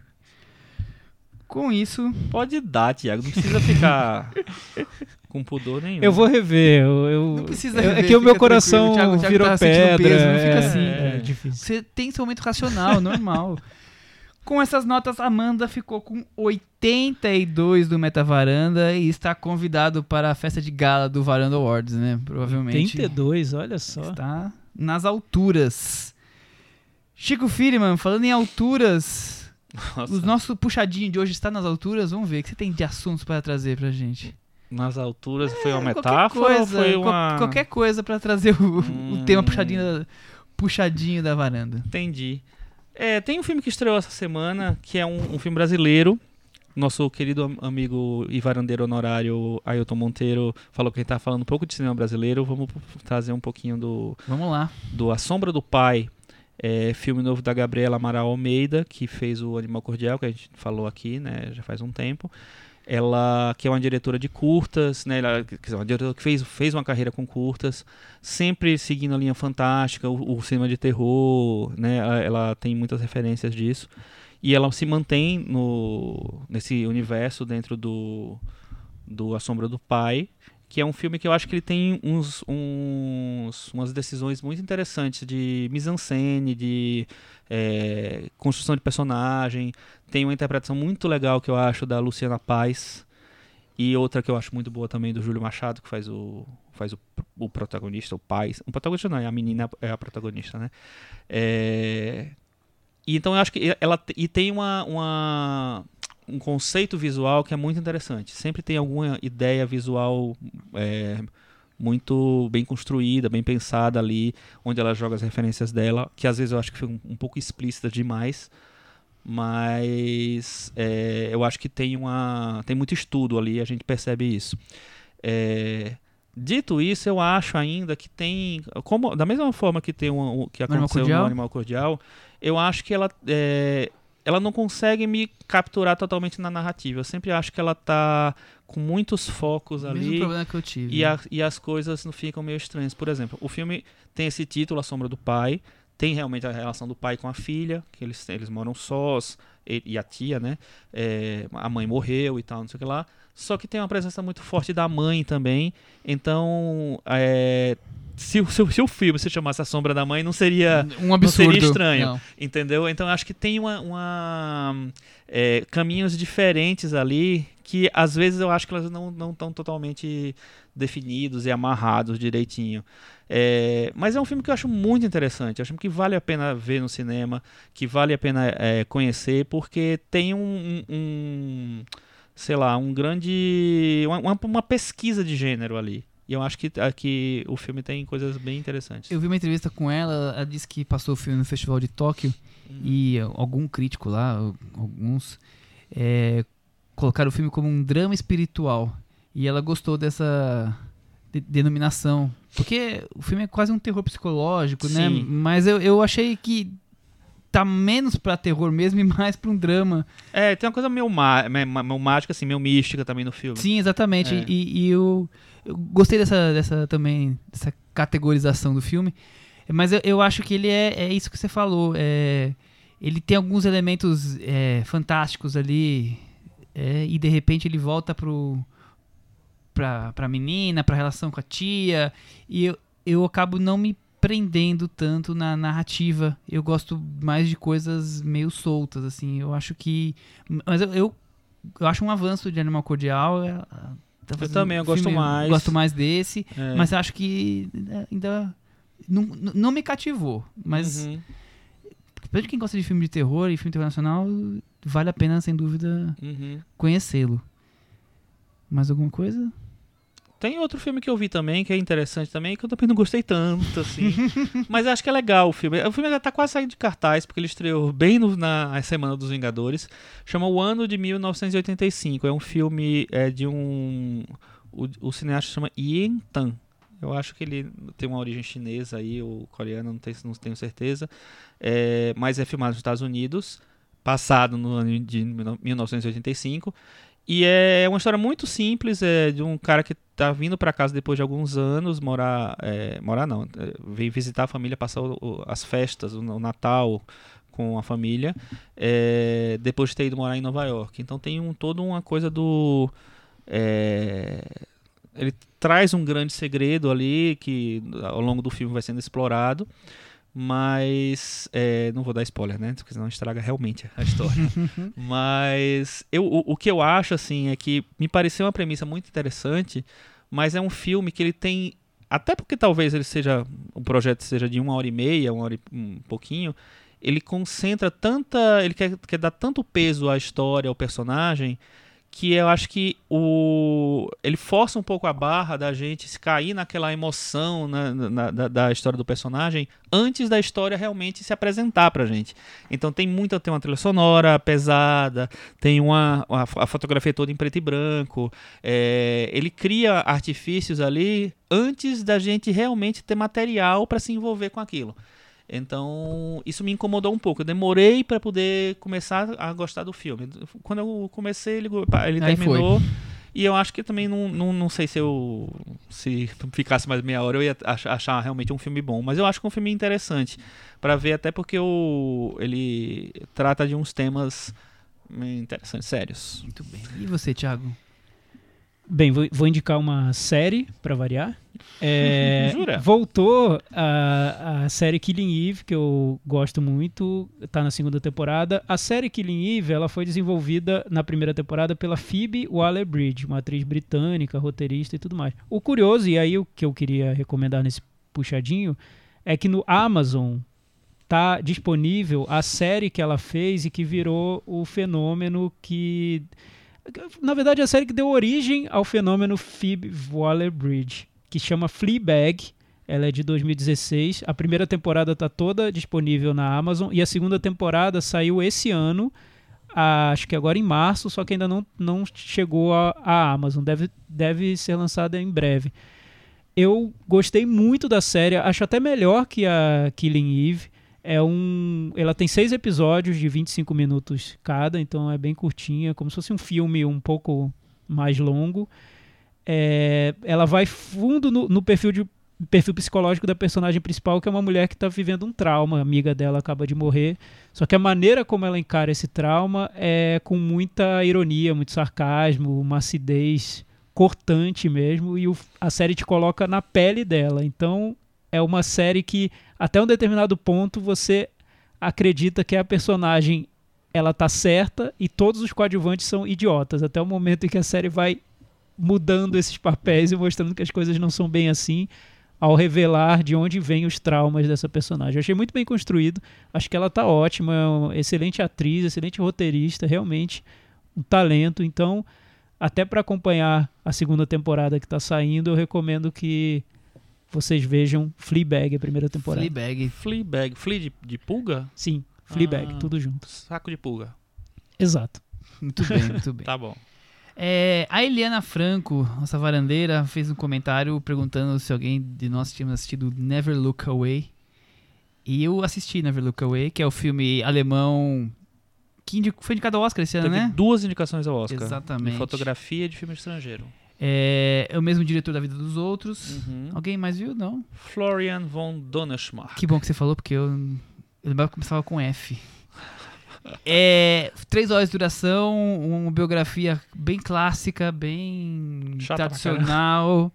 Com isso, Pode dar, Tiago, não precisa ficar com pudor nenhum. Eu vou rever. Eu, eu- Não precisa eu- rever, É que o meu coração. O Thiago- o Thiago virou tá pedra. peso, não fica é, assim. É, difícil. você tem seu momento racional, normal. Com essas notas, Amanda ficou com 82 do Meta Varanda e está convidado para a festa de gala do Varanda Awards, né? Provavelmente. 82, olha só. Está nas alturas. Chico Firman, falando em alturas, Nossa, o nosso puxadinho de hoje está nas alturas. Vamos ver o que você tem de assuntos para trazer pra gente. nas alturas foi uma É, metáfora ou foi uma. qualquer coisa para trazer o, o Hum. tema puxadinho da, puxadinho da varanda. Entendi. É, tem um filme que estreou essa semana, que é um, um filme brasileiro. Nosso querido am- amigo e varandeiro honorário Ailton Monteiro falou que a gente tá falando um pouco de cinema brasileiro. Vamos trazer um pouquinho do, Vamos lá. do A Sombra do Pai, é, filme novo da Gabriela Amaral Almeida, que fez o Animal Cordial, que a gente falou aqui, né, já faz um tempo. Ela, que é uma diretora de curtas, né, ela, dizer, uma diretora que fez, fez uma carreira com curtas, sempre seguindo a linha fantástica, o, o cinema de terror, né, ela, ela tem muitas referências disso. E ela se mantém no, nesse universo dentro do, do A Sombra do Pai, que é um filme que eu acho que ele tem uns, uns umas decisões muito interessantes de mise-en-scène, de é, construção de personagem. Tem uma interpretação muito legal que eu acho da Luciana Paz e outra que eu acho muito boa também do Júlio Machado, que faz o faz o, o protagonista, o pai. O protagonista não, é a menina é a protagonista, né? É, e então eu acho que ela e tem uma, uma um conceito visual que é muito interessante. Sempre tem alguma ideia visual é, muito bem construída, bem pensada ali, onde ela joga as referências dela, que às vezes eu acho que foi um, um pouco explícita demais, mas é, eu acho que tem uma tem muito estudo ali, a gente percebe isso. É, dito isso, eu acho ainda que tem, como da mesma forma que tem um, um- que aconteceu no Animal Cordial, eu acho que ela é, ela não consegue me capturar totalmente na narrativa. Eu sempre acho que ela tá com muitos focos Mesmo ali problema que eu tive. e, a- e as coisas não ficam meio estranhas. Por exemplo, o filme tem esse título, A Sombra do Pai. Tem realmente a relação do pai com a filha, que eles, eles moram sós, e, e a tia, né? É, a mãe morreu e tal, não sei o que lá. Só que tem uma presença muito forte da mãe também. Então, é, se, o- se, se o filme se chamasse A Sombra da Mãe, não seria um absurdo. seria estranho. Não. Entendeu? Então acho que tem uma, uma, é, caminhos diferentes ali que às vezes eu acho que elas não não estão totalmente definidos e amarrados direitinho. É, mas é um filme que eu acho muito interessante. Eu acho que vale a pena ver no cinema, que vale a pena é, conhecer, porque tem um, um- um, sei lá, um grande uma- uma pesquisa de gênero ali. E eu acho que, que o filme tem coisas bem interessantes. Eu vi uma entrevista com ela, ela disse que passou o filme no Festival de Tóquio e algum crítico lá, alguns, é, colocaram o filme como um drama espiritual. E ela gostou dessa de- denominação. Porque o filme é quase um terror psicológico, né? Sim. Mas eu, eu achei que tá menos pra terror mesmo e mais pra um drama. É, tem uma coisa meio, má, meio, meio mágica, assim, meio mística também no filme. Sim, exatamente. É. E, e eu, eu gostei dessa, dessa também, dessa categorização do filme. Mas eu, eu acho que ele é, é isso que você falou. É, ele tem alguns elementos é, fantásticos ali. é, e de repente ele volta pro, pra, pra menina, pra relação com a tia. E eu, eu acabo não me prendendo tanto na narrativa. Eu gosto mais de coisas meio soltas, assim. Eu acho que. Mas eu, eu, eu acho um avanço de Animal Cordial. Tá fazendo também, eu gosto filme- mais. Gosto mais desse. É. Mas eu acho que é, ainda. Não, não me cativou. Mas Uhum, pra quem gosta de filme de terror e filme internacional, vale a pena, sem dúvida, uhum. conhecê-lo. Mais alguma coisa? Tem outro filme que eu vi também, que é interessante também, que eu também não gostei tanto, assim. mas acho que é legal o filme. O filme já tá quase saindo de cartaz, porque ele estreou bem no- na Semana dos Vingadores. Chama O Ano de 1985. É um filme é, de um... O, o cineasta chama Yen Tan. Eu acho que ele tem uma origem chinesa aí, ou coreana, não, tenho- não tenho certeza. É, mas é filmado nos Estados Unidos, passado no ano de 1985. E é uma história muito simples, é de um cara que tá vindo para casa depois de alguns anos, morar, é, morar não, é, vem visitar a família, passar o- as festas, o, o Natal com a família, é, depois de ter ido morar em Nova York. Então tem um, toda uma coisa do... é, ele traz um grande segredo ali que ao longo do filme vai sendo explorado, mas é, não vou dar spoiler, né? Porque senão estraga realmente a história. mas eu, o, o que eu acho assim é que me pareceu uma premissa muito interessante, mas é um filme que ele tem até porque talvez ele seja o projeto seja de uma hora e meia, uma hora e um pouquinho, ele concentra tanta, ele quer, quer dar tanto peso à história, ao personagem, que eu acho que o ele força um pouco a barra da gente se cair naquela emoção na, na- da, da história do personagem antes da história realmente se apresentar pra gente. Então tem muita tem uma trilha sonora pesada, tem uma, uma a fotografia toda em preto e branco. é, ele cria artifícios ali antes da gente realmente ter material para se envolver com aquilo. Então, isso me incomodou um pouco. Eu demorei para poder começar a gostar do filme. Quando eu comecei, ele, ele Aí terminou. E eu acho que também não, não, não sei se eu. Se ficasse mais meia hora, eu ia ach- achar realmente um filme bom. Mas eu acho que é um filme interessante. para ver, até porque o, ele trata de uns temas hum, interessantes, sérios. Muito bem. E você, Thiago? Bem, vou, vou indicar uma série pra variar. É, Jura? Voltou a, a série Killing Eve, que eu gosto muito, tá na segunda temporada. A série Killing Eve, ela foi desenvolvida na primeira temporada pela Phoebe Waller-Bridge, uma atriz britânica, roteirista e tudo mais. O curioso, e aí o que eu queria recomendar nesse puxadinho, é que no Amazon tá disponível a série que ela fez e que virou o fenômeno que na verdade, a série que deu origem ao fenômeno Phoebe Waller-Bridge, que chama Fleabag. Ela é de 2016. A primeira temporada está toda disponível na Amazon e a segunda temporada saiu esse ano, acho que agora em março, só que ainda não, não chegou à Amazon. Deve, deve ser lançada em breve. Eu gostei muito da série, acho até melhor que a Killing Eve. É um, ela tem seis episódios de 25 minutos cada, então é bem curtinha, como se fosse um filme um pouco mais longo. É, ela vai fundo no, no perfil, de, perfil psicológico da personagem principal, que é uma mulher que está vivendo um trauma. A amiga dela acaba de morrer. Só que a maneira como ela encara esse trauma é com muita ironia, muito sarcasmo, uma acidez cortante mesmo. E o- a série te coloca na pele dela. Então é uma série que até um determinado ponto você acredita que a personagem ela tá certa e todos os coadjuvantes são idiotas até o momento em que a série vai mudando esses papéis e mostrando que as coisas não são bem assim ao revelar de onde vêm os traumas dessa personagem. Eu achei muito bem construído, acho que ela tá ótima, é uma excelente atriz, excelente roteirista, realmente um talento. Então, até para acompanhar a segunda temporada que tá saindo, eu recomendo que vocês vejam Fleabag, a primeira temporada. Fleabag. Fleabag, flea de, de pulga? Sim, Fleabag, Ah. tudo junto. Saco de pulga. Exato. Muito bem, muito bem. Tá bom. É, a Eliana Franco, nossa varandeira, fez um comentário perguntando se alguém de nós tínhamos assistido Never Look Away. E eu assisti Never Look Away, que é o filme alemão que foi indicado ao Oscar esse ano, Teve né? duas indicações ao Oscar. Exatamente. De fotografia e de filme estrangeiro. É, é o mesmo diretor da Vida dos Outros. Uhum. Alguém mais viu? Não. Florian von Donnerschmach. Que bom que você falou, porque eu, eu lembrava que começava com F. É, três horas de duração, uma biografia bem clássica, bem Chata tradicional,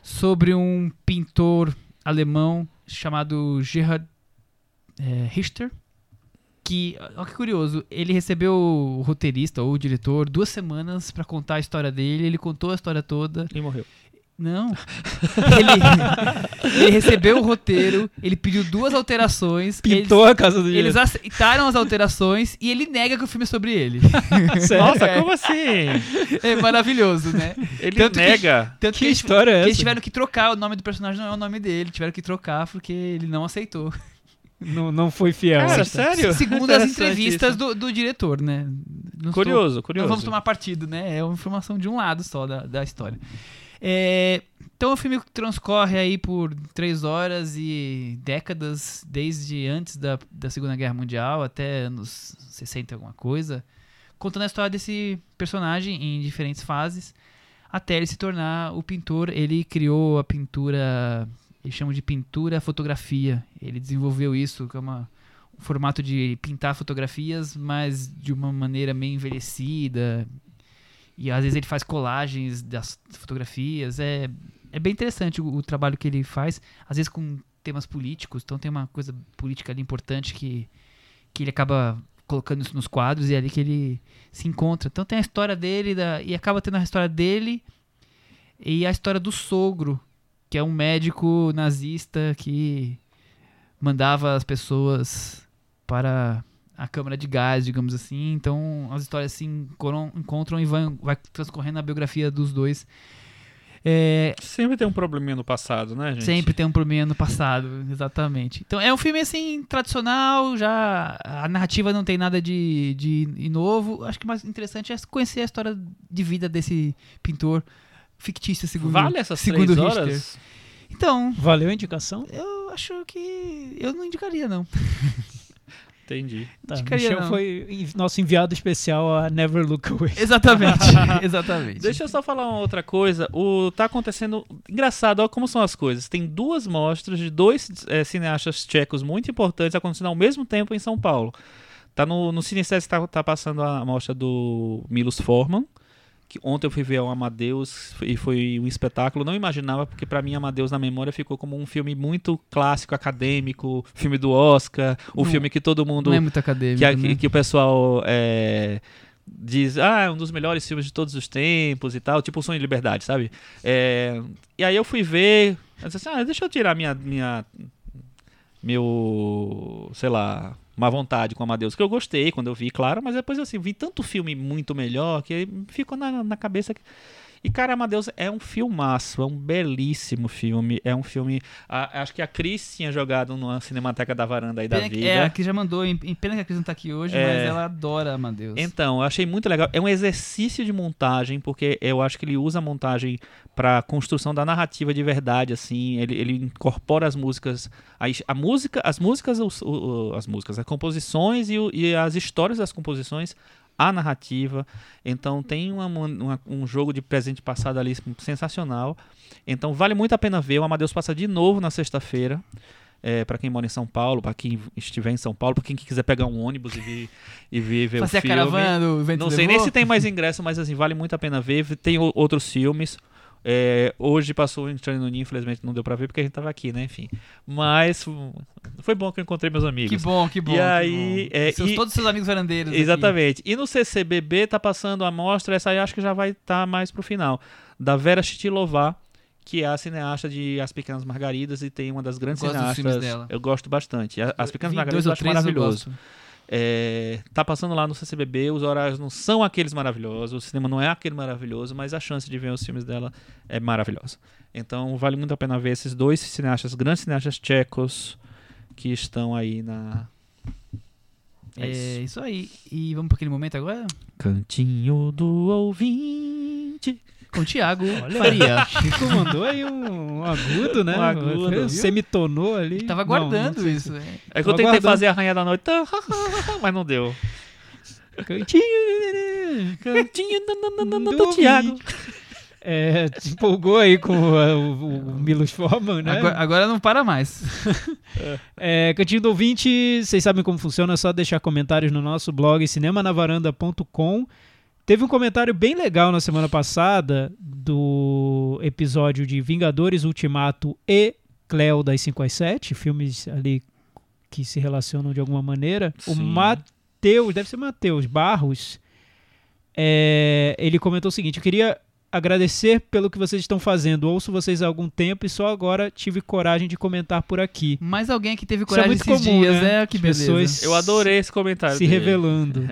sobre um pintor alemão chamado Gerhard é, Richter. Que, olha que curioso, ele recebeu o roteirista ou o diretor duas semanas pra contar a história dele, ele contou a história toda, E morreu. Não. Ele, ele recebeu o roteiro, ele pediu duas alterações. Pintou a casa do Eles, eles aceitaram as alterações e ele nega que o filme é sobre ele. Sério? Nossa, É. como assim? É maravilhoso, né? Ele Tanto que- nega. Tanto Que eles- história é que eles essa? tiveram que trocar, o nome do personagem não é o nome dele, tiveram que trocar porque ele não aceitou. Não, não foi fiel. Cara, sério? Segundo as entrevistas do, do diretor, né? Não estou- Curioso, curioso. Não vamos tomar partido, né? É uma informação de um lado só da, da história. É, então o filme transcorre aí por três horas e décadas, desde antes da, da Segunda Guerra Mundial até anos 60 e alguma coisa, contando a história desse personagem em diferentes fases, até ele se tornar o pintor. Ele criou a pintura, eles chamam de pintura fotografia. Ele desenvolveu isso, que é uma, um formato de pintar fotografias, mas de uma maneira meio envelhecida. E às vezes ele faz colagens das fotografias. É, é bem interessante o, o trabalho que ele faz, às vezes com temas políticos. Então tem uma coisa política ali importante que, que ele acaba colocando isso nos quadros e é ali que ele se encontra. Então tem a história dele da, e acaba tendo a história dele e a história do sogro, que é um médico nazista que mandava as pessoas para a câmara de gás, digamos assim. Então as histórias se encontram, e vão, vai transcorrendo a biografia dos dois. É, Sempre tem um probleminha no passado, né, gente? Sempre tem um probleminha no passado, exatamente. Então é um filme assim, tradicional, já a narrativa não tem nada de, de novo. Acho que o mais interessante é conhecer a história de vida desse pintor fictício, segundo, Vale essas segundo três Richter. horas? Então, Valeu a indicação? eu acho que eu não indicaria, não. Entendi. Tá, Indicaria Michel não. foi nosso enviado especial a Never Look Away. Exatamente, exatamente. Deixa eu só falar uma outra coisa. O tá acontecendo engraçado, olha como são as coisas. Tem duas mostras de dois eh, cineastas tchecos muito importantes acontecendo ao mesmo tempo em São Paulo. Tá no, no Cine Sesc tá, tá passando a mostra do Milos Forman. Que ontem eu fui ver o Amadeus e foi um espetáculo. Não imaginava, porque pra mim Amadeus na memória ficou como um filme muito clássico, acadêmico, filme do Oscar, o Não- filme que todo mundo Não é muito acadêmico, que, né? que o pessoal é, diz, ah, é um dos melhores filmes de todos os tempos e tal, tipo o Sonho de Liberdade, sabe? É, e aí eu fui ver, eu disse assim, ah, deixa eu tirar minha, minha, meu, sei lá, má vontade com Amadeus, que eu gostei quando eu vi, claro, mas depois assim, vi tanto filme muito melhor que ficou na, na cabeça que... E, cara, Amadeus é um filmaço, é um belíssimo filme. É um filme. a- acho que a Cris tinha jogado numa Cinemateca da Varanda aí da Pena que- vida. É, a que já mandou. em- Pena que a Cris não tá aqui hoje, É. mas ela adora Amadeus. Então, eu achei muito legal. É um exercício de montagem, porque eu acho que ele usa a montagem para construção da narrativa de verdade, assim. Ele, ele incorpora as músicas, a, a música, as músicas, os- o- as músicas, as composições e, o- e as histórias das composições a narrativa. Então tem uma- uma- um jogo de presente passado ali sensacional. Então vale muito a pena ver. O Amadeus passa de novo na sexta-feira. É, para quem mora em São Paulo, para quem estiver em São Paulo, para quem quiser pegar um ônibus e vir, e vir ver Fazer o a filme. caravana do Vento Não sei nem Levou? se tem mais ingresso, mas assim, vale muito a pena ver. Tem o- outros filmes. É, hoje passou o Entrando no Ninho, infelizmente não deu pra ver porque a gente tava aqui, né? Enfim. Mas hum, foi bom que eu encontrei meus amigos. Que bom, que bom. E aí, bom. é, Seus- e- todos os seus amigos varandeiros. aqui. Exatamente. E no CCBB tá passando a mostra, essa aí eu acho que já vai estar mais pro final, da Vera Chitilová, que é a cineasta de As Pequenas Margaridas e tem uma das grandes dos cineastas. Eu gosto bastante. As Pequenas Margaridas eu acho eu maravilhoso. gosto. É, tá passando lá no CCBB, os horários não são aqueles maravilhosos, o cinema não é aquele maravilhoso, mas a chance de ver os filmes dela é maravilhosa. Então vale muito a pena ver esses dois cineastas, grandes cineastas tchecos que estão aí na. É É isso. isso aí. E vamos para aquele momento agora? Cantinho do ouvinte. Com o Thiago Olha, Faria. Chico mandou aí um, um agudo, né? Um agudo, semitonou ali. Tava guardando isso. né? É que eu tentei aguardando. fazer a da Noite, mas não deu. Cantinho. Cantinho do, do, ouvinte. É, te empolgou aí com uh, o, o Milos Forman, né? Agora, agora não para mais. É, Cantinho do Ouvinte, vocês sabem como funciona, é só deixar comentários no nosso blog cinemanavaranda.com. Teve um comentário bem legal na semana passada do episódio de Vingadores Ultimato e Cleo das 5 às 7, filmes ali que se relacionam de alguma maneira. O Sim. Matheus, deve ser Matheus Barros, é, ele comentou o seguinte: eu queria agradecer pelo que vocês estão fazendo. Ouço vocês há algum tempo e só agora tive coragem de comentar por aqui. Mais alguém que teve Isso é coragem muito esses comum, dias, né? é que As beleza. pessoas Eu adorei esse comentário. se dele. revelando.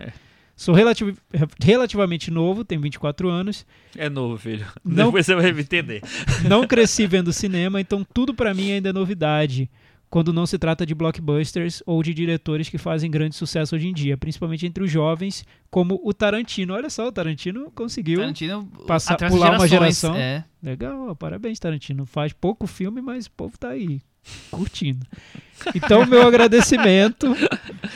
Sou relati- relativamente novo, tenho 24 anos. É novo, filho. Não- Depois você vai entender. Não cresci vendo cinema, então tudo pra mim ainda é novidade. Quando não se trata de blockbusters ou de diretores que fazem grande sucesso hoje em dia, principalmente entre os jovens, como o Tarantino. Olha só, o Tarantino conseguiu. Tarantino passar- pular uma gerações, geração. É. Legal, parabéns, Tarantino. Faz pouco filme, mas o povo tá aí, curtindo. Então, meu agradecimento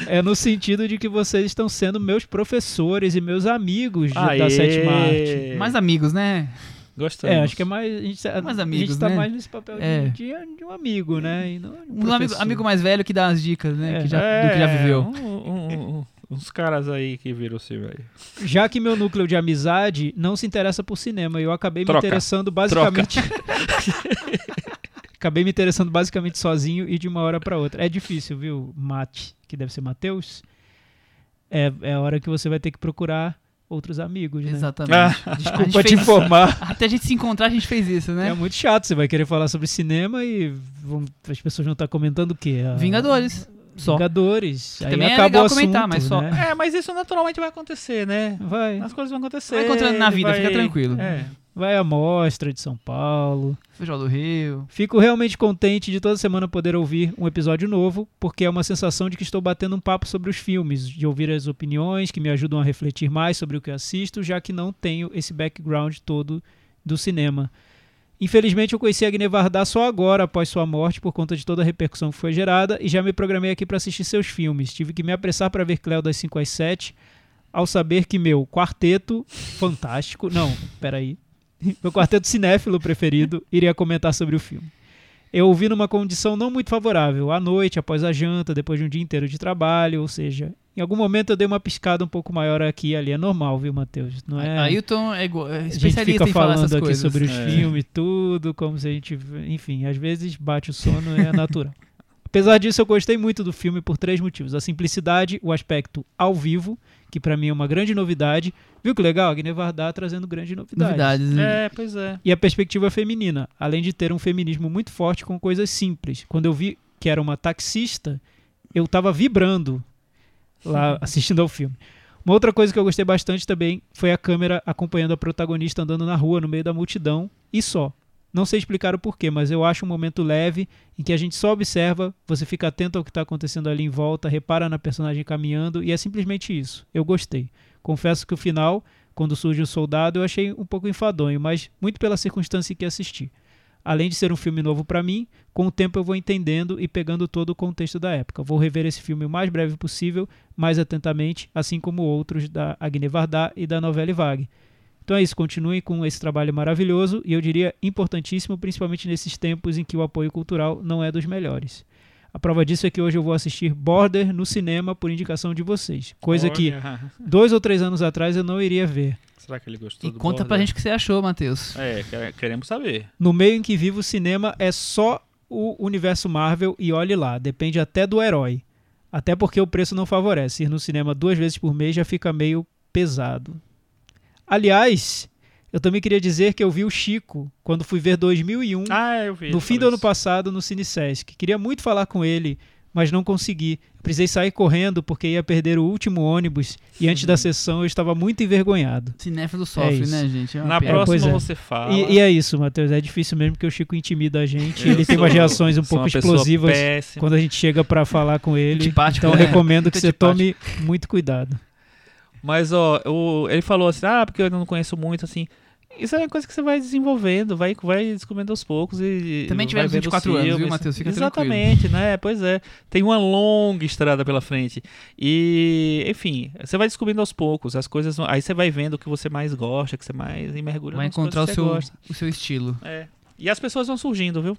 é no sentido de que vocês estão sendo meus professores e meus amigos de- da sétima arte. Mais amigos, né? Gostamos. É, acho que é mais. A gente, Mais a amigos, gente tá né? mais nesse papel de- É. de, de um amigo, né? E não de Um amigo, amigo mais velho que dá umas dicas, né? É. que já, do que já viveu. um- um- um- uns caras aí que viram se velho. Já que meu núcleo de amizade não se interessa por cinema, eu acabei me Troca. interessando basicamente. acabei me interessando basicamente sozinho e de uma hora pra outra. É difícil, viu, Mate, que deve ser Matheus? É, é a hora que você vai ter que procurar outros amigos, né? Exatamente. Ah, A gente Desculpa te informar. Até a gente se encontrar, a gente fez isso, né? É muito chato, você vai querer falar sobre cinema e vão- as pessoas vão estar comentando o quê? A- Vingadores. Só. Vingadores. Aí Também é acaba legal o comentar, assunto, mas só- né? É, mas isso naturalmente vai acontecer, né? Vai. As coisas vão acontecer. Vai encontrando na vida, vai- fica tranquilo. É. Vai a mostra de São Paulo. Festival do Rio. Fico realmente contente de toda semana poder ouvir um episódio novo, porque é uma sensação de que estou batendo um papo sobre os filmes, de ouvir as opiniões que me ajudam a refletir mais sobre o que assisto, já que não tenho esse background todo do cinema. Infelizmente eu conheci a Agne só agora, após sua morte, por conta de toda a repercussão que foi gerada, e já me programei aqui para assistir seus filmes. Tive que me apressar para ver Cleo das 5 às 7, ao saber que meu quarteto fantástico, não, peraí, meu quarteto cinéfilo preferido iria comentar sobre o filme. Eu ouvi numa condição não muito favorável, à noite, após a janta, depois de um dia inteiro de trabalho, ou seja, em algum momento eu dei uma piscada um pouco maior aqui e ali. É normal, viu, Matheus? Não é... Ailton é, igual- é a gente especialista fica em falar falando essas aqui coisas. sobre os É. filmes e tudo, como se a gente. Enfim, às vezes bate o sono, é natural. Apesar disso, eu gostei muito do filme por três motivos. A simplicidade, o aspecto ao vivo, que pra mim é uma grande novidade. Viu que legal? Agne Varda trazendo grande novidade. Novidades. né? É, pois é. E a perspectiva feminina, além de ter um feminismo muito forte com coisas simples. Quando eu vi que era uma taxista, eu tava vibrando lá assistindo ao filme. Uma outra coisa que eu gostei bastante também foi a câmera acompanhando a protagonista andando na rua, no meio da multidão, e só. Não sei explicar o porquê, mas eu acho um momento leve em que a gente só observa, você fica atento ao que está acontecendo ali em volta, repara na personagem caminhando, e é simplesmente isso. Eu gostei. Confesso que o final, quando surge o soldado, eu achei um pouco enfadonho, mas muito pela circunstância em que assisti. Além de ser um filme novo para mim, com o tempo eu vou entendendo e pegando todo o contexto da época. Vou rever esse filme o mais breve possível, mais atentamente, assim como outros da Agne Varda e da Novelle Vague. Então é isso, continuem com esse trabalho maravilhoso e eu diria importantíssimo, principalmente nesses tempos em que o apoio cultural não é dos melhores. A prova disso é que hoje eu vou assistir Border no cinema por indicação de vocês, coisa que Olha, dois ou três anos atrás eu não iria ver. Será que ele gostou E do conta pra Border? gente o que você achou, Matheus. É, quer- queremos saber. No meio em que vive o cinema é só o universo Marvel e olhe lá, depende até do herói. Até porque o preço não favorece. Ir no cinema duas vezes por mês já fica meio pesado. Aliás, eu também queria dizer que eu vi o Chico quando fui ver 2001 Ah, eu vi. no fim do ano passado no Cine Sesc. Queria muito falar com ele, mas não consegui. Precisei sair correndo porque ia perder o último ônibus e antes da sessão eu estava muito envergonhado. Cinéfilo sofre, isso. né, gente? É Na pena. próxima é. você fala. E, e é isso, Matheus. É difícil mesmo porque o Chico intimida a gente. Eu ele tem umas reações um pouco explosivas péssima. quando a gente chega pra falar com ele. Antipático, Então né? recomendo que você tome muito cuidado. Mas, ó, o- ele falou assim, ah, porque eu não conheço muito, assim. Isso é uma coisa que você vai desenvolvendo, vai, vai descobrindo aos poucos e. Também vai tivemos vendo os 24 anos, viu, filmes. Matheus? Fica Exatamente, né? Pois é. Tem uma longa estrada pela frente. E, enfim, você vai descobrindo aos poucos as coisas. Aí você vai vendo o que você mais gosta, que você mais mergulha Vai encontrar o seu, gosta. o seu estilo. É. E as pessoas vão surgindo, viu?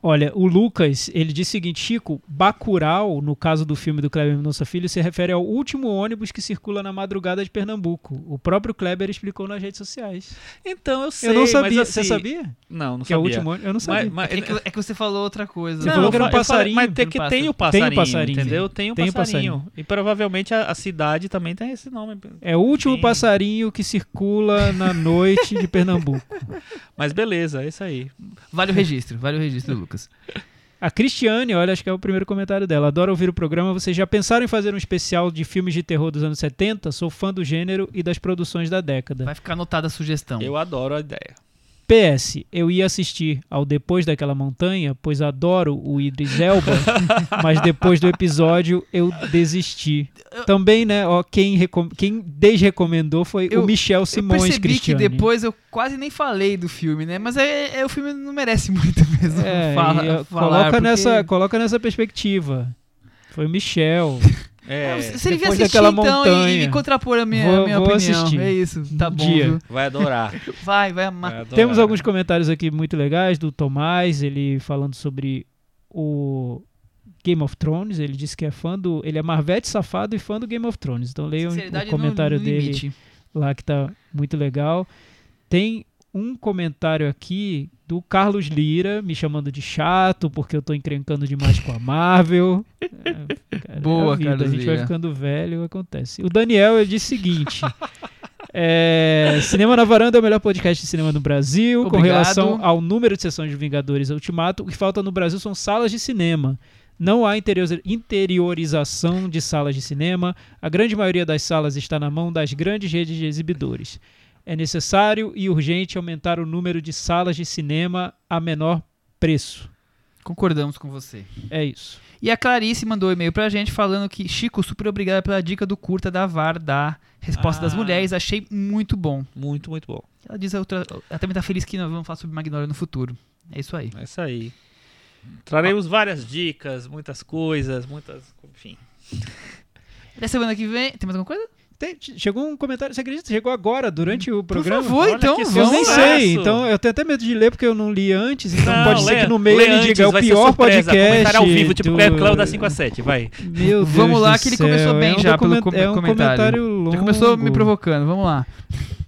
Olha, o Lucas, ele diz o seguinte, Chico, Bacurau, no caso do filme do Kleber Mendonça Filho, se refere ao último ônibus que circula na madrugada de Pernambuco. O próprio Kleber explicou nas redes sociais. Então eu sei, eu não mas sabia. assim- Você sabia? Não, não que é o sabia. último ônibus? Eu não sabia. Mas- mas- É que, é que você falou outra coisa. Você Não, falou que era um eu falei- passarinho. Mas tem que tem o passa. Tem o passarinho, passarinho, entendeu? Tem o Tem o passarinho. passarinho. E provavelmente a, a cidade também tem esse nome. É o último Sim. passarinho que circula na noite de Pernambuco. Mas beleza, é isso aí. Vale o registro, vale o registro, Lucas. A Cristiane, olha, acho que é o primeiro comentário dela. Adoro ouvir o programa. Vocês já pensaram em fazer um especial de filmes de terror dos anos 70? Sou fã do gênero e das produções da década. Vai ficar anotada a sugestão. Eu adoro a ideia. PS, eu ia assistir ao Depois daquela Montanha, pois adoro o Idris Elba, mas depois do episódio eu desisti. Também, né, ó, quem, recom- quem desrecomendou foi Eu- o Michel Eu Simões percebi Cristiane. que depois eu quase nem falei do filme, né? Mas é, é- o filme não merece muito mesmo. É, fala- falar, coloca, porque- nessa, coloca nessa perspectiva. Foi o Michel. É, Se ele vier depois assistir então e- e, montanha. me contrapor a minha, Vou- a minha vou opinião. assistir. É isso, tá Um bom. vai adorar. Vai, vai amar. vai adorar. Temos alguns comentários aqui muito legais do Tomás, ele falando sobre o Game of Thrones. Ele disse que é fã do. Ele é Marvete safado e fã do Game of Thrones. Então leia o comentário no, no dele limite. lá que tá muito legal. Tem um comentário aqui do Carlos Lira me chamando de chato porque eu tô encrencando demais com a Marvel. É, cara, Boa, é a vida, Carlos A gente vai Lira. ficando velho, acontece. O Daniel disse o seguinte: é, Cinema na Varanda é o melhor podcast de cinema no Brasil. Com Obrigado. relação ao número de sessões de Vingadores Ultimato, o que falta no Brasil são salas de cinema. Não há interior- interiorização de salas de cinema. A grande maioria das salas está na mão das grandes redes de exibidores. É necessário e urgente aumentar o número de salas de cinema a menor preço. Concordamos com você. É isso. E a Clarice mandou um e-mail pra gente falando que, Chico, super obrigado pela dica do curta da VAR da Resposta das Ah. Mulheres. Achei muito bom. Muito, muito bom. Ela diz, a outra, ela também tá feliz que nós vamos falar sobre Magnolia no futuro. É isso aí. É isso aí. Traremos várias dicas, muitas coisas, muitas. Enfim. Até semana que vem. Tem mais alguma coisa? Tem- chegou um comentário, você acredita? Chegou agora, durante o programa. Por favor, Olha então vamos. Eu nem sei, então eu tenho até medo de ler porque eu não li antes, então Não, pode ser lê- que no meio ele antes, diga é o ser pior surpresa, podcast. Comentário ao vivo, tipo do... é Cléo da 5 a 7, vai. Meu Deus Vamos lá, do que ele céu, começou bem é um já pelo com- é um comentário. longo. Já começou me provocando. Vamos lá.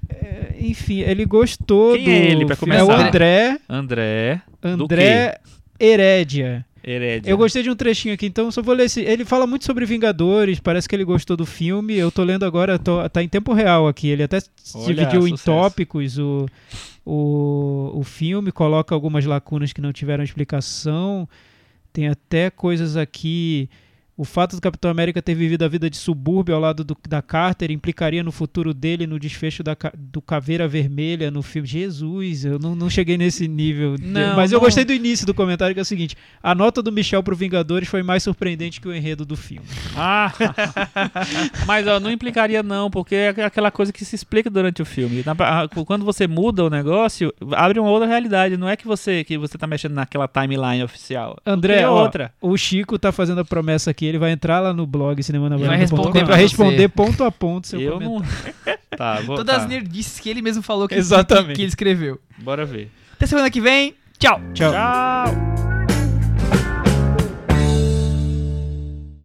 É, enfim, ele gostou Quem do é ele, pra filme. É o começar? André, André André Herédia. Herédia. Eu gostei de um trechinho aqui, então só vou ler esse. Ele fala muito sobre Vingadores, parece que ele gostou do filme. Eu tô lendo agora, tô- tá em tempo real aqui. Ele até Olha, dividiu em sucesso. tópicos o, o, o filme, coloca algumas lacunas que não tiveram explicação. Tem até coisas aqui. O fato do Capitão América ter vivido a vida de subúrbio ao lado do- da Carter implicaria no futuro dele, no desfecho da, do Caveira Vermelha no filme. Jesus, eu não, não cheguei nesse nível. Não, mas eu não. gostei do início do comentário, que é o seguinte: a nota do Michel pro Vingadores foi mais surpreendente que o enredo do filme. Ah! Mas ó, não implicaria não, porque é aquela coisa que se explica durante o filme. Quando você muda o negócio, abre uma outra realidade. Não é que você que você tá mexendo naquela timeline oficial. André, ó, outra. o Chico tá fazendo a promessa aqui, ele vai entrar lá no blog Cinema na E vai Varanda ponto com responder ponto a ponto seu Eu comentário. não. tá, vou, Todas tá. as nerdices que ele mesmo falou que, Exatamente. que ele escreveu. Bora ver. Até semana que vem. Tchau. Tchau. Tchau!